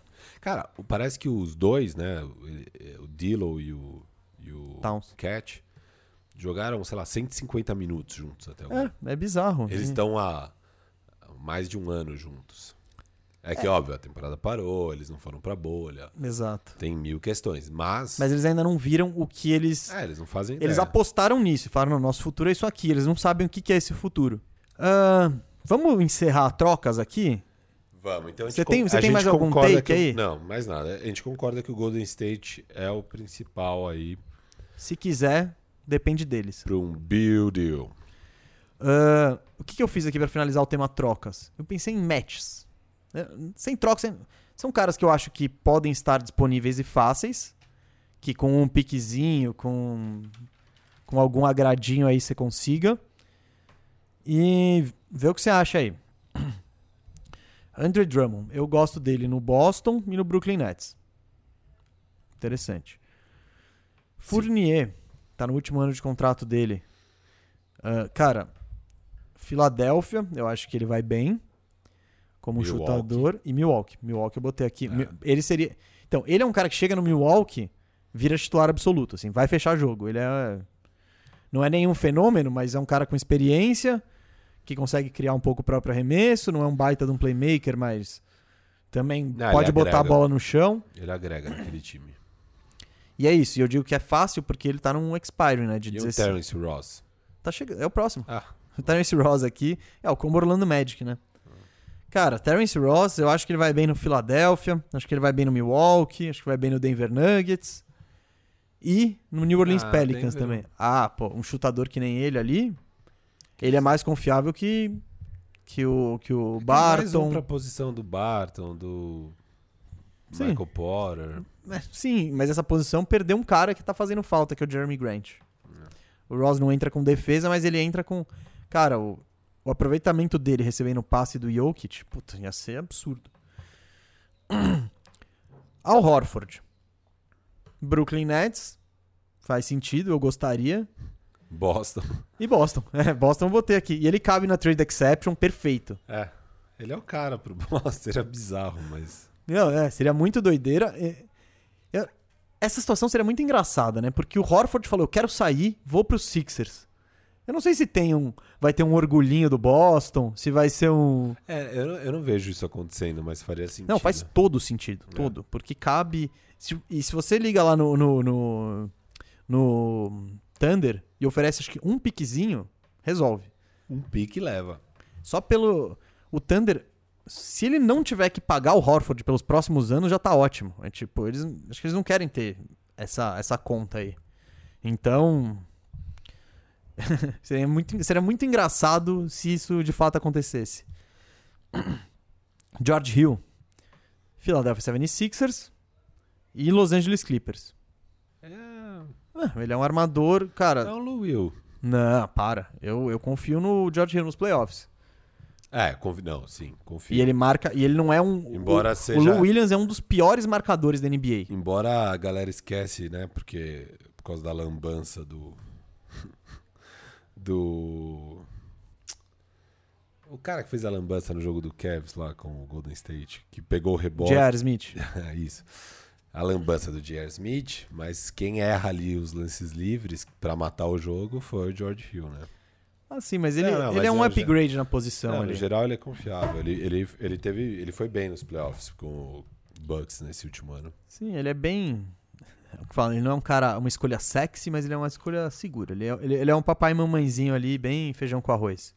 Cara, o- parece que os dois, né? O, o Dillow e o, e o
Towns.
Cat jogaram, sei lá, 150 minutos juntos até agora.
É, é bizarro.
Eles
E-
estão há mais de um ano juntos. É que, óbvio, a temporada parou, eles não foram pra bolha.
Exato.
Tem mil questões, mas.
Mas eles ainda não viram o que eles.
É, eles não fazem
Eles
ideia.
apostaram nisso e falaram: não, nosso futuro é isso aqui. Eles não sabem o que é esse futuro. Ah, vamos encerrar trocas aqui?
Vamos, então a gente
Você tem- você tem mais algum take
que
aí?
Não, mais nada. A gente concorda que o Golden State é o principal aí
Se quiser, depende deles.
para um build deal.
Ah, o que, que eu fiz aqui pra finalizar o tema trocas? Eu pensei em matches. É, Sem trocas, sem- são caras que eu acho que podem estar disponíveis e fáceis, que com um piquezinho, com, com algum agradinho aí você consiga. E vê o que você acha aí. Andre Drummond, eu gosto dele no Boston e no Brooklyn Nets. Interessante. Fournier, tá no último ano de contrato dele. Ah, cara, Filadélfia, eu acho que ele vai bem como
Milwaukee.
chutador. E Milwaukee. Milwaukee eu botei aqui.
É.
Ele seria. Então, ele é um cara que chega no Milwaukee, vira titular absoluto, assim, vai fechar jogo. Ele é. Não é nenhum fenômeno, mas é um cara com experiência, que consegue criar um pouco o próprio arremesso, não é um baita de um playmaker, mas também
Não,
pode botar a
agrega.
bola no chão.
Ele agrega naquele time.
E é isso. E eu digo que é fácil porque ele tá num expiring, né? De
E o
16.
Terence Ross?
Tá chegando. É o próximo.
Ah,
O Terence Ross aqui é o como Orlando Magic, né? Cara, Terence Ross, eu acho que ele vai bem no Philadelphia, acho que ele vai bem no Milwaukee, acho que vai bem no Denver Nuggets e no New Orleans
Ah,
Pelicans
Denver.
também. Ah, pô, um chutador que nem ele ali, ele é mais confiável que que o que o
mais um
Barton.
pra posição do Barton, do
Sim.
Michael Porter.
É, sim, mas essa posição perdeu um cara que tá fazendo falta, que é o Jeremy Grant. O Ross não entra com defesa, mas ele entra com. Cara, o, o aproveitamento dele recebendo o passe do Jokic, puta, ia ser absurdo. Al Horford. Brooklyn Nets. Faz sentido, eu gostaria.
Boston.
E Boston. É, Boston eu botei aqui. E ele cabe na trade exception, perfeito.
É. Ele é o cara pro Boston. Seria bizarro, mas.
Não, é, seria muito doideira. É, eu- essa situação seria muito engraçada, né? Porque o Horford falou: eu quero sair, vou pros Sixers. Eu não sei se tem um. Vai ter um orgulhinho do Boston, se vai ser um.
É, eu não, eu não vejo isso acontecendo, mas faria sentido.
Não, faz todo sentido.
É.
Todo. Porque cabe. se- e se você liga lá no, no, no, no Thunder e oferece acho que um piquezinho, resolve.
Um pique leva.
Só pelo. O Thunder. Se ele não tiver que pagar o Horford pelos próximos anos, já tá ótimo. É tipo, eles. Acho que eles não querem ter essa, essa conta aí. Então. seria, muito, seria muito engraçado se isso de fato acontecesse. George Hill. Philadelphia 76ers e Los Angeles Clippers.
É.
Ah, ele é um armador, cara.
É um Lou Will.
Não, para. Eu, eu confio no George Hill nos playoffs.
É, confi... não, sim, confio.
E ele marca. E ele não é um.
Embora
o,
seja-
O Lou Williams é um dos piores marcadores da NBA.
Embora a galera esquece, né? Porque por causa da lambança do. do. O cara que fez a lambança no jogo do Cavs lá com o Golden State, que pegou o rebote.
J.R. Smith.
Isso. A lambança do J.R. Smith, mas quem erra ali os lances livres pra matar o jogo foi o George Hill, né?
Ah, sim, mas ele,
Não, não,
ele
mas
é um
eu já-
upgrade na posição
Não,
ali.
no geral ele é confiável. Ele, ele, ele, teve, ele foi bem nos playoffs com o Bucks nesse último ano.
Sim, ele é bem. é o que fala, Ele não é um cara, uma escolha sexy, mas ele é uma escolha segura. Ele é, ele, ele é um papai e mamãezinho ali, bem feijão com arroz.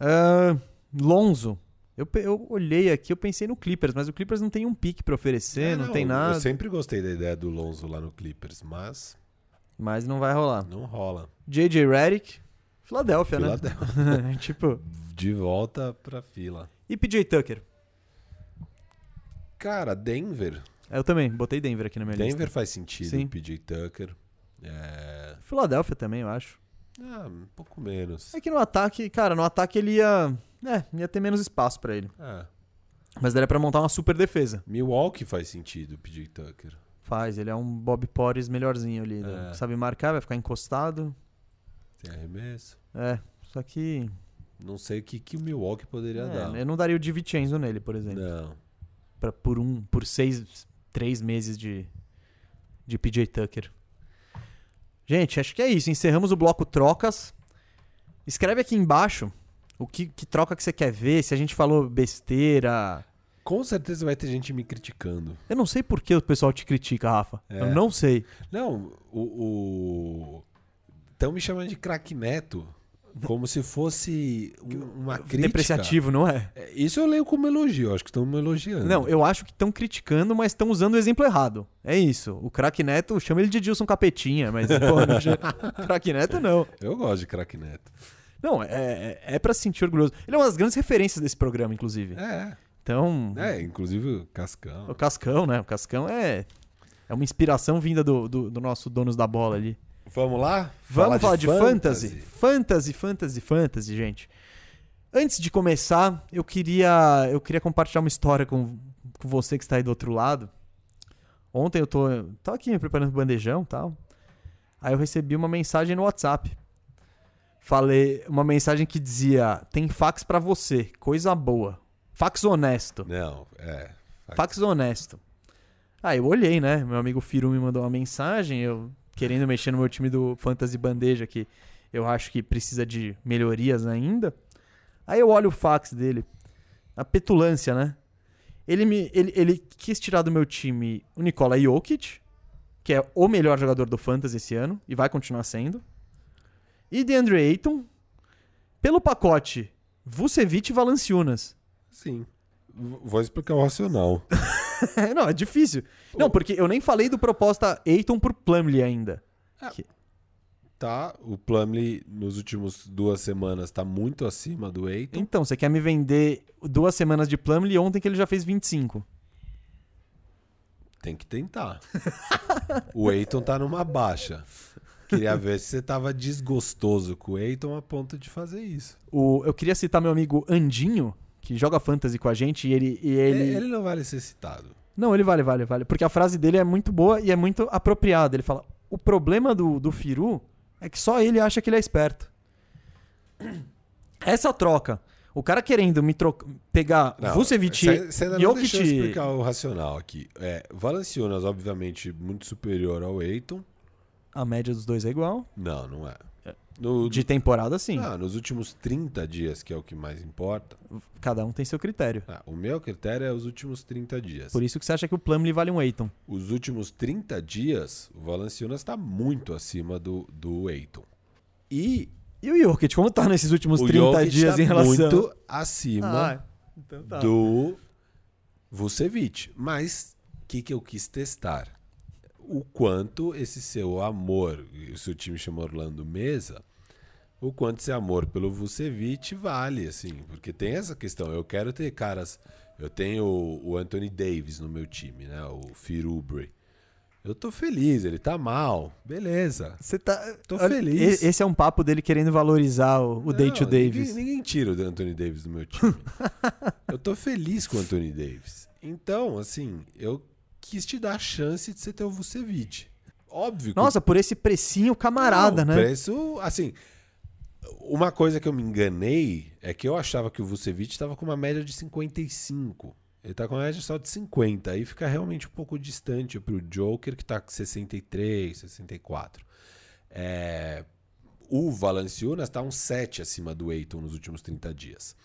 Ah, Lonzo. Eu, eu olhei aqui, eu pensei no Clippers, mas o Clippers não tem um pique pra oferecer,
É,
não, tem
Eu
nada.
sempre gostei da ideia do Lonzo lá no Clippers, mas
Mas não vai rolar.
não rola.
J.J. Redick, Filadélfia, né? tipo.
De volta pra fila.
E PJ Tucker?
Cara, Denver.
Eu também, botei Denver aqui na minha lista.
Denver faz sentido,
Sim.
PJ Tucker. É...
Filadélfia também, eu acho.
Ah, um pouco menos.
É que no ataque, cara, no ataque ele ia. É, ia ter menos espaço pra ele.
Ah,
Mas daria pra montar uma super defesa.
Milwaukee faz sentido, PJ Tucker.
Faz, ele é um Bob Porres melhorzinho ali. né?
É.
Sabe marcar, vai ficar encostado.
Tem arremesso.
É, só que.
Não sei o que, que o Milwaukee poderia
é,
dar.
eu não daria o DiVincenzo nele, por exemplo.
Não.
Pra, por um. Por seis. Três meses de. De PJ Tucker. Gente, acho que é isso. Encerramos o bloco trocas. Escreve aqui embaixo o que, que troca que você quer ver. Se a gente falou besteira.
Com certeza vai ter gente me criticando.
Eu não sei por que o pessoal te critica, Rafa.
É.
Eu não sei.
Não, o. Estão me chamando de craque neto. Como se fosse um- uma crítica.
Depreciativo, não é?
É, Isso eu leio como elogio, acho que estão me elogiando.
Não, eu acho que estão criticando, mas estão usando o exemplo errado. É isso. O craque Neto chama ele de Dilson Capetinha, mas pô, craque Neto não.
Eu gosto de craque neto.
Não, é, é, é pra se sentir orgulhoso. Ele é uma das grandes referências desse programa, inclusive.
É,
Então,
é, inclusive o Cascão.
o Cascão, né? O Cascão é, é uma inspiração vinda do, do, do nosso donos da bola ali.
Vamos lá?
Vamos falar, de, fantasy? fantasy? Fantasy, fantasy, fantasy, gente. Antes de começar, eu queria, eu queria compartilhar uma história com, com você que está aí do outro lado. Ontem eu tô, tô aqui me preparando pro bandejão e tal. Aí eu recebi uma mensagem no WhatsApp. Falei, uma mensagem que dizia: tem fax pra você, coisa boa. Fax honesto.
Não, é.
Fax honesto. Aí eu olhei, né? Meu amigo Firu me mandou uma mensagem, eu querendo mexer no meu time do Fantasy Bandeja, que eu acho que precisa de melhorias ainda. Aí eu olho o fax dele. A petulância, né? Ele, me, ele, ele quis tirar do meu time o Nikola Jokic, que é o melhor jogador do Fantasy esse ano, e vai continuar sendo. E DeAndre Ayton, pelo pacote Vucevic e Valanciunas.
Sim. Vou explicar o racional.
não, é difícil. Não, porque eu nem falei do proposta Ayton por Plumlee ainda.
Tá, o Plumlee nos últimos duas semanas tá muito acima do Eiton.
Então, você quer me vender duas semanas de Plumlee ontem que ele já fez 25.
Tem que tentar. o Eiton tá numa baixa. Queria ver se você tava desgostoso com o Eiton a ponto de fazer isso.
O, eu queria citar meu amigo Andinho, que joga fantasy com a gente, e ele. E ele...
Ele... ele não vale ser citado.
Não, ele vale, vale, vale. Porque a frase dele é muito boa e é muito apropriada. Ele fala: o problema do, do Firu é que só ele acha que ele é esperto. Essa troca. O cara querendo me trocar, pegar
Não,
Vucevic
não
Jokic...
deixou eu explicar o racional aqui. É, Valanciunas, obviamente, muito superior ao Eiton.
A média dos dois é igual.
Não, não é. No,
De temporada, sim.
Ah, nos últimos 30 dias, que é o que mais importa.
Cada um tem seu critério.
Ah, o meu critério é os últimos 30 dias.
Por isso que você acha que o Plumlee vale um Aiton.
Os últimos 30 dias, o Valanciunas está muito acima do, do Eiton. E
E o Jokic, como tá nesses últimos
o
30
Jokic
dias
tá
em relação...
muito acima
Ah, então tá.
do Vucevic. Mas o que, que eu quis testar? O quanto esse seu amor, o seu time chama Orlando Mesa, o quanto esse amor pelo Vucevic vale, assim, porque tem essa questão. Eu quero ter caras. Eu tenho o, Anthony Davis no meu time, né? O Firubre. Eu tô feliz, ele tá mal. Beleza.
Você tá...
Tô
Olha,
feliz.
Esse é um papo dele querendo valorizar o, o
Não,
Davis.
Ninguém, ninguém tira o Anthony Davis do meu time. eu tô feliz com o Anthony Davis. Então, assim, eu quis te dar a chance de você ter o Vucevic. Óbvio que
Nossa, por esse precinho camarada,
Não,
né?
Preço, assim, uma coisa que eu me enganei é que eu achava que o Vucevic estava com uma média de 55. Ele tá com uma média só de 50. Aí fica realmente um pouco distante pro Joker, que tá com 63, 64. É, o Valanciunas tá um 7 acima do Eiton nos últimos 30 dias.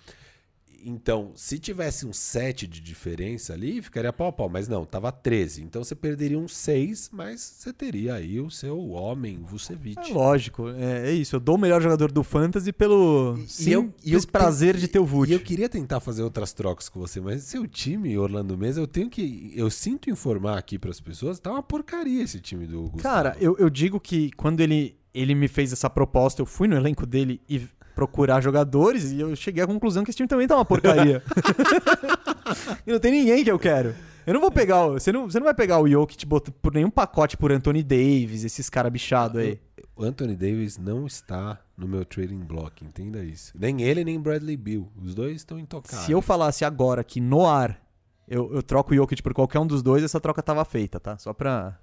Então, se tivesse um 7 de diferença ali, ficaria pau a pau. Mas não, tava 13. Então você perderia um 6, mas você teria aí o seu homem, Vucevic.
É lógico, é, é isso. Eu dou o melhor jogador do Fantasy pelo simples prazer de ter o Vult.
E eu queria tentar fazer outras trocas com você, mas seu time, Orlando Mesa, eu tenho que. Eu sinto informar aqui para as pessoas, tá uma porcaria esse time do Gustavo.
Cara, eu, eu digo que quando ele, ele me fez essa proposta, eu fui no elenco dele e procurar jogadores e eu cheguei à conclusão que esse time também tá uma porcaria. e não tem ninguém que eu quero. Eu não vou pegar. o- Você não, você não vai pegar o Jokic por nenhum pacote por Anthony Davis, esses caras bichados aí.
O Anthony Davis não está no meu trading block, entenda isso. Nem ele, nem Bradley Bill. Os dois estão intocados.
Se eu falasse agora que no ar eu, eu troco o Jokic por qualquer um dos dois, essa troca tava feita, tá? Só pra.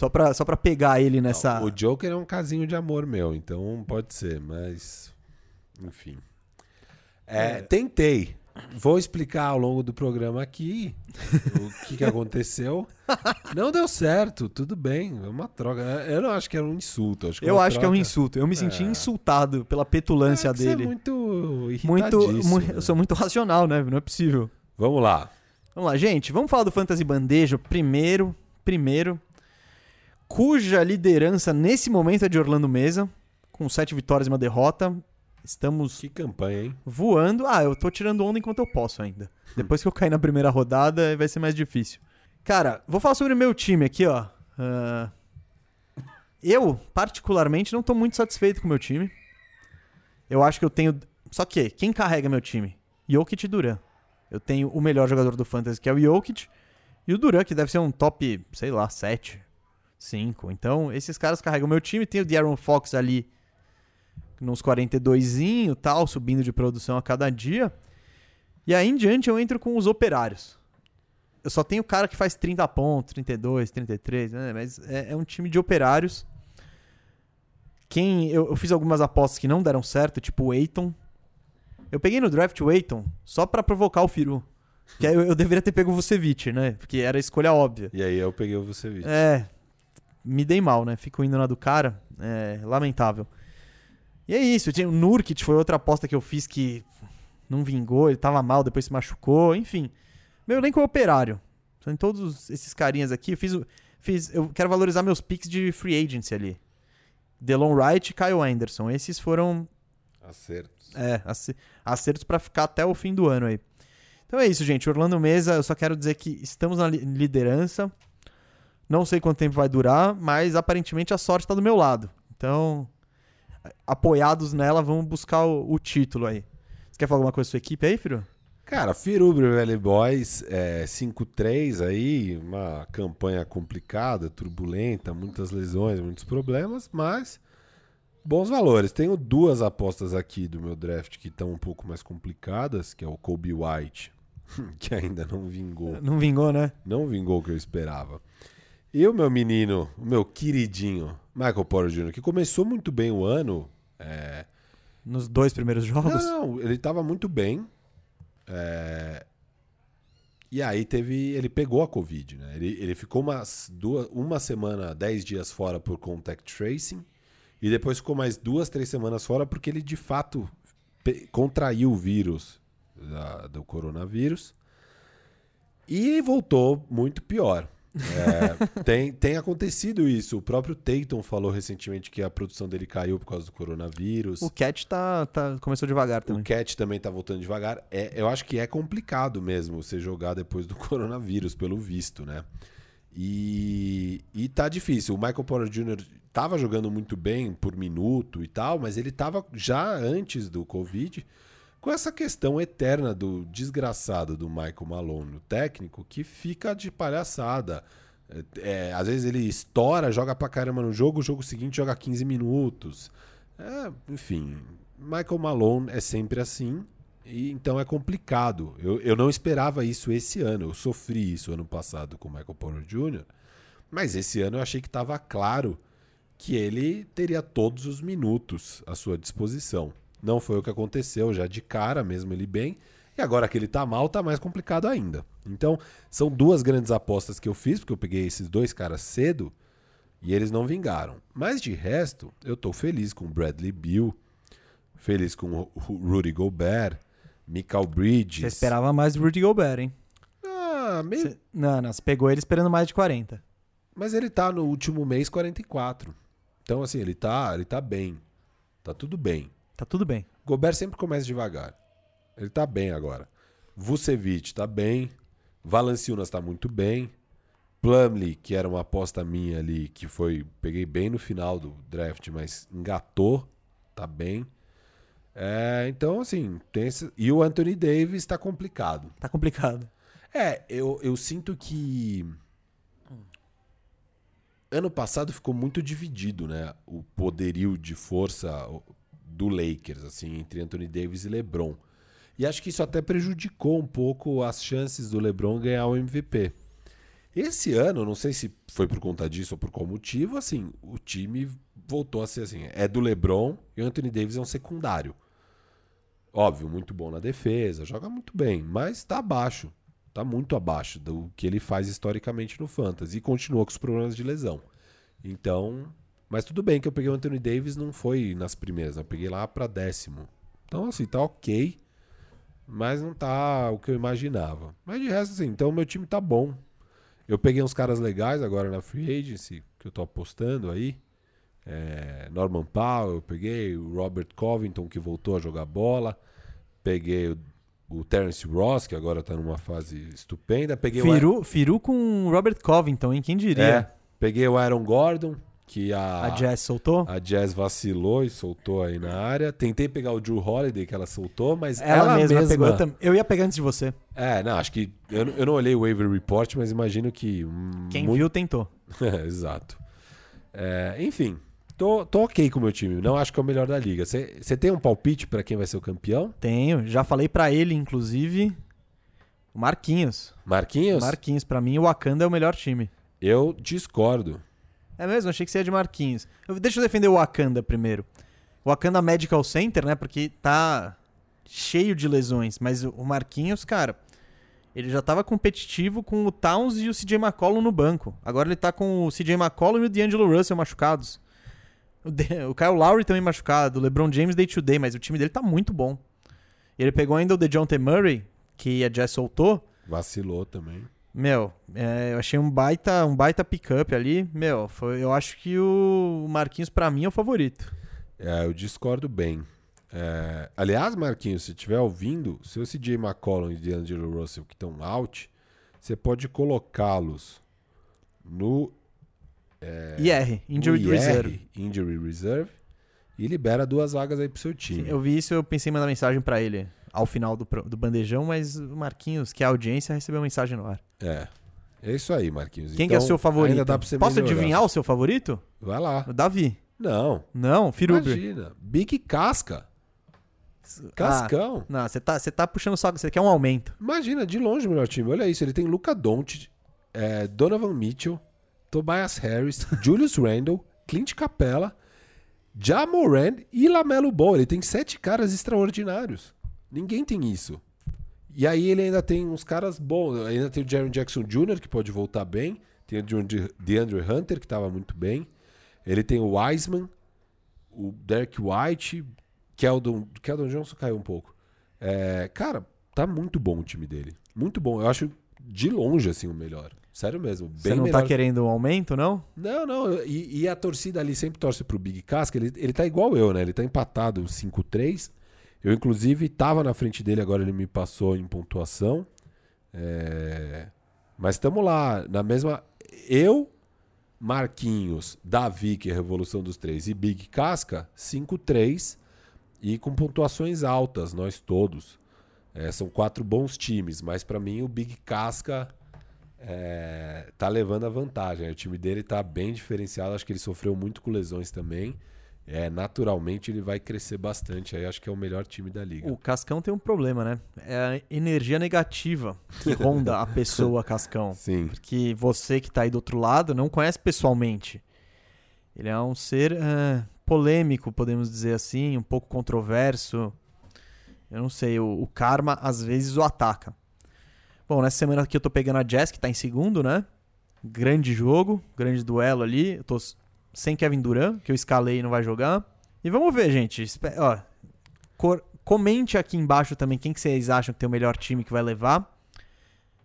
Só pra, só pra pegar ele nessa.
O Joker é um casinho de amor meu, então pode ser, mas. Enfim. É, Tentei. Vou explicar ao longo do programa aqui o que, que aconteceu. Não deu certo, tudo bem, é uma troca. Eu não acho que era um insulto. Acho que
Eu acho que é um
troca-
insulto. Eu me senti
É.
insultado pela petulância
É que você é
dele.
muito
muito,
irritadíssimo,
mu-
né?
Eu sou muito racional, né? Não é possível.
Vamos lá.
Vamos lá, gente. Vamos falar do Fantasy Bandejo primeiro. Primeiro. Cuja liderança nesse momento é de Orlando Mesa, com sete vitórias e uma derrota. Estamos
Que campanha, hein?
voando. Ah, eu tô tirando onda enquanto eu posso ainda. Depois que eu cair na primeira rodada, vai ser mais difícil. Cara, vou falar sobre o meu time aqui, ó. Ah, eu, particularmente, não tô muito satisfeito com o meu time. Eu acho que eu tenho. Só que, quem carrega meu time? Jokic e Duran. Eu tenho o melhor jogador do Fantasy, que é o Jokic, e o Duran, que deve ser um top, sei lá, 7, 5. Então, esses caras carregam meu time. Tem o De'Aaron Fox ali nos 42zinho tal, subindo de produção a cada dia. E aí em diante eu entro com os operários. Eu só tenho cara que faz 30 pontos, 32, 33, né? Mas é, é um time de operários. Quem eu, eu, fiz algumas apostas que não deram certo, tipo o Eiton. Eu peguei no draft o Eiton só para provocar o Firu. Que eu, eu, deveria ter pego o Vucevic, né? Porque era a escolha óbvia.
E aí eu peguei o Vucevic.
É. Me dei mal, né? Fico indo na do cara. É lamentável. E é isso. O Nurkit foi outra aposta que eu fiz que não vingou. Ele tava mal, depois se machucou. Enfim. Meu elenco é operário. São todos esses carinhas aqui. Eu fiz, fiz. Eu quero valorizar meus picks de free agency ali. Delon Wright e Kyle Anderson. Esses foram.
Acertos.
É, acertos para ficar até o fim do ano aí. Então é isso, gente. Orlando Mesa, eu só quero dizer que estamos na liderança. Não sei quanto tempo vai durar, mas aparentemente a sorte está do meu lado. Então, apoiados nela, vamos buscar o, o título aí. Você quer falar alguma coisa da sua equipe aí, filho?
Cara, Firubre Valley Boys é 5-3 aí, uma campanha complicada, turbulenta, muitas lesões, muitos problemas, mas bons valores. Tenho duas apostas aqui do meu draft que estão um pouco mais complicadas, que é o Kobe White, que ainda não vingou.
Não vingou, né?
Não vingou o que eu esperava. E o meu menino, o meu queridinho, Michael Porter Jr., que começou muito bem o ano. É...
Nos dois primeiros jogos?
Não, não ele estava muito bem. É... E aí teve. Ele pegou a Covid, né? Ele, ele ficou umas duas, uma semana, dez dias fora por contact tracing. E depois ficou mais duas, três semanas fora porque ele de fato contraiu o vírus da, do coronavírus. E voltou muito pior. É, tem, tem acontecido isso. O próprio Tatum falou recentemente que a produção dele caiu por causa do coronavírus.
O Cat tá, tá, começou devagar também.
O Cat também tá voltando devagar. É, eu acho que é complicado mesmo você jogar depois do coronavírus, pelo visto, né? E, e tá difícil. O Michael Porter Jr. tava jogando muito bem por minuto e tal, mas ele tava já antes do Covid com essa questão eterna do desgraçado do Michael Malone, o técnico, que fica de palhaçada. É, é, às vezes ele estoura, joga pra caramba no jogo, o jogo seguinte joga 15 minutos. É, enfim, Michael Malone é sempre assim, e então é complicado. Eu, eu não esperava isso esse ano, eu sofri isso ano passado com o Michael Porter Jr., mas esse ano eu achei que estava claro que ele teria todos os minutos à sua disposição. Não foi o que aconteceu já de cara, mesmo ele bem. E agora que ele tá mal, tá mais complicado ainda. Então, são duas grandes apostas que eu fiz, porque eu peguei esses dois caras cedo e eles não vingaram. Mas de resto, eu tô feliz com o Bradley Bill, feliz com o Rudy Gobert, Michael Bridges.
Você esperava mais do Rudy Gobert, hein?
Ah, meio... Cê...
Não, não, você pegou ele esperando mais de 40.
Mas ele tá no último mês 44. Então, assim, ele tá, ele tá bem. Tá tudo bem.
Tá tudo bem.
Gobert sempre começa devagar. Ele tá bem agora. Vucevic tá bem. Valanciunas tá muito bem. Plumlee, que era uma aposta minha ali, que foi. Peguei bem no final do draft, mas engatou. Tá bem. É, então, assim, tem esse... E o Anthony Davis tá complicado.
Tá complicado.
É, eu, eu sinto que. Ano passado ficou muito dividido, né? O poderio de força do Lakers, assim, entre Anthony Davis e LeBron. E acho que isso até prejudicou um pouco as chances do LeBron ganhar o MVP. Esse ano, não sei se foi por conta disso ou por qual motivo, assim, o time voltou a ser assim, é do LeBron e o Anthony Davis é um secundário. Óbvio, muito bom na defesa, joga muito bem, mas está abaixo. Está muito abaixo do que ele faz historicamente no Fantasy e continua com os problemas de lesão. Então, mas tudo bem que eu peguei o Anthony Davis, não foi nas primeiras, eu peguei lá para décimo. Então, assim, tá ok, mas não tá o que eu imaginava. Mas de resto, assim, então meu time tá bom. Eu peguei uns caras legais agora na Free Agency, que eu tô apostando aí. É, Norman Powell, eu peguei o Robert Covington, que voltou a jogar bola. Peguei o, o Terence Ross, que agora tá numa fase estupenda. Peguei
Firu, o... Firu com Robert Covington, hein? Quem diria? É,
peguei o Aaron Gordon, que a,
a Jazz soltou?
A Jazz vacilou e soltou aí na área. Tentei pegar o Drew Holiday, que ela soltou, mas
ela,
ela
mesma,
mesma...
pegou. Eu, eu ia pegar antes de você.
É, não, acho que. Eu, eu não olhei o waiver report, mas imagino que.
Quem muito... viu tentou.
Exato. É, enfim, Tô, tô ok com o meu time. Não acho que é o melhor da liga. Você tem um palpite pra quem vai ser o campeão?
Tenho, já falei pra ele, inclusive, Marquinhos.
Marquinhos?
Marquinhos, pra mim o Wakanda é o melhor time.
Eu discordo.
É mesmo? Achei que você ia de Marquinhos. Eu- deixa eu defender o Wakanda primeiro. O Wakanda Medical Center, né? Porque tá cheio de lesões. Mas o Marquinhos, cara, ele já tava competitivo com o Towns e o CJ McCollum no banco. Agora ele tá com o CJ McCollum e o D'Angelo Russell machucados. O, De- o Kyle Lowry também machucado. O LeBron James day to day. Mas o time dele tá muito bom. Ele pegou ainda o DeJounte Murray, que a Jazz soltou.
Vacilou também.
Meu, é, eu achei um baita, um baita pick-up ali. Meu, foi, eu acho que o Marquinhos, pra mim, é o favorito.
É, eu discordo bem. É, aliás, Marquinhos, se estiver ouvindo, se o CJ McCollum e D'Angelo Russell que estão out, você pode colocá-los no
IR, Injury
IR,
Reserve.
Injury Reserve, e libera duas vagas aí pro seu time.
Eu vi isso, eu pensei em mandar mensagem pra ele ao final do, do bandejão, mas o Marquinhos, que é a audiência, recebeu mensagem no ar.
É. É isso aí, Marquinhos.
Quem que é o
Então,
seu favorito?
Ainda dá pra você
Posso
melhorar.
adivinhar o seu favorito?
Vai lá.
O Davi.
Não.
Não, Firubi.
Imagina. Big Casca.
Ah,
Cascão.
não, você tá, você tá puxando o saco, você quer um aumento.
Imagina, de longe o melhor time. Olha isso, ele tem Luca Doncic, é, Donovan Mitchell, Tobias Harris, Julius Randle, Clint Capella, Jamoran e Lamelo Ball. Ele tem sete caras extraordinários. Ninguém tem isso. E aí ele ainda tem uns caras bons. Ainda tem o Jaron Jackson Jr., que pode voltar bem. Tem o DeAndre- DeAndre Hunter, que estava muito bem. Ele tem o Wiseman, o Derek White, Keldon, Keldon Johnson caiu um pouco. É, cara, tá muito bom o time dele. Muito bom. Eu acho de longe, assim, o melhor. Sério mesmo. Bem
Você não
melhor.
tá querendo um aumento, não?
Não, não. E, e a torcida ali sempre torce pro Big Casca. Ele, ele tá igual eu, né? Ele tá empatado 5-3. Eu, inclusive, tava na frente dele, agora ele me passou em pontuação. É, Mas estamos lá, na mesma. Eu, Marquinhos, Davi, que é a Revolução dos Três, e Big Casca, 5-3. E com pontuações altas, nós todos. É, são quatro bons times, mas pra mim o Big Casca é, tá levando a vantagem. O time dele tá bem diferenciado. Acho que ele sofreu muito com lesões também. É, naturalmente ele vai crescer bastante. Aí acho que é o melhor time da liga.
O Cascão tem um problema, né? É a energia negativa que ronda a pessoa Cascão.
Sim.
Porque você que tá aí do outro lado não conhece pessoalmente. Ele é um ser ah, polêmico, podemos dizer assim, um pouco controverso. Eu não sei, o, o karma às vezes o ataca. Bom, nessa semana aqui eu tô pegando a Jazz, que tá em segundo, né? Grande jogo, grande duelo ali. Eu tô sem Kevin Durant, que eu escalei e não vai jogar. E vamos ver, gente. Ó, cor- comente aqui embaixo também quem que vocês acham que tem o melhor time que vai levar.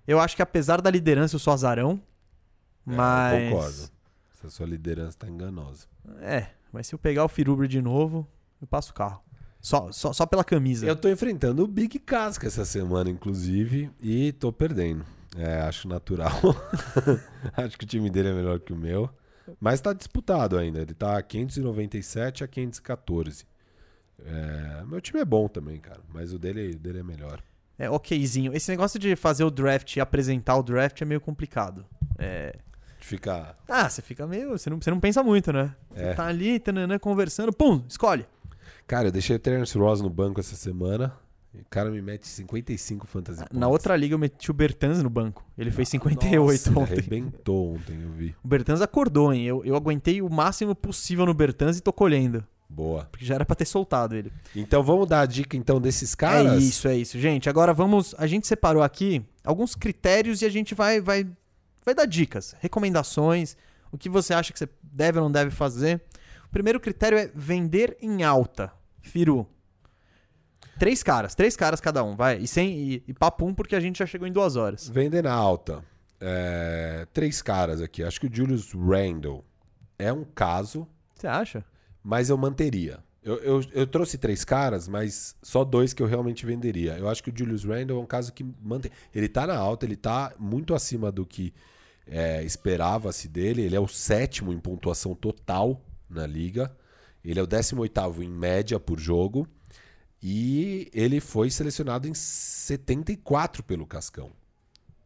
Eu acho que apesar da liderança eu sou azarão.
É,
Mas.
eu concordo. Essa sua liderança tá enganosa.
É, mas se eu pegar o Firubre de novo, eu passo o carro. Só, só, só pela camisa.
Eu tô enfrentando o Big Casca essa semana, inclusive, e tô perdendo. É, acho natural. acho que o time dele é melhor que o meu. Mas tá disputado ainda. Ele tá 597 a 514. É, meu time é bom também, cara. Mas o dele, o dele é melhor.
É okzinho. Esse negócio de fazer o draft e apresentar o draft é meio complicado. É.
Fica.
Ah, você fica meio. Você não, você não pensa muito, né?
É.
Você tá ali, tananã, conversando, pum, escolhe.
Cara, eu deixei o Terence Ross no banco essa semana. O cara me mete 55 fantasy
Na
points.
outra liga eu meti o Bertans no banco. Ele fez 58
Nossa, ele
ontem.
arrebentou ontem, eu vi.
O Bertans acordou, hein? Eu, eu aguentei o máximo possível no Bertans e tô colhendo.
Boa.
Porque já era pra ter soltado ele.
Então vamos dar a dica então desses caras?
É isso, é isso. Gente, agora vamos. A gente separou aqui alguns critérios e a gente vai, vai, vai dar dicas, recomendações, o que você acha que você deve ou não deve fazer. O primeiro critério é vender em alta. Firu. Três caras, três caras cada um, vai. E sem e, e papum, porque a gente já chegou em duas horas.
Vender na alta. É, três caras aqui. Acho que o Julius Randle é um caso,
Você acha?
mas eu manteria. Eu, eu, eu trouxe três caras, mas só dois que eu realmente venderia. Eu acho que o Julius Randle é um caso que mantém. Ele tá na alta, ele tá muito acima do que é, esperava-se dele. Ele é o sétimo em pontuação total na liga. Ele é o 18 em média por jogo. E ele foi selecionado em 74 pelo Cascão.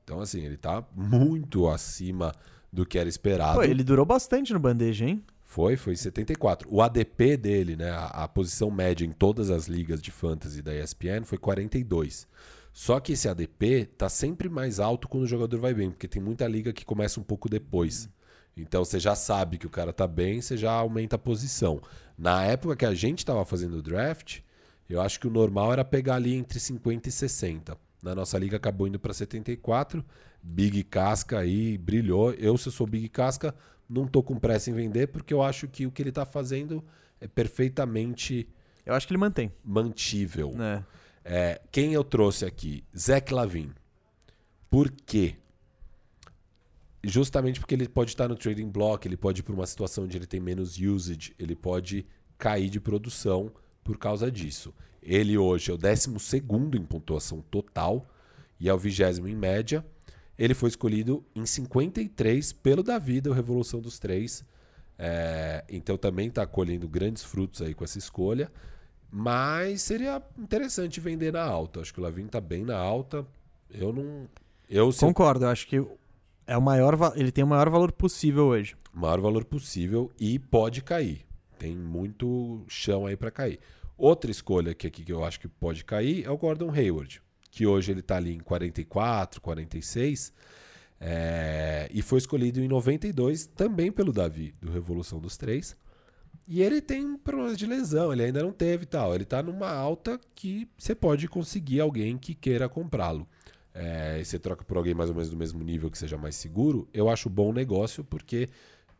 Então, assim, ele tá muito acima do que era esperado.
Pô, ele durou bastante no bandeja, hein?
Foi, foi em 74. O ADP dele, né, a, a, posição média em todas as ligas de fantasy da ESPN foi 42. Só que esse ADP tá sempre mais alto quando o jogador vai bem, porque tem muita liga que começa um pouco depois. Então você já sabe que o cara tá bem, você já aumenta a posição. Na época que a gente estava fazendo o draft, eu acho que o normal era pegar ali entre 50 e 60. Na nossa liga acabou indo para 74. Big Casca aí brilhou. Eu, se eu sou Big Casca, não tô com pressa em vender, porque eu acho que o que ele tá fazendo é perfeitamente.
Eu acho que ele mantém.
Mantível.
É.
É, quem eu trouxe aqui? Zach Lavin. Por quê? Justamente porque ele pode estar no trading block, ele pode ir para uma situação onde ele tem menos usage, ele pode cair de produção por causa disso. Ele hoje é o 12 em pontuação total e é o vigésimo em média. Ele foi escolhido em 53 pelo Davi da Revolução dos Três. É, então também está colhendo grandes frutos aí com essa escolha. Mas seria interessante vender na alta. Acho que o Lavin está bem na alta. Eu não. Eu,
Concordo, eu acho que é o maior, ele tem o maior valor possível hoje.
Maior valor possível e pode cair. Tem muito chão aí para cair. Outra escolha que aqui que eu acho que pode cair é o Gordon Hayward que hoje ele está ali em 44, 46, é, e foi escolhido em 92 também pelo Davi, do Revolução dos Três. E ele tem problemas de lesão, ele ainda não teve tal. Ele está numa alta que você pode conseguir alguém que queira comprá-lo. É, você troca por alguém mais ou menos do mesmo nível que seja mais seguro, eu acho bom negócio, porque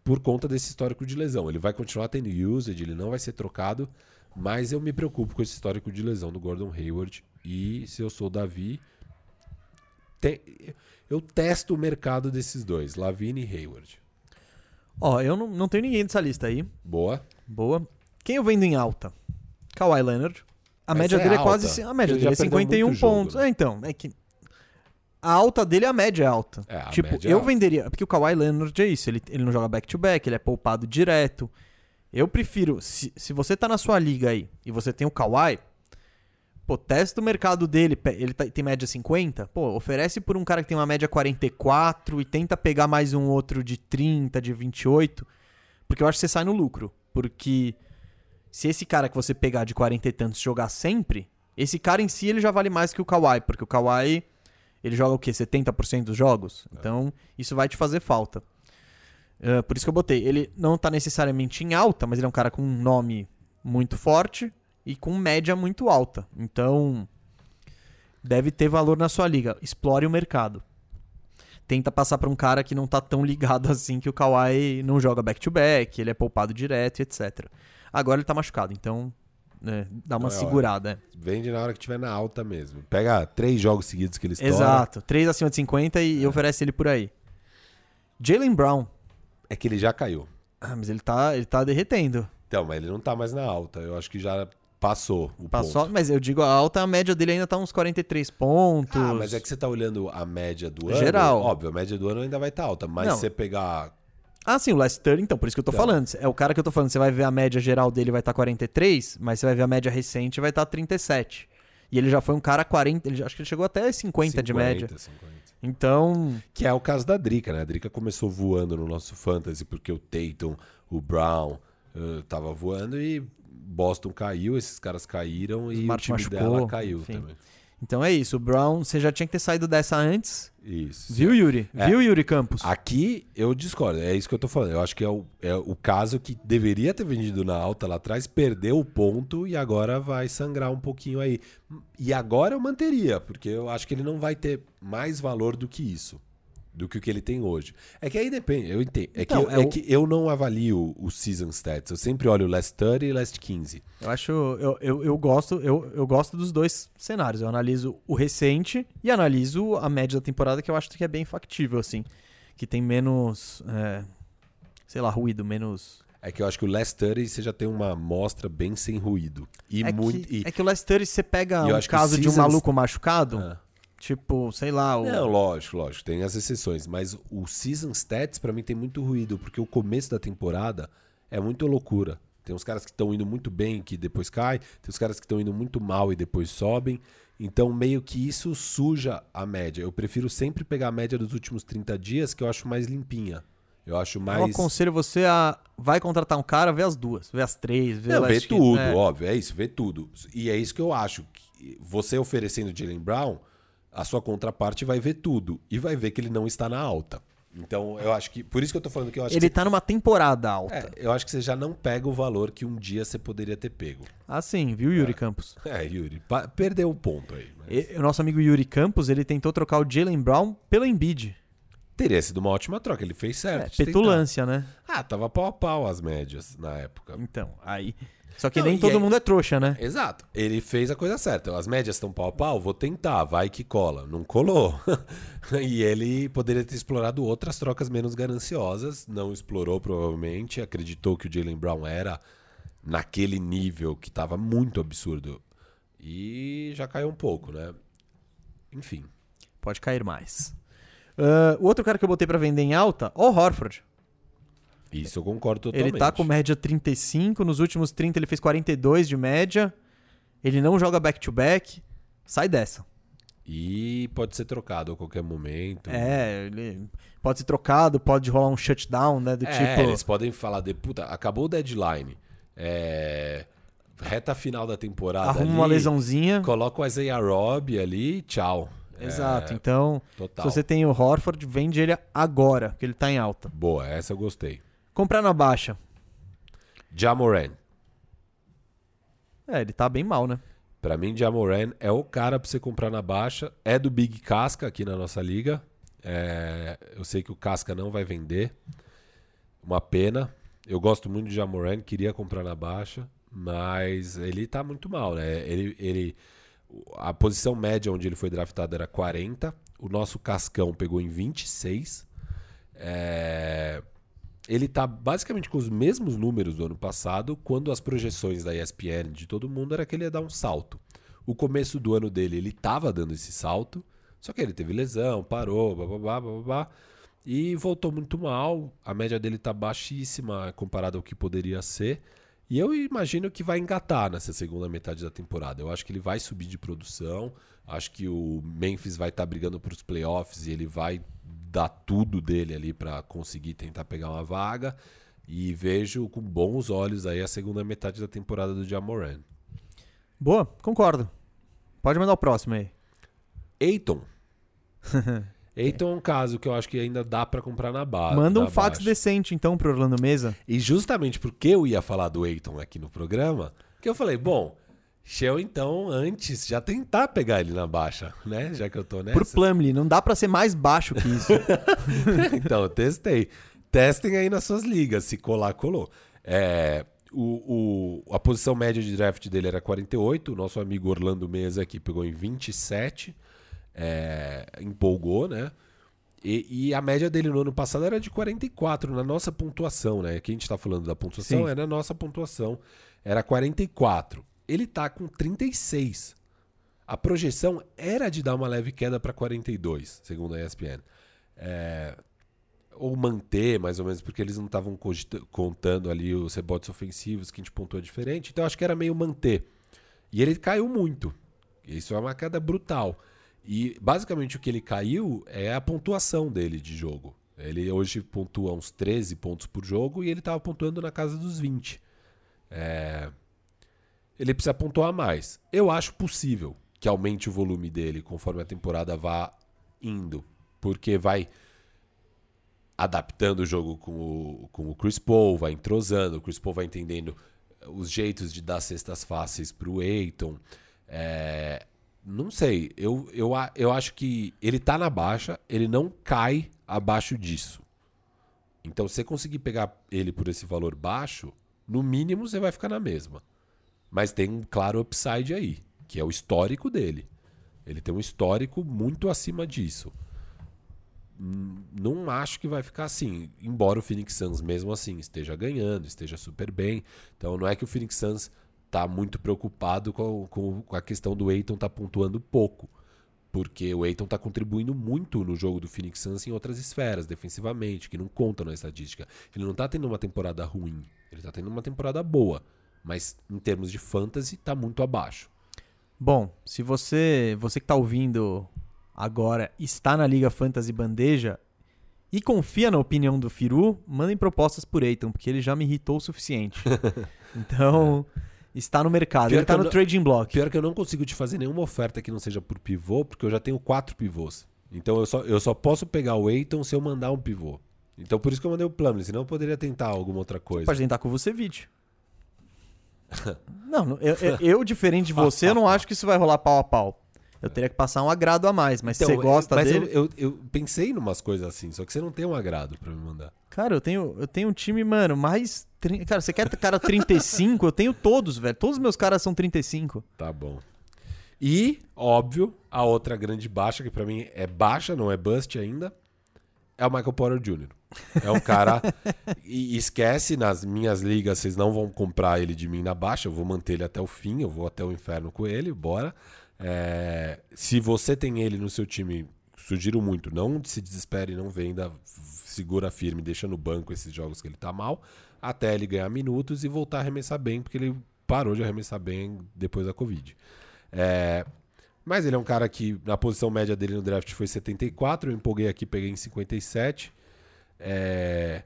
por conta desse histórico de lesão. Ele vai continuar tendo usage, ele não vai ser trocado, mas eu me preocupo com esse histórico de lesão do Gordon Hayward e se eu sou Davi, te, eu testo o mercado desses dois, Lavine e Hayward.
Ó, eu não, não tenho ninguém dessa lista aí.
Boa.
Boa. Quem eu vendo em alta? Kawhi Leonard. A média é dele alta. é quase. A média Ele dele é 51 pontos. Jogo, né? É, então. É que. A alta dele, a média é alta. É, tipo, eu é alta. venderia. Porque o Kawhi Leonard é isso. Ele, ele não joga back-to-back, -back, ele é poupado direto. Eu prefiro. Se, se você tá na sua liga aí e você tem o Kawhi, Pô, testa o mercado dele, ele tá, tem média 50, pô, oferece por um cara que tem uma média 44 e tenta pegar mais um outro de 30, de 28, porque eu acho que você sai no lucro. Porque se esse cara que você pegar de 40 e tantos jogar sempre, esse cara em si ele já vale mais que o Kawhi, porque o Kawhi ele joga o quê? 70% dos jogos? É. Então, isso vai te fazer falta. Uh, por isso que eu botei. Ele não tá necessariamente em alta, mas ele é um cara com um nome muito forte e com média muito alta. Então, deve ter valor na sua liga. Explore o mercado. Tenta passar para um cara que não tá tão ligado assim que o Kawhi não joga back-to-back, -back, ele é poupado direto, etc. Agora ele tá machucado, então né, dá uma é segurada. Hora.
Vende na hora que tiver na alta mesmo. Pega três jogos seguidos que ele estoura.
Exato, três acima de 50 e, é. e oferece ele por aí. Jalen Brown.
É que ele já caiu.
Ah, mas ele tá, ele tá derretendo.
Então, mas ele não tá mais na alta. Eu acho que já Passou o
Passou,
ponto.
mas eu digo, a alta a média dele ainda tá uns 43 pontos. Ah,
mas é que você tá olhando a média do ano.
Geral.
Óbvio, a média do ano ainda vai estar tá alta, mas Não. você pegar
ah, sim, o last 30, então, por isso que eu tô então. falando. É o cara que eu tô falando, você vai ver a média geral dele vai estar tá 43, mas você vai ver a média recente vai estar tá 37. E ele já foi um cara 40, ele, acho que ele chegou até 50, 50 de média. 50. Então.
Que é o caso da Drica, né? A Drica começou voando no nosso fantasy porque o Tatum, o Brown uh, tava voando e Boston caiu, esses caras caíram e Smart o time machucou, dela caiu enfim. também.
Então é isso, o Brown, você já tinha que ter saído dessa antes.
Isso.
Viu, Yuri? É. Viu, Yuri Campos?
Aqui eu discordo, é isso que eu tô falando. Eu acho que é o, é o caso que deveria ter vendido na alta lá atrás, perdeu o ponto e agora vai sangrar um pouquinho aí. E agora eu manteria, porque eu acho que ele não vai ter mais valor do que isso do que o que ele tem hoje. É que aí depende, eu entendo. É, então, que, eu, é, é o... que eu não avalio o season stats. Eu sempre olho o last 30 e last 15.
Eu acho. Eu, eu, eu, gosto, eu, eu gosto dos dois cenários. Eu analiso o recente e analiso a média da temporada, que eu acho que é bem factível, assim. Que tem menos. É, sei lá, ruído, menos.
É que eu acho que o Last 30 você já tem uma amostra bem sem ruído. E
é,
muito,
que, e... é que o Last 30 você pega um caso de um maluco machucado. Ah Tipo, sei lá. O...
Não, lógico, lógico. Tem as exceções. Mas o Season Stats, para mim, tem muito ruído, porque o começo da temporada é muito loucura. Tem uns caras que estão indo muito bem que depois cai, tem os caras que estão indo muito mal e depois sobem. Então, meio que isso suja a média. Eu prefiro sempre pegar a média dos últimos 30 dias, que eu acho mais limpinha. Eu acho
Eu
mais.
aconselho você a. Vai contratar um cara, vê as duas, vê as três, vê
Não, vê tudo,
é.
óbvio, é isso, vê tudo. E é isso que eu acho. que Você oferecendo Jalen Brown, a sua contraparte vai ver tudo e vai ver que ele não está na alta. Então, eu acho que. Por isso que eu tô falando que eu acho
Ele
que.
tá numa temporada alta.
você- é, eu acho que você já não pega o valor que um dia você poderia ter pego.
Assim, viu, Yuri Campos?
É, Yuri, perdeu o ponto aí. mas
E- o nosso amigo Yuri Campos, ele tentou trocar o Jalen Brown pelo Embiid.
Teria sido uma ótima troca, ele fez
É,
certo. tentar.
petulância, né?
Ah, tava pau a pau as médias na época.
Então, aí. Só que
Não,
nem todo
aí-
mundo é trouxa, né?
Exato. Ele fez a coisa certa. As médias estão pau a pau, vou tentar, vai que cola. Não colou. e ele poderia ter explorado outras trocas menos gananciosas. Não explorou, provavelmente. Acreditou que o Jalen Brown era naquele nível que estava muito absurdo. E já caiu um pouco, né? Enfim.
Pode cair mais. Ah, o outro cara que eu botei pra vender em alta, o Horford.
Isso eu concordo totalmente.
Ele tá com média 35, nos últimos 30 ele fez 42 de média. Ele não joga back-to-back. Sai dessa.
E pode ser trocado a qualquer momento.
É, ele pode ser trocado, pode rolar um shutdown, né? Do
É,
tipo.
eles podem falar de puta, acabou o deadline. É, reta final da temporada.
arruma
ali,
uma lesãozinha.
Coloca o Isaiah Robb ali, tchau.
Exato.
É,
Então,
total.
se você tem o Horford, vende ele agora, porque ele tá em alta.
Boa, essa eu gostei.
Comprar na baixa.
Jamoran.
É, ele tá bem mal, né?
Pra mim, Jamoran é o cara pra você comprar na baixa. É do Big Casca aqui na nossa liga. É, eu sei que o Casca não vai vender. Uma pena. Eu gosto muito de Jamoran, queria comprar na baixa, mas ele tá muito mal, né? Ele, ele, a posição média onde ele foi draftado era 40. O nosso Cascão pegou em 26. É, ele tá basicamente com os mesmos números do ano passado, quando as projeções da ESPN de todo mundo era que ele ia dar um salto. O começo do ano dele, ele tava dando esse salto, só que ele teve lesão, parou, bababá, bababá, e voltou muito mal. A média dele tá baixíssima comparado ao que poderia ser. E eu imagino que vai engatar nessa segunda metade da temporada. Eu acho que ele vai subir de produção. Acho que o Memphis vai estar brigando para os playoffs e ele vai dar tudo dele ali para conseguir tentar pegar uma vaga. E vejo com bons olhos aí a segunda metade da temporada do Jamoran.
Boa, concordo. Pode mandar o próximo aí.
Eiton. Eiton é um caso que eu acho que ainda dá para comprar na base.
Manda um fax
baixa.
decente, então, pro Orlando Mesa.
E justamente porque eu ia falar do Eiton aqui no programa, que eu falei, bom, eu então antes já tentar pegar ele na baixa, né? Já que eu tô nessa.
Pro Plumlee, não dá pra ser mais baixo que isso.
então, eu testei. Testem aí nas suas ligas, se colar, colou. É, o, o- a posição média de draft dele era 48, o nosso amigo Orlando Mesa aqui pegou em 27, é, empolgou, né? E, e a média dele no ano passado era de 44 na nossa pontuação, né? Aqui a gente tá falando da pontuação,
Sim.
é na nossa pontuação. Era 44. Ele tá com 36. A projeção era de dar uma leve queda para 42, segundo a ESPN. É, ou manter, mais ou menos, porque eles não estavam contando ali os rebotes ofensivos que a gente pontuou diferente. Então acho que era meio manter. E ele caiu muito. Isso é uma queda brutal. E basicamente o que ele caiu é a pontuação dele de jogo. Ele hoje pontua uns 13 pontos por jogo e ele estava pontuando na casa dos 20. É, Ele precisa pontuar mais. Eu acho possível que aumente o volume dele conforme a temporada vá indo. Porque vai adaptando o jogo com o, com o Chris Paul, vai entrosando, o Chris Paul vai entendendo os jeitos de dar cestas fáceis para o Eiton. É, não sei, eu, eu, eu acho que ele tá na baixa, ele não cai abaixo disso. Então, se você conseguir pegar ele por esse valor baixo, no mínimo você vai ficar na mesma. Mas tem um claro upside aí, que é o histórico dele. Ele tem um histórico muito acima disso. Não acho que vai ficar assim, embora o Phoenix Suns mesmo assim esteja ganhando, esteja super bem. Então não é que o Phoenix Suns tá muito preocupado com, com, com a questão do Eiton tá pontuando pouco. Porque o Eiton tá contribuindo muito no jogo do Phoenix Suns em outras esferas, defensivamente, que não conta na estatística. Ele não tá tendo uma temporada ruim, ele tá tendo uma temporada boa. Mas em termos de fantasy, tá muito abaixo.
Bom, se você, você que tá ouvindo agora está na Liga Fantasy Bandeja, e confia na opinião do Firu, mandem propostas por Eiton, porque ele já me irritou o suficiente. então, está no mercado.
Pior
ele
que
está no
não-
trading block.
Pior que eu não consigo te fazer nenhuma oferta que não seja por pivô, porque eu já tenho quatro pivôs. Então eu só, eu só posso pegar o Eiton se eu mandar um pivô. Então por isso que eu mandei o plano, senão eu poderia tentar alguma outra coisa.
Pode tentar com o Vucevic. não, eu, eu- diferente de você, eu não acho que isso vai rolar pau a pau. Eu teria que passar um agrado a mais, mas se você
Então,
gosta
mas
dele...
Eu, eu, eu pensei em umas coisas assim, só que você não tem um agrado pra me mandar.
Cara, eu tenho, eu tenho um time, mano, mais... Cara, você quer cara 35? eu tenho todos, velho. Todos os meus caras são 35.
Tá bom. E, óbvio, a outra grande baixa, que pra mim é baixa, não é bust ainda, é o Michael Porter Jr. É um cara. e esquece, nas minhas ligas, vocês não vão comprar ele de mim na baixa, eu vou manter ele até o fim, eu vou até o inferno com ele, bora. É, se você tem ele no seu time, sugiro muito, não se desespere, não venda, segura firme, deixa no banco esses jogos que ele tá mal, até ele ganhar minutos e voltar a arremessar bem, porque ele parou de arremessar bem depois da Covid. É, mas ele é um cara que na posição média dele no draft foi 74, eu empolguei aqui, peguei em 57. É,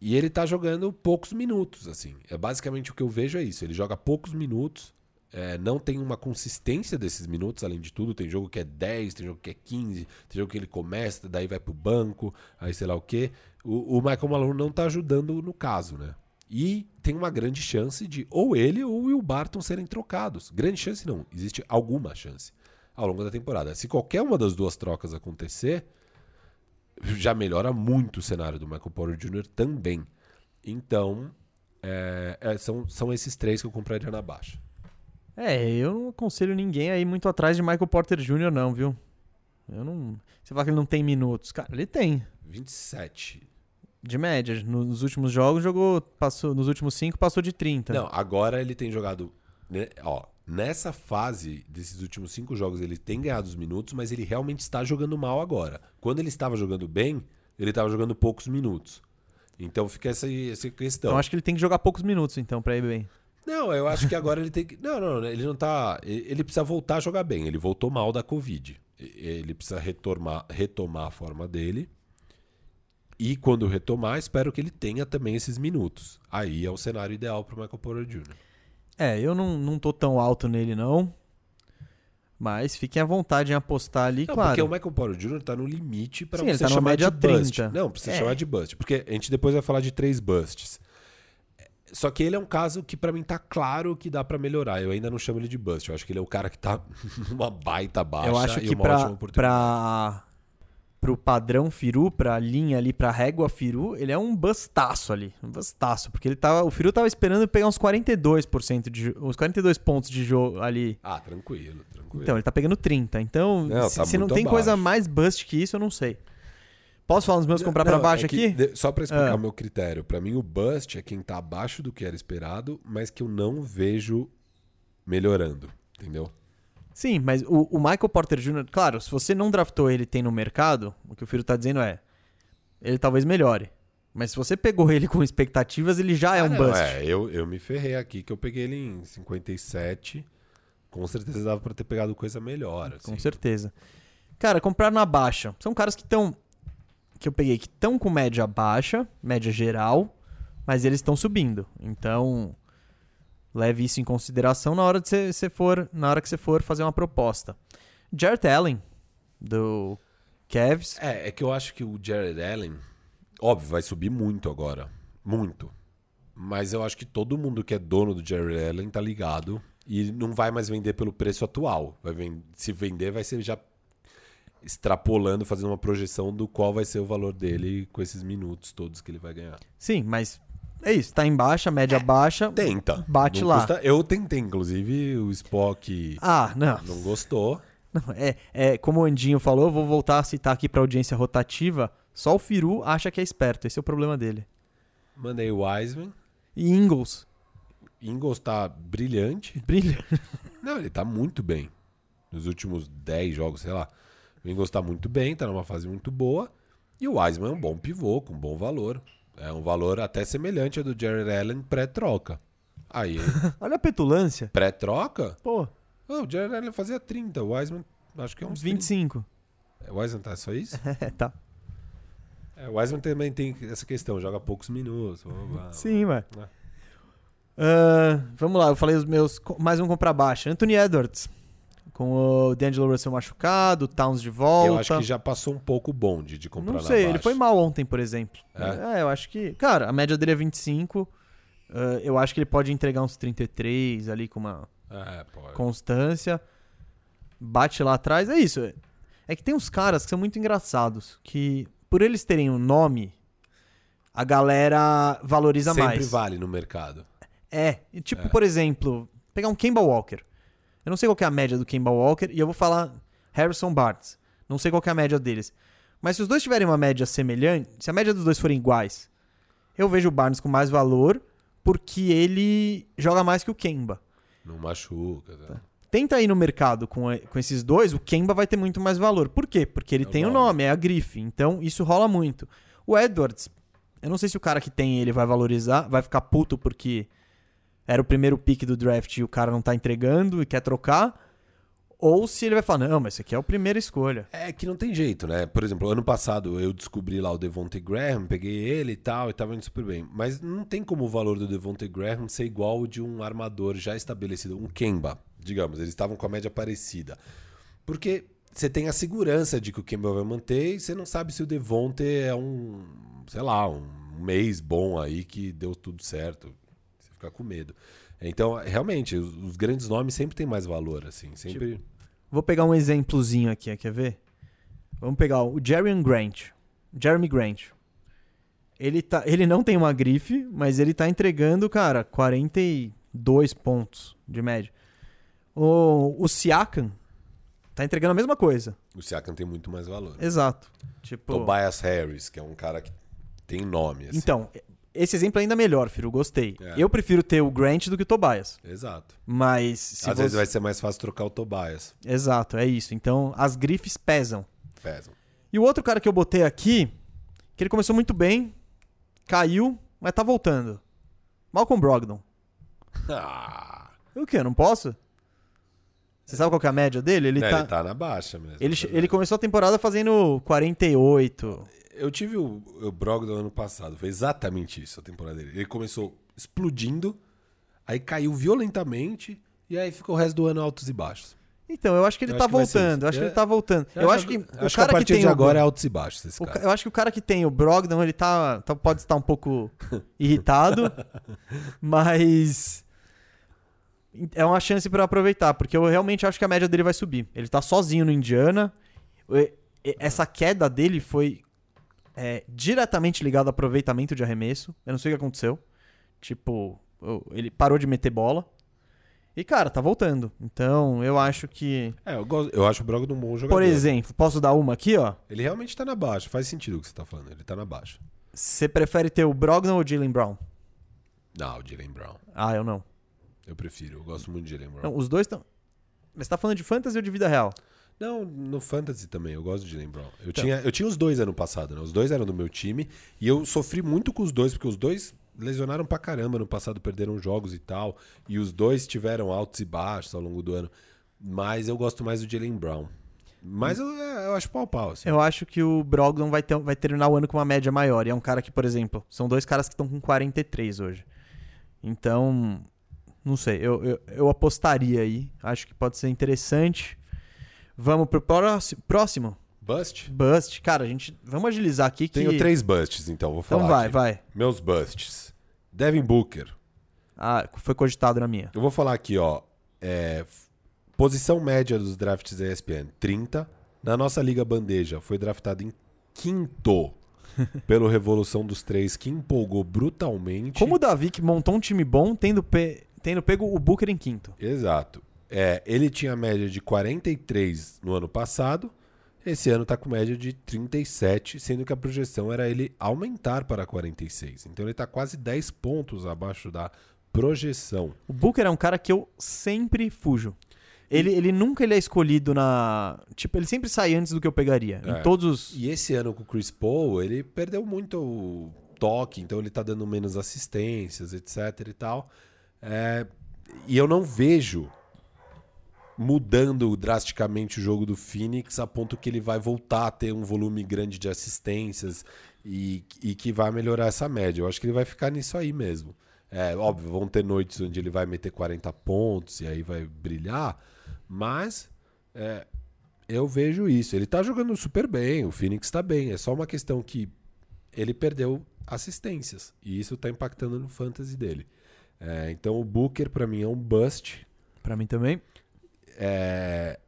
e ele tá jogando poucos minutos, assim. É basicamente o que eu vejo é isso. Ele joga poucos minutos, é, não tem uma consistência desses minutos, além de tudo. Tem jogo que é 10, tem jogo que é 15, tem jogo que ele começa, daí vai pro banco, aí sei lá o quê. O, o Michael Malone não tá ajudando no caso, né? E tem uma grande chance de ou ele ou o Will Barton serem trocados. Grande chance não, existe alguma chance ao longo da temporada. Se qualquer uma das duas trocas acontecer, já melhora muito o cenário do Michael Porter Jr. também. Então, é, é, são, são esses três que eu compraria na baixa.
É, eu não aconselho ninguém a ir muito atrás de Michael Porter Jr., não, viu? Eu não. Você fala que ele não tem minutos. Cara, ele tem.
27.
De média. Nos últimos jogos jogou. Passou, nos últimos cinco passou de 30.
Não, agora ele tem jogado. né, ó, nessa fase desses últimos cinco jogos, ele tem ganhado os minutos, mas ele realmente está jogando mal agora. Quando ele estava jogando bem, ele estava jogando poucos minutos. Então fica essa, essa questão.
Então acho que ele tem que jogar poucos minutos, então, pra ir bem.
Não, eu acho que agora ele tem que. Não, não, ele não tá. Ele precisa voltar a jogar bem. Ele voltou mal da Covid. Ele precisa retomar, retomar a forma dele. E quando retomar, espero que ele tenha também esses minutos. Aí é o cenário ideal pro Michael Porter Jr.
É, eu não, não tô tão alto nele, não. Mas fiquem à vontade em apostar ali,
Não,
claro.
porque o Michael Porter Jr. tá no limite pra
ele
você
tá
chamar de bust.
30.
Não, precisa
É.
chamar de bust. Porque a gente depois vai falar de três busts. Só que ele é um caso que pra mim tá claro que dá pra melhorar. Eu ainda não chamo ele de bust. Eu acho que ele é o cara que tá numa baita baixa
eu acho
e
que
uma ótima
pra,
oportunidade.
pra, pro padrão Firu, pra linha ali, pra régua Firu, ele é um bustaço ali. Um bustaço. Porque ele tava, o Firu tava esperando pegar uns 42% de uns 42 pontos de jogo ali.
Ah, tranquilo, tranquilo.
Então, ele tá pegando 30. Então,
Não,
se,
tá
se não tem coisa
abaixo.
mais bust que isso, eu não sei. Posso falar nos meus comprar pra baixo
é que
aqui?
Só pra explicar
Ah.
o meu critério. Pra mim, o bust é quem tá abaixo do que era esperado, mas que eu não vejo melhorando. Entendeu?
Sim, mas o, o Michael Porter Jr., claro, se você não draftou ele tem no mercado, o que o Firo tá dizendo é, ele talvez melhore. Mas se você pegou ele com expectativas, ele já é
Ah,
um
não,
bust.
É, eu, eu me ferrei aqui, que eu peguei ele em 57. Com certeza dava pra ter pegado coisa melhor.
Com
assim.
certeza. Cara, comprar na baixa. São caras que estão. Que eu peguei que estão com média baixa, média geral, mas eles estão subindo. Então, leve isso em consideração na hora de você for, na hora que você for fazer uma proposta. Jarrett Allen do Cavs.
É, é que eu acho que o Jared Allen, óbvio, vai subir muito agora. Muito. Mas eu acho que todo mundo que é dono do Jared Allen tá ligado e não vai mais vender pelo preço atual. Vai ven- se vender, vai ser já extrapolando, fazendo uma projeção do qual vai ser o valor dele com esses minutos todos que ele vai ganhar.
Sim, mas é isso, tá em baixa, média baixa.
Tenta.
Bate
Não
lá.
custa- Eu tentei, inclusive, o Spock
Ah, não.
não gostou.
Não, é, é, como o Andinho falou, eu vou voltar a citar aqui pra audiência rotativa. Só o Firu acha que é esperto, esse é o problema dele.
Mandei o Wiseman.
E Ingles,
Ingles tá brilhante.
brilha.
Não, ele tá muito bem. Nos últimos 10 jogos, sei lá. O Ingles tá muito bem, tá numa fase muito boa. E o Wiseman é um bom pivô, com bom valor. É um valor até semelhante ao do Jared Allen pré-troca. Aí,
Olha a petulância.
pré-troca?
Pô,
Oh, o Jared Allen fazia 30, o Wiseman acho que é uns 20.
25.
O Wiseman tá só isso?
É, tá.
É, o Wiseman também tem essa questão, joga poucos minutos. blá.
Sim, mano.
É.
Ah, vamos lá, eu falei os meus. Mais um comprar baixa. Anthony Edwards. Com o D'Angelo Russell machucado, o Towns de volta.
Eu acho que já passou um pouco o bonde de comprar
Não sei, ele foi mal ontem, por exemplo.
É?
É, eu acho que. Cara, a média dele é 25. ah, eu acho que ele pode entregar uns 33 ali com uma
É,
constância. Bate lá atrás. É isso. é- que tem uns caras que são muito engraçados. Que, por eles terem um nome, a galera valoriza
Sempre
mais.
vale no mercado.
É. Tipo,
É.
por exemplo, pegar um Kemba Walker. Eu não sei qual que é a média do Kemba Walker e eu vou falar Harrison Barnes. Não sei qual é a média deles. Mas se os dois tiverem uma média semelhante, se a média dos dois forem iguais, eu vejo o Barnes com mais valor porque ele joga mais que o Kemba.
Não machuca. Tá?
Tenta ir no mercado com, com esses dois, o Kemba vai ter muito mais valor. Por quê? Porque ele
É
tem o
nome.
nome, é a grife. Então isso rola muito. O Edwards, eu não sei se o cara que tem ele vai valorizar, vai ficar puto porque era o primeiro pick do draft e o cara não tá entregando e quer trocar. Ou se ele vai falar, não, mas esse aqui é a primeira escolha.
É que não tem jeito, né? Por exemplo, ano passado eu descobri lá o Devontae Graham, peguei ele e tal, e tava indo super bem. Mas não tem como o valor do Devontae Graham ser igual ao de um armador já estabelecido, um Kemba, digamos. Eles estavam com a média parecida. Porque você tem a segurança de que o Kemba vai manter e você não sabe se o Devontae é um, sei lá, um mês bom aí que deu tudo certo. Você fica com medo. Então, realmente, os, os grandes nomes sempre têm mais valor, assim. Sempre.
Vou pegar um exemplozinho aqui, quer ver? Vamos pegar o Jeremy Grant. Jeremy Grant. Ele, tá, ele não tem uma grife, mas ele tá entregando, cara, 42 pontos de média. O, o Siakam tá entregando a mesma coisa.
O Siakam tem muito mais valor.
Exato. Tipo,
Tobias Harris, que é um cara que tem nome. Assim.
então, esse exemplo é ainda melhor, filho, gostei.
É.
Eu prefiro ter o Grant do que o Tobias.
Exato.
Mas
Às
você...
vezes vai ser mais fácil trocar o Tobias.
Exato, é isso. Então, as grifes pesam.
Pesam.
E o outro cara que eu botei aqui, que ele começou muito bem, caiu, mas tá voltando. Malcolm Brogdon.
Ah,
O quê? Eu não posso? Você sabe qual que é a média dele? Ele,
É,
tá...
ele tá na baixa mesmo.
Ele, ele começou a temporada fazendo 48.
Eu tive o, o Brogdon ano passado. Foi exatamente isso a temporada dele. Ele começou explodindo, aí caiu violentamente, e aí ficou o resto do ano altos e baixos.
Então, eu acho que ele
Eu
tá voltando. Eu acho que
É.
ele tá voltando. Eu acho que o
acho que a
cara que
partir
tem
de
o-
agora é altos e baixos esse
o ca-
cara.
eu acho que o cara que tem o Brogdon, ele tá, tá- pode estar um pouco irritado, mas é uma chance pra eu aproveitar, porque eu realmente acho que a média dele vai subir. Ele tá sozinho no Indiana. Essa queda dele foi é, diretamente ligada ao aproveitamento de arremesso. Eu não sei o que aconteceu. Tipo, ele parou de meter bola. E, cara, tá voltando. Então, eu acho que.
É, eu, gosto, eu acho o Brogdon um bom jogador.
Por exemplo, posso dar uma aqui, ó?
Ele realmente tá na baixa. Faz sentido o que você tá falando. Ele tá na baixa.
Você prefere ter o Brogdon ou o Jalen Brown?
Não, o Jalen Brown.
Ah, eu não.
Eu prefiro. Eu gosto muito de Jalen Brown.
Não, os dois estão. Mas você tá falando de fantasy ou de vida real?
Não, no Fantasy também, eu gosto de Jalen Brown. Eu,
Então.
tinha, eu tinha os dois ano passado, né? Os dois eram do meu time. E eu sofri muito com os dois, porque os dois lesionaram pra caramba no passado, perderam jogos e tal. E os dois tiveram altos e baixos ao longo do ano. Mas eu gosto mais do Jalen Brown. Mas eu, é, eu acho pau pau, assim.
Eu acho que o Brogdon vai, ter, vai terminar o ano com uma média maior. E é um cara que, por exemplo, são dois caras que estão com 43 hoje. Então, não sei. Eu, eu, eu apostaria aí. Acho que pode ser interessante. Vamos pro próximo.
Bust?
Bust. Cara, a gente. Vamos agilizar aqui que.
Tenho três busts, então, vou falar.
Então vai,
aqui.
vai.
Meus busts. Devin Booker.
Ah, foi cogitado na minha.
Eu vou falar aqui, ó. É, posição média dos drafts da ESPN, 30. Na nossa Liga Bandeja, foi draftado em quinto pelo Revolução dos Três, que empolgou brutalmente.
Como o Davi que montou um time bom, tendo, pe... tendo pego o Booker em quinto.
Exato. É, ele tinha média de 43 no ano passado. Esse ano tá com média de 37, sendo que a projeção era ele aumentar para 46. Então ele tá quase 10 pontos abaixo da projeção.
O Booker é um cara que eu sempre fujo. Ele, ele nunca ele é escolhido na. Tipo, ele sempre sai antes do que eu pegaria.
É.
Em todos os.
E esse ano com o Chris Paul, ele perdeu muito o toque, então ele tá dando menos assistências, etc e tal. É, e eu não vejo mudando drasticamente o jogo do Phoenix a ponto que ele vai voltar a ter um volume grande de assistências e, e que vai melhorar essa média. Eu acho que ele vai ficar nisso aí mesmo. É, óbvio, vão ter noites onde ele vai meter 40 pontos e aí vai brilhar, mas é, eu vejo isso. Ele tá jogando super bem, o Phoenix tá bem. É só uma questão que ele perdeu assistências e isso tá impactando no fantasy dele. É, então o Booker para mim é um bust.
Para mim também.
É,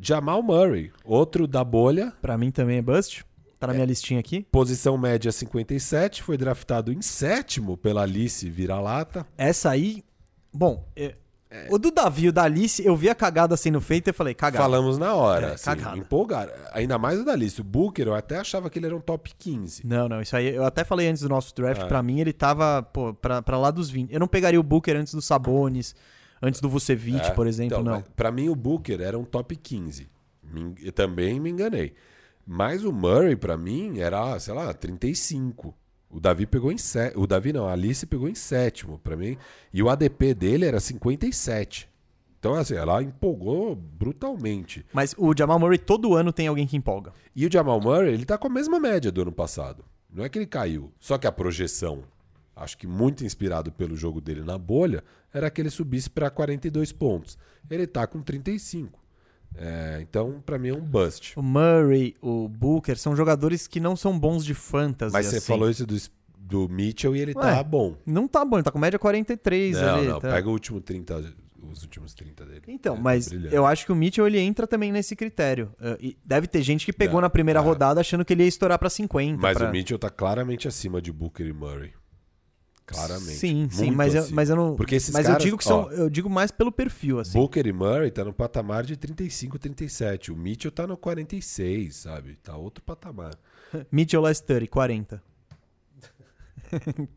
Jamal Murray, outro da bolha.
Para mim também é bust. Tá na minha listinha aqui.
Posição média 57, foi draftado em sétimo pela Alice Vira-Lata.
Essa aí. Bom, é, o do Davi e o da Alice, eu vi a cagada sendo feita e falei, cagada.
Falamos na hora,
É,
assim,
cagada.
Ainda mais o da Alice. O Booker, eu até achava que ele era um top 15.
Não, não, isso aí eu até falei antes do nosso draft,
É.
pra mim ele tava, pô, pra, pra lá dos 20. Eu não pegaria o Booker antes do Sabonis, antes do Vucevic,
É,
por exemplo,
então,
não.
mas Pra mim, o Booker era um top 15. Me também me enganei. Mas o Murray, pra mim, era, sei lá, 35. O Davi pegou em sé... O Davi não, a Alice pegou em sétimo pra mim. E o ADP dele era 57. Então, assim, ela empolgou brutalmente.
Mas o Jamal Murray todo ano tem alguém que empolga.
E o Jamal Murray, ele tá com a mesma média do ano passado. Não é que ele caiu. Só que a projeção, acho que muito inspirado pelo jogo dele na bolha, era que ele subisse para 42 pontos. Ele tá com 35. É, então, pra mim é um bust.
O Murray, o Booker são jogadores que não são bons de fantasy.
Mas você
assim.
falou isso do, do Mitchell e ele
Ué,
tá bom.
Não tá bom, ele tá com média 43
Não,
ali.
não,
tá.
pega o último 30, os últimos 30 dele.
Então,
tá
mas eu acho que o Mitchell ele entra também nesse critério. Uh, e deve ter gente que pegou
Não,
na primeira
é.
rodada achando que ele ia estourar pra 50.
Mas
pra-
o Mitchell tá claramente acima de Booker e Murray. Claramente.
Sim, sim,
Muito
mas eu,
acima.
mas eu não.
Porque esses
mas
caras,
eu digo que
ó,
são. Eu digo mais pelo perfil, assim.
Booker e Murray tá no patamar de 35, 37. O Mitchell tá no 46, sabe? Tá outro patamar.
Mitchell Last 30, 40.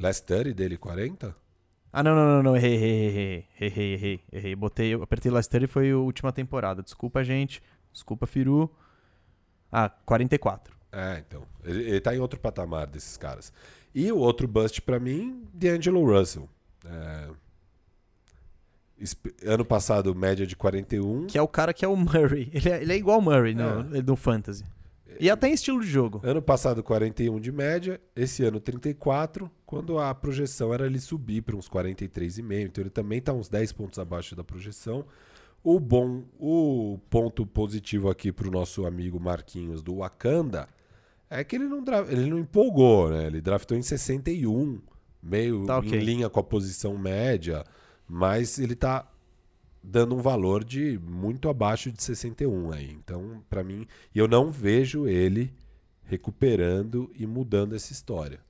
Last 30 dele, 40?
Ah, não, não, não, não. Errei, errei, errei. Errei, errei, errei. Botei, eu apertei Last 30 e foi a última temporada. Desculpa, gente. Desculpa, Firu. Ah, 44.
É, então. Ele, ele tá em outro patamar desses caras. E o outro bust pra mim, D'Angelo Russell. É, Ano passado, média de 41.
Que é o cara que é o Murray. Ele é, ele é igual o Murray no,
É.
no Fantasy. E até em estilo de jogo.
Ano passado, 41 de média. Esse ano, 34. Quando a projeção era ele subir para uns 43,5. Então ele também tá uns 10 pontos abaixo da projeção. O bom, o ponto positivo aqui pro nosso amigo Marquinhos do Wakanda é que ele não, ele não empolgou, né? Ele draftou em 61, meio
Tá ok.
em linha com a posição média, mas ele tá dando um valor de muito abaixo de 61 aí. Então, pra mim, eu não vejo ele recuperando e mudando essa história.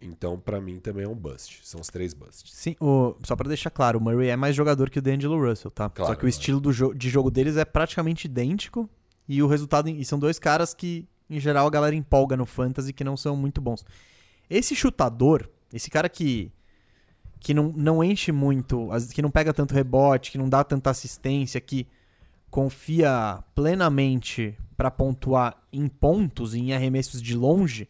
Então, pra mim também é um bust. São os três busts.
Sim, o- só pra deixar claro, o Murray é mais jogador que o D'Angelo Russell, tá?
Claro,
só que o estilo do jo- de jogo deles é praticamente idêntico e o resultado e são dois caras que em geral a galera empolga no fantasy que não são muito bons. Esse chutador, esse cara que que não, não enche muito, que não pega tanto rebote, que não dá tanta assistência, que confia plenamente pra pontuar em pontos e em arremessos de longe,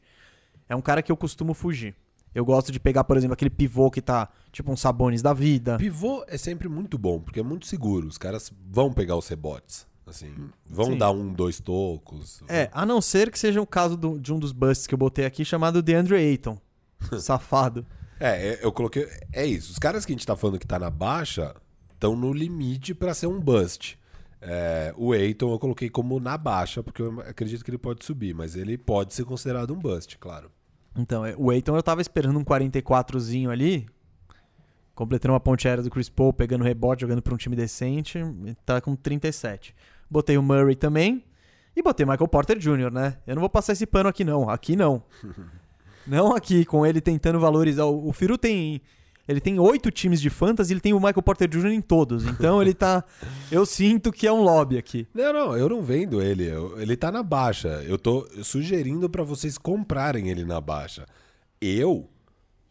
é um cara que eu costumo fugir. Eu gosto de pegar, por exemplo, aquele pivô que tá tipo um Sabonis da vida.
Pivô é sempre muito bom, porque é muito seguro. Os caras vão pegar os rebotes. Assim, vão
Sim.
dar um, dois tocos.
É, a não ser que seja o caso do- de um dos busts que eu botei aqui chamado DeAndre Ayton. Safado.
É, é, eu coloquei. É isso. Os caras que a gente tá falando que tá na baixa estão no limite pra ser um bust. É, o Eiton eu coloquei como na baixa, porque eu acredito que ele pode subir, mas ele pode ser considerado um bust, claro.
Então, é, o Ayton eu tava esperando um 44zinho ali, completando uma ponte aérea do Chris Paul, pegando rebote, jogando pra um time decente, tá com 37. Botei o Murray também e botei Michael Porter Jr., né? Eu não vou passar esse pano aqui não, aqui não. não aqui, com ele tentando valorizar. O, o Firu tem... Ele tem oito times de fantasy, ele tem o Michael Porter Jr. em todos. Então ele tá... Eu sinto que é um lobby aqui.
Não, não, eu não vendo ele. eu- ele tá na baixa. Eu tô sugerindo pra vocês comprarem ele na baixa. Eu,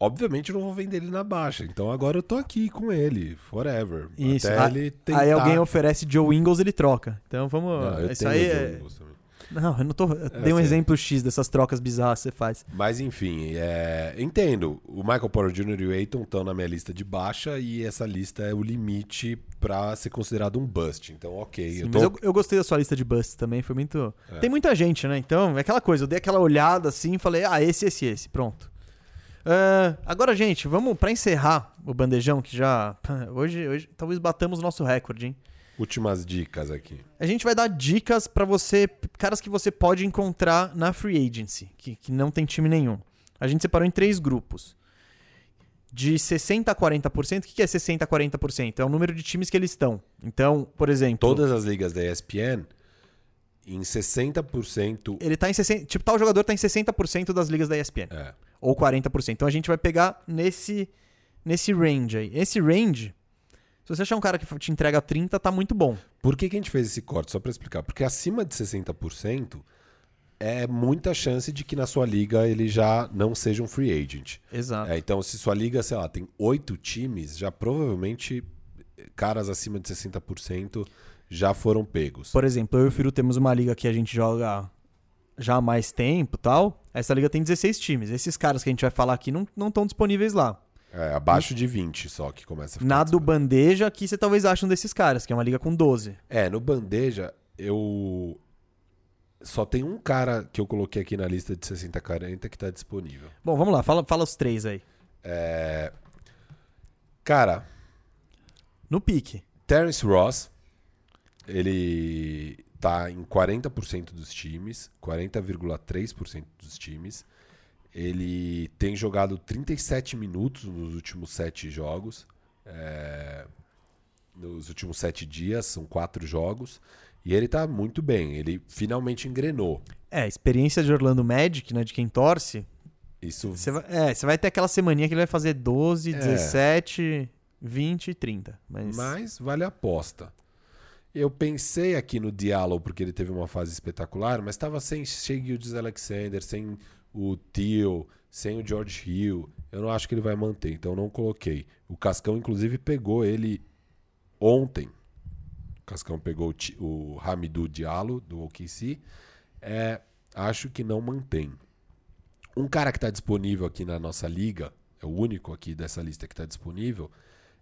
obviamente, não vou vender ele na baixa. Então agora eu tô aqui com ele, forever.
Isso.
Até
A-
ele tentar...
Aí alguém oferece Joe Ingles, ele troca. Então vamos.
Não, eu
isso aí
o
é. Não, eu não tô. Eu dei um
assim.
exemplo X dessas trocas bizarras que você faz.
Mas enfim, é, entendo. O Michael Porter Jr. e o Aiton estão na minha lista de baixa e essa lista é o limite pra ser considerado um bust. Então, ok.
Sim,
eu
mas
tô...
eu, eu gostei da sua lista de busts também, foi muito.
É.
Tem muita gente, né? Então, é aquela coisa, eu dei aquela olhada assim e falei, ah, esse, esse, esse, pronto. Ah, agora, gente, vamos pra encerrar o bandejão, que já. Hoje, hoje talvez batamos o nosso recorde, hein?
Últimas dicas aqui.
A gente vai dar dicas pra você, caras que você pode encontrar na free agency, que, que não tem time nenhum. A gente separou em três grupos. De 60% a 40%. O que que é 60% a 40%? É o número de times que eles estão. Então, por exemplo.
Todas as ligas da ESPN, em 60%.
Ele tá em 60%. Tipo, tal jogador tá em 60% das ligas da ESPN.
É,
Ou 40%. Então a gente vai pegar nesse, nesse range aí. Esse range, se você achar um cara que te entrega 30, tá muito bom.
Por que, que a gente fez esse corte? Só para explicar. Porque acima de 60% é muita chance de que na sua liga ele já não seja um free agent.
Exato.
É, então, se sua liga, sei lá, tem oito times, já provavelmente caras acima de 60% já foram pegos.
Por exemplo, eu e o Firu temos uma liga que a gente joga já há mais tempo tal. Essa liga tem 16 times. Esses caras que a gente vai falar aqui não estão disponíveis lá.
É, abaixo de 20 só que começa a ficar
Na do. Bandeja, aqui você talvez ache um desses caras, que é uma liga com 12.
É, no Bandeja, eu. Só tem um cara que eu coloquei aqui na lista de 60-40 que tá disponível.
Bom, vamos lá, fala, fala os três aí.
É. Cara,
No pique.
Terence Ross, ele tá em 40% dos times, 40,3% dos times. Ele tem jogado 37 minutos nos últimos sete jogos. é, nos últimos sete dias, são quatro jogos. E ele tá muito bem, ele finalmente engrenou.
É, experiência de Orlando Magic, né? De quem torce.
Isso
Você vai, é, você vai ter aquela semaninha que ele vai fazer 12,
É.
17, 20 e 30. Mas,
Mas vale a aposta. Eu pensei aqui no Diallo porque ele teve uma fase espetacular, mas estava sem Shea Alexander, sem o Theo, sem o George Hill. Eu não acho que ele vai manter, então não coloquei. O Cascão, inclusive, pegou ele ontem. O Cascão pegou o, o Hamidou Diallo, do OKC. É, acho que não mantém. Um cara que está disponível aqui na nossa liga, é o único aqui dessa lista que está disponível,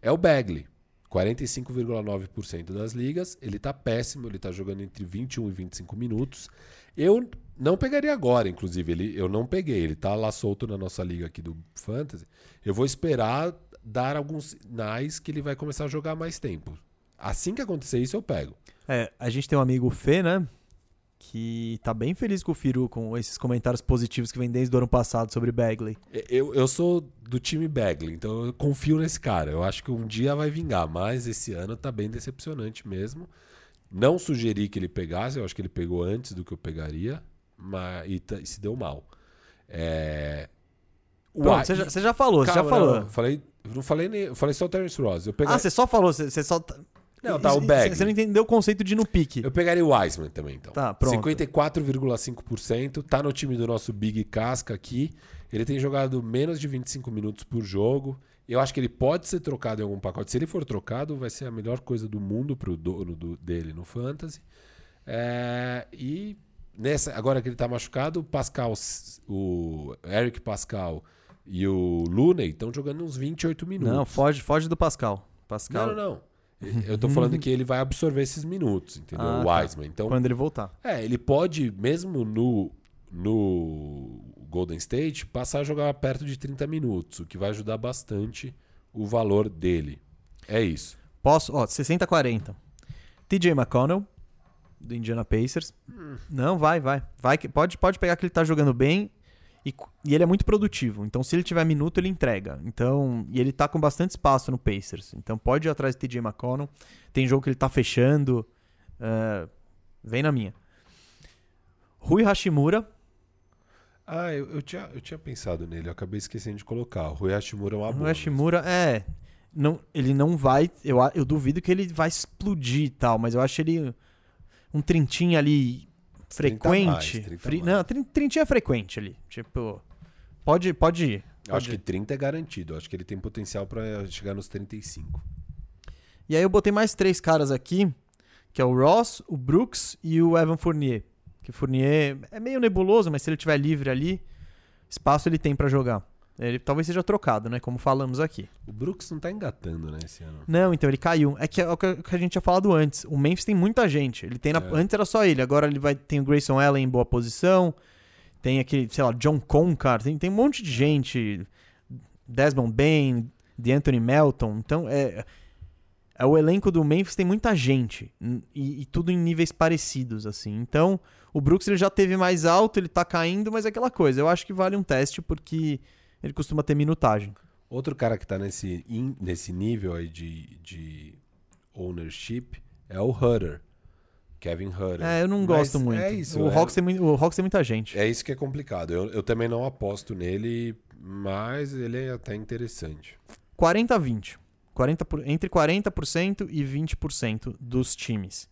é o Bagley. 45,9% das ligas. Ele tá péssimo, ele tá jogando entre 21 e 25 minutos. Eu não pegaria agora, inclusive. Ele, eu não peguei. Ele tá lá solto na nossa liga aqui do Fantasy. Eu vou esperar dar alguns sinais que ele vai começar a jogar mais tempo. Assim que acontecer isso, eu pego.
É, a gente tem um amigo Fê, né? Que tá bem feliz com o Firu, com esses comentários positivos que vem desde o ano passado sobre Bagley.
Eu, eu sou do time Bagley, então eu confio nesse cara. Eu acho que um dia vai vingar, mas esse ano tá bem decepcionante mesmo. Não sugeri que ele pegasse, eu acho que ele pegou antes do que eu pegaria, mas e, e se deu mal. É...
Pronto, você já, você já falou, você já
Calma,
falou.
Não, falei, não falei nem, eu falei só o Terence Ross. Eu, pega-
Ah, você só falou, você, você só.
Não, tá, o Bagley.
Você não entendeu o conceito de no pique.
eu pegaria o Wiseman também, então.
Tá, pronto.
54,5%. Tá no time do nosso Big Casca aqui. Ele tem jogado menos de 25 minutos por jogo. Eu acho que ele pode ser trocado em algum pacote. Se ele for trocado, vai ser a melhor coisa do mundo pro dono do- dele no Fantasy. É, e nessa, agora que ele tá machucado, o Pascal, o Eric Pascal e o Looney estão jogando uns 28 minutos.
Não, foge, foge do Pascal. Pascal,
Não, não, não. Eu tô falando que ele vai absorver esses minutos, entendeu?
Ah,
o
tá.
Wiseman. Então,
quando ele voltar.
é, ele pode, mesmo no, no Golden State, passar a jogar perto de 30 minutos, o que vai ajudar bastante o valor dele. É isso.
Posso, ó, 60-40. TJ McConnell, do Indiana Pacers. Não, vai, vai. vai que, pode, pode pegar que ele tá jogando bem e, e ele é muito produtivo. Então, se ele tiver minuto, ele entrega. Então, e ele tá com bastante espaço no Pacers. Então, pode ir atrás do TJ McConnell. Tem jogo que ele tá fechando. é, vem na minha. Rui Hashimura.
Ah, eu, eu tinha, eu tinha pensado nele, eu acabei esquecendo de colocar. O Rui Hashimura é uma
O
boa.
Hashimura, é. Não, ele não vai. Eu, eu duvido que ele vai explodir e tal, mas eu acho ele um trintinho ali
30
frequente.
mais, 30
Fri-
mais.
não, trin- trintinho é frequente ali. Tipo, pode, pode ir.
Eu acho
pode
que
ir.
30 é garantido, acho que ele tem potencial pra chegar nos 35.
E aí eu botei mais três caras aqui, que é o Ross, o Brooks e o Evan Fournier. Que Fournier é meio nebuloso, mas se ele tiver livre ali, espaço ele tem pra jogar. Ele talvez seja trocado, né? Como falamos aqui.
O Brooks não tá engatando, né, esse ano.
Não, então ele caiu. É que é o que a gente tinha falado antes. O Memphis tem muita gente. Ele tem na-
É.
Antes era só ele, agora ele vai tem o Grayson Allen em boa posição. Tem aquele, sei lá, John Con, cara. Tem, tem um monte de gente. Desmond Bain, de Anthony Melton. Então, é, é o elenco do Memphis tem muita gente. E, e tudo em níveis parecidos, assim. Então, o Brooks ele já teve mais alto, ele tá caindo, mas é aquela coisa. Eu acho que vale um teste porque ele costuma ter minutagem.
Outro cara que tá nesse, in- nesse nível aí de, de ownership é o Hutter. Kevin Hutter.
É, eu não
Mas
gosto muito.
É isso.
o,
é,
Hawks tem, o Hawks tem muita gente.
é isso que é complicado. Eu, eu também não aposto nele, mas ele é até interessante.
40 a 20. 40 por- entre 40% e 20% dos times.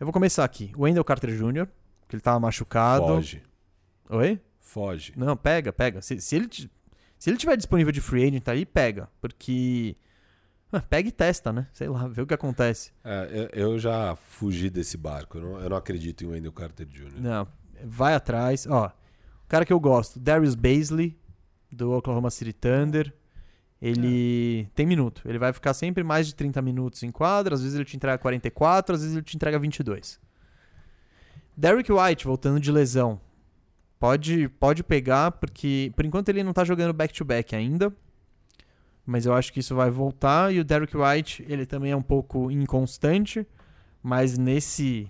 Eu vou começar aqui. O Wendell Carter Jr., que ele tava machucado.
Foge.
Oi?
Foge.
Não, pega, pega. Se, se ele, se ele tiver disponível de free agent aí, pega. Porque. Ah, Pega e testa, né? Sei lá, vê o que acontece.
É, eu, já fugi desse barco. Eu não, eu não acredito em Wendell Carter Jr.
Não, vai atrás. Ó, o cara que eu gosto, Darius Baisley, do Oklahoma City Thunder. Ele tem minuto. Ele vai ficar sempre mais de 30 minutos em quadra. Às vezes ele te entrega 44, às vezes ele te entrega 22. Derrick White, voltando de lesão. Pode, pode pegar, porque por enquanto ele não tá jogando back-to-back ainda. Mas eu acho que isso vai voltar. E o Derrick White, ele também é um pouco inconstante. Mas nesse,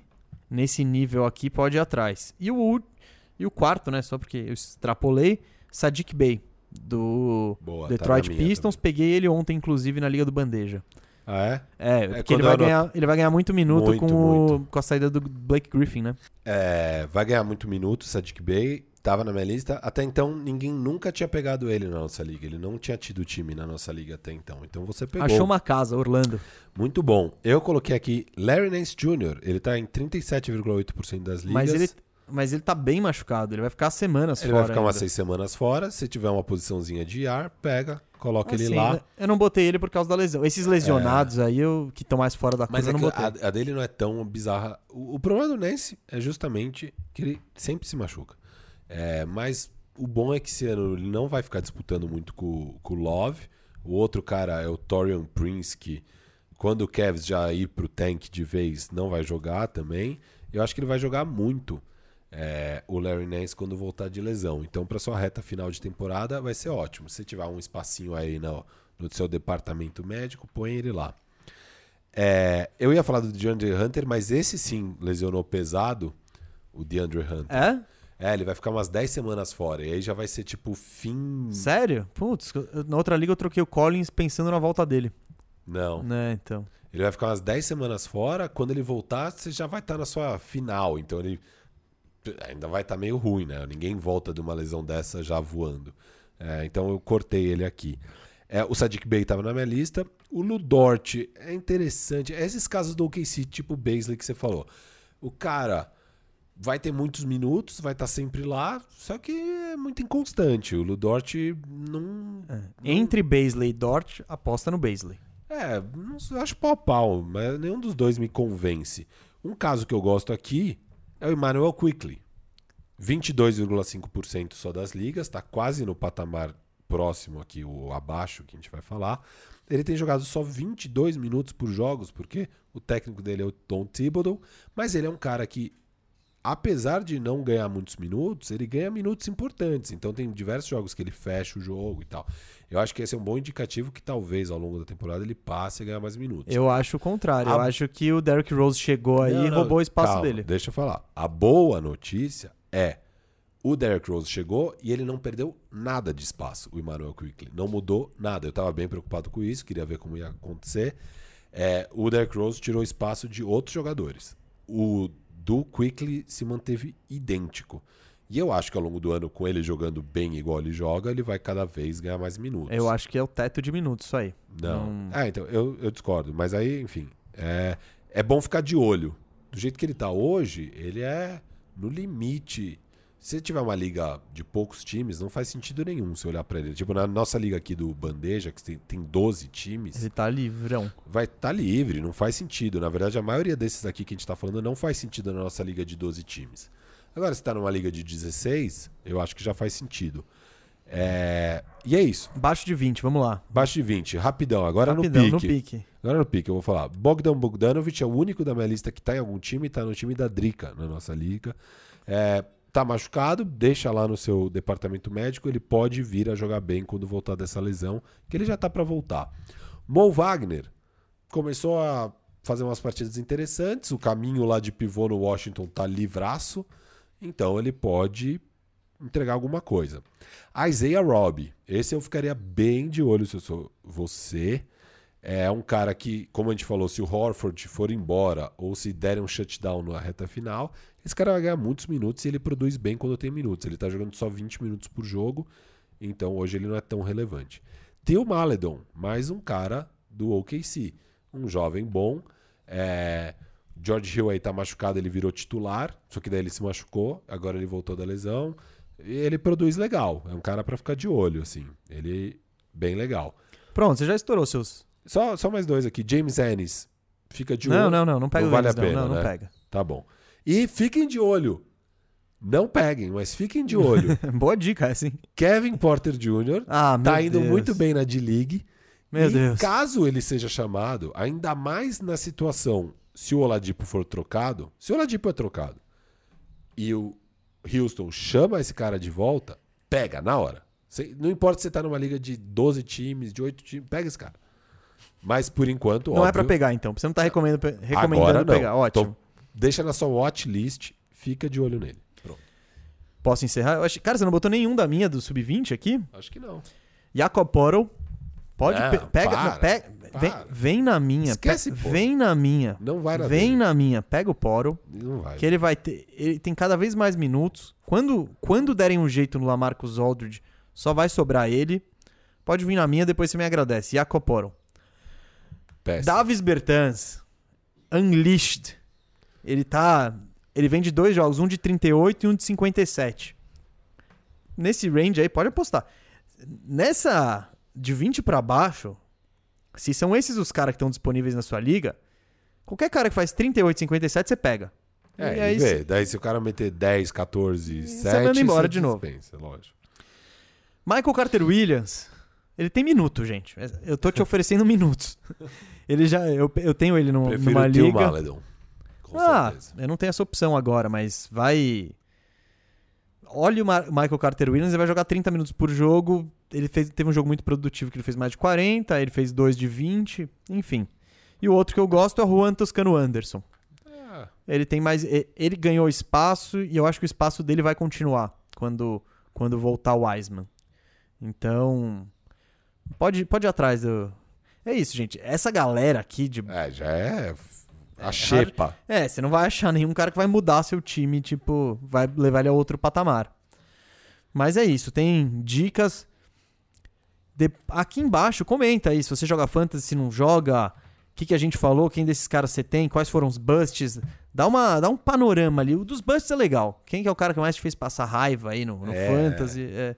nesse nível aqui pode ir atrás. E o, e o quarto, né? Só porque eu extrapolei. Sadiq Bey, do
Boa,
Detroit
tá na minha
Pistons. Peguei ele ontem, inclusive, na Liga do Bandeja.
Ah, é?
É, porque
quando
ele vai, ganhar, ele vai ganhar muito minuto
Muito,
com, o-
muito.
com a saída do Blake Griffin, né?
É, vai ganhar muito minuto, Sadiq Bey. Tava na minha lista. Até então, ninguém nunca tinha pegado ele na nossa liga. Ele não tinha tido time na nossa liga até então. Então você pegou.
Achou uma casa, Orlando.
Muito bom. Eu coloquei aqui Larry Nance Jr. Ele tá em 37,8% das ligas.
Mas ele, mas ele tá bem machucado. Ele vai ficar semanas
Ele
fora.
vai ficar umas
ainda.
seis semanas fora. Se tiver uma posiçãozinha de ar, pega, coloca ele
Assim,
lá.
né? Eu não botei ele por causa da lesão. Esses lesionados aí, eu, que estão mais fora da
Mas
curva,
é
eu não botei.
a, a dele não é tão bizarra. O, o problema do Nance é justamente que ele sempre se machuca. É, mas o bom é que esse ano ele não vai ficar disputando muito com, com o Love. O outro cara é o Torian Prince, que quando o Cavs já ir pro tank de vez, não vai jogar também. Eu acho que ele vai jogar muito é, o Larry Nance quando voltar de lesão. Então, para sua reta final de temporada, vai ser ótimo. Se tiver um espacinho aí no, no seu departamento médico, põe ele lá. É, eu ia falar do DeAndre Hunter, mas esse sim lesionou pesado, o DeAndre Hunter.
É?
É, ele vai ficar umas 10 semanas fora. E aí já vai ser tipo fim.
Sério? Putz, na outra liga eu troquei o Collins pensando na volta dele.
Não.
Né, então.
Ele vai ficar umas 10 semanas fora. Quando ele voltar, você já vai estar na sua final. Então ele ainda vai estar meio ruim, né? Ninguém volta de uma lesão dessa já voando. É, então eu cortei ele aqui. É, o Sadiq Bey estava na minha lista. O Ludort é interessante. É esses casos do OKC, tipo o Baisley que você falou. O cara vai ter muitos minutos, vai estar sempre lá, só que é muito inconstante. O Ludort não.
É. Entre Baisley e Dort, aposta no Baisley.
É, não acho pau a pau, mas nenhum dos dois me convence. Um caso que eu gosto aqui é o Emmanuel Quickly. 22,5% só das ligas, tá quase no patamar próximo aqui, o abaixo que a gente vai falar. Ele tem jogado só 22 minutos por jogos, porque o técnico dele é o Tom Thibodeau, mas ele é um cara que apesar de não ganhar muitos minutos, ele ganha minutos importantes. Então tem diversos jogos que ele fecha o jogo e tal. Eu acho que esse é um bom indicativo que talvez ao longo da temporada ele passe a ganhar mais minutos.
Eu acho o contrário. Eu
A-
acho que o Derrick Rose chegou aí
Não,
e
não,
roubou o espaço
calma,
dele.
Deixa eu falar. A boa notícia é o Derrick Rose chegou e ele não perdeu nada de espaço, o Emmanuel Quickly. Não mudou nada. Eu estava bem preocupado com isso, queria ver como ia acontecer. É, o Derrick Rose tirou espaço de outros jogadores. O do Quickly se manteve idêntico. E eu acho que ao longo do ano, com ele jogando bem igual ele joga, ele vai cada vez ganhar mais minutos.
Eu acho que é o teto de minutos isso aí.
Não.
Não-
Ah, então, eu, eu discordo. Mas aí, enfim, é, é bom ficar de olho. Do jeito que ele tá hoje, ele é no limite. Se tiver uma liga de poucos times, não faz sentido nenhum você olhar pra ele. Tipo, na nossa liga aqui do Bandeja, que tem, tem 12 times,
Ele tá livrão.
vai estar tá livre, não faz sentido. Na verdade, a maioria desses aqui que a gente tá falando não faz sentido na nossa liga de 12 times. Agora, se tá numa liga de 16, eu acho que já faz sentido. É, E é isso.
Baixo de 20, vamos lá.
Baixo de 20, rapidão. Agora
Rapidão,
no
no
pique.
pique.
Agora no pique, eu vou falar. Bogdan Bogdanovic é o único da minha lista que tá em algum time, tá no time da Drica, na nossa liga. É, tá machucado, deixa lá no seu departamento médico, ele pode vir a jogar bem quando voltar dessa lesão, que ele já tá para voltar. Mo Wagner começou a fazer umas partidas interessantes, o caminho lá de pivô no Washington tá livraço, então ele pode entregar alguma coisa. Isaiah Robb, esse eu ficaria bem de olho se eu sou você. É um cara que, como a gente falou, se o Horford for embora ou se derem um shutdown na reta final, esse cara vai ganhar muitos minutos e ele produz bem quando tem minutos. Ele tá jogando só 20 minutos por jogo, então hoje ele não é tão relevante. Tem o Maledon, mais um cara do OKC. Um jovem bom. É... George Hill aí tá machucado, ele virou titular, só que daí ele se machucou, agora ele voltou da lesão. E ele produz legal, é um cara para ficar de olho, assim. Ele bem legal.
Pronto, você já estourou seus.
Só, só mais dois aqui. James Ennis, fica de
Não,
olho.
não, não, não pega
Não
o
vale a
Wiggins, não,
pena,
não, não
né?
pega.
Tá bom. E fiquem de olho. Não peguem, mas fiquem de olho.
Boa dica, assim.
Kevin Porter Jr.
Ah,
tá indo
Deus.
muito bem na D-League.
Meu
e
Deus.
caso ele seja chamado, ainda mais na situação, se o Oladipo for trocado, se o Oladipo é trocado e o Houston chama esse cara de volta, pega na hora. Não importa se você tá numa liga de 12 times, de 8 times, pega esse cara. Mas por enquanto,
Não
óbvio,
é pra pegar, então. Você não tá recomendando,
agora
recomendando pegar. Ótimo.
Então, deixa na sua watch list, fica de olho nele. Pronto.
Posso encerrar? Eu acho- Cara, você não botou nenhum da minha do Sub-20 aqui?
Acho que não.
Jacob Portal. Pode.
Não,
pe- pega.
para,
não, pega vem,
para.
vem na minha.
Esquece,
pe-. Vem na minha.
Não vai na
Vem
dele.
na minha. Pega o Portal.
Não vai.
Que ele vai ter. Ele tem cada vez mais minutos. Quando, quando derem um jeito no Lamarcus Aldridge, só vai sobrar ele. Pode vir na minha, depois você me agradece. Jacob Portal.
Péssimo.
Davis Bertans, Unleashed. Ele tá. Ele vem de dois jogos, um de 38 e um de 57. Nesse range aí, pode apostar. Nessa de 20 pra baixo, se são esses os caras que estão disponíveis na sua liga, qualquer cara que faz 38 e 57 você pega.
É,
e
e
aí
vê.
cê-
Daí se o cara meter 10, 14,
você
7,
manda embora
você
de novo.
dispensa, lógico.
Michael Carter Williams, ele tem minuto, gente. Eu tô te oferecendo minutos. Ele já. Eu, eu tenho ele no,
Prefiro
numa liga.
Maledon.
Ah,
certeza.
eu não tenho essa opção agora, mas vai. Olha o Michael Carter Williams, ele vai jogar 30 minutos por jogo. Ele fez, teve um jogo muito produtivo que ele fez mais de 40, ele fez 2 de 20, enfim. E o outro que eu gosto é o Juan Toscano Anderson.
Ah,
Ele tem mais. Ele ganhou espaço e eu acho que o espaço dele vai continuar quando, quando voltar o Wiseman. Então. Pode, pode ir atrás do. É isso, gente. Essa galera aqui de
é, já é a xepa.
é, você não vai achar nenhum cara que vai mudar seu time, tipo, vai levar ele a outro patamar. Mas é isso, tem dicas. De- Aqui embaixo, comenta aí se você joga fantasy, se não joga, o que, que a gente falou, quem desses caras você tem, quais foram os busts. Dá, uma, dá um panorama ali. O dos busts é legal. Quem que é o cara que mais te fez passar raiva aí no, no
É.
fantasy? É,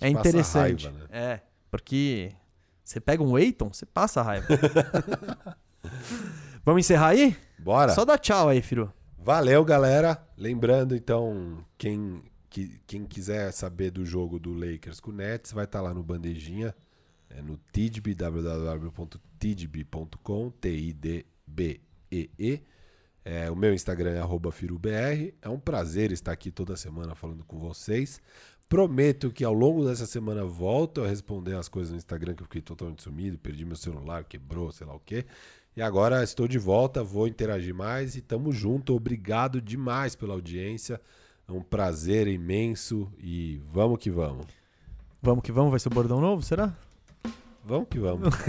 é interessante.
raiva, né?
É, porque você pega um Eiton, você passa raiva. Vamos encerrar aí?
Bora.
Só dá tchau aí, Firu.
Valeu, galera. Lembrando, então, quem, que, quem quiser saber do jogo do Lakers com o Nets, vai estar lá no Bandejinha, é no Tidb, www.tidb.com, T-I-D-B-E-E. É, o meu Instagram é firubr. É um prazer estar aqui toda semana falando com vocês. Prometo que ao longo dessa semana volto a responder as coisas no Instagram que eu fiquei totalmente sumido, perdi meu celular, quebrou, sei lá o quê. E agora estou de volta, vou interagir mais e tamo junto. Obrigado demais pela audiência. É um prazer imenso e vamos que vamos.
Vamos que vamos, vai ser o bordão novo, será?
Vamos que vamos.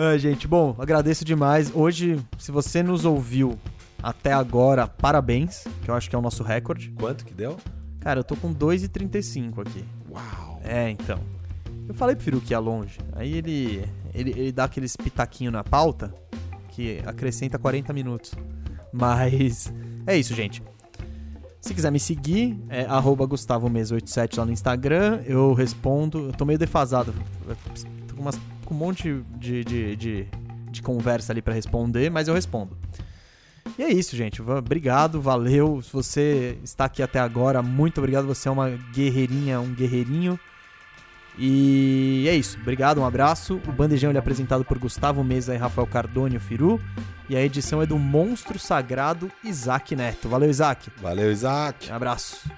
Ah, gente, bom, agradeço demais. Hoje, se você nos ouviu até agora, parabéns, que eu acho que é o nosso recorde.
Quanto que deu?
Cara, eu tô com 2,35 aqui.
Uau!
É, então. Eu falei pro Firu que ia longe. Aí ele, ele, ele dá aqueles pitaquinho na pauta que acrescenta 40 minutos. Mas é isso, gente. Se quiser me seguir, é arroba GustavoMes87 lá no Instagram. Eu respondo. Eu tô meio defasado. Tô com, umas- com um monte de, de, de, de conversa ali pra responder, mas eu respondo. E é isso, gente. Obrigado, valeu. Se você está aqui até agora, muito obrigado. Você é uma guerreirinha, um guerreirinho. E é isso. Obrigado, um abraço. O Bandejão ele é apresentado por Gustavo Mesa e Rafael Cardone, o Firu. E a edição é do monstro sagrado Isaac Neto. Valeu, Isaac.
Valeu, Isaac.
Um abraço.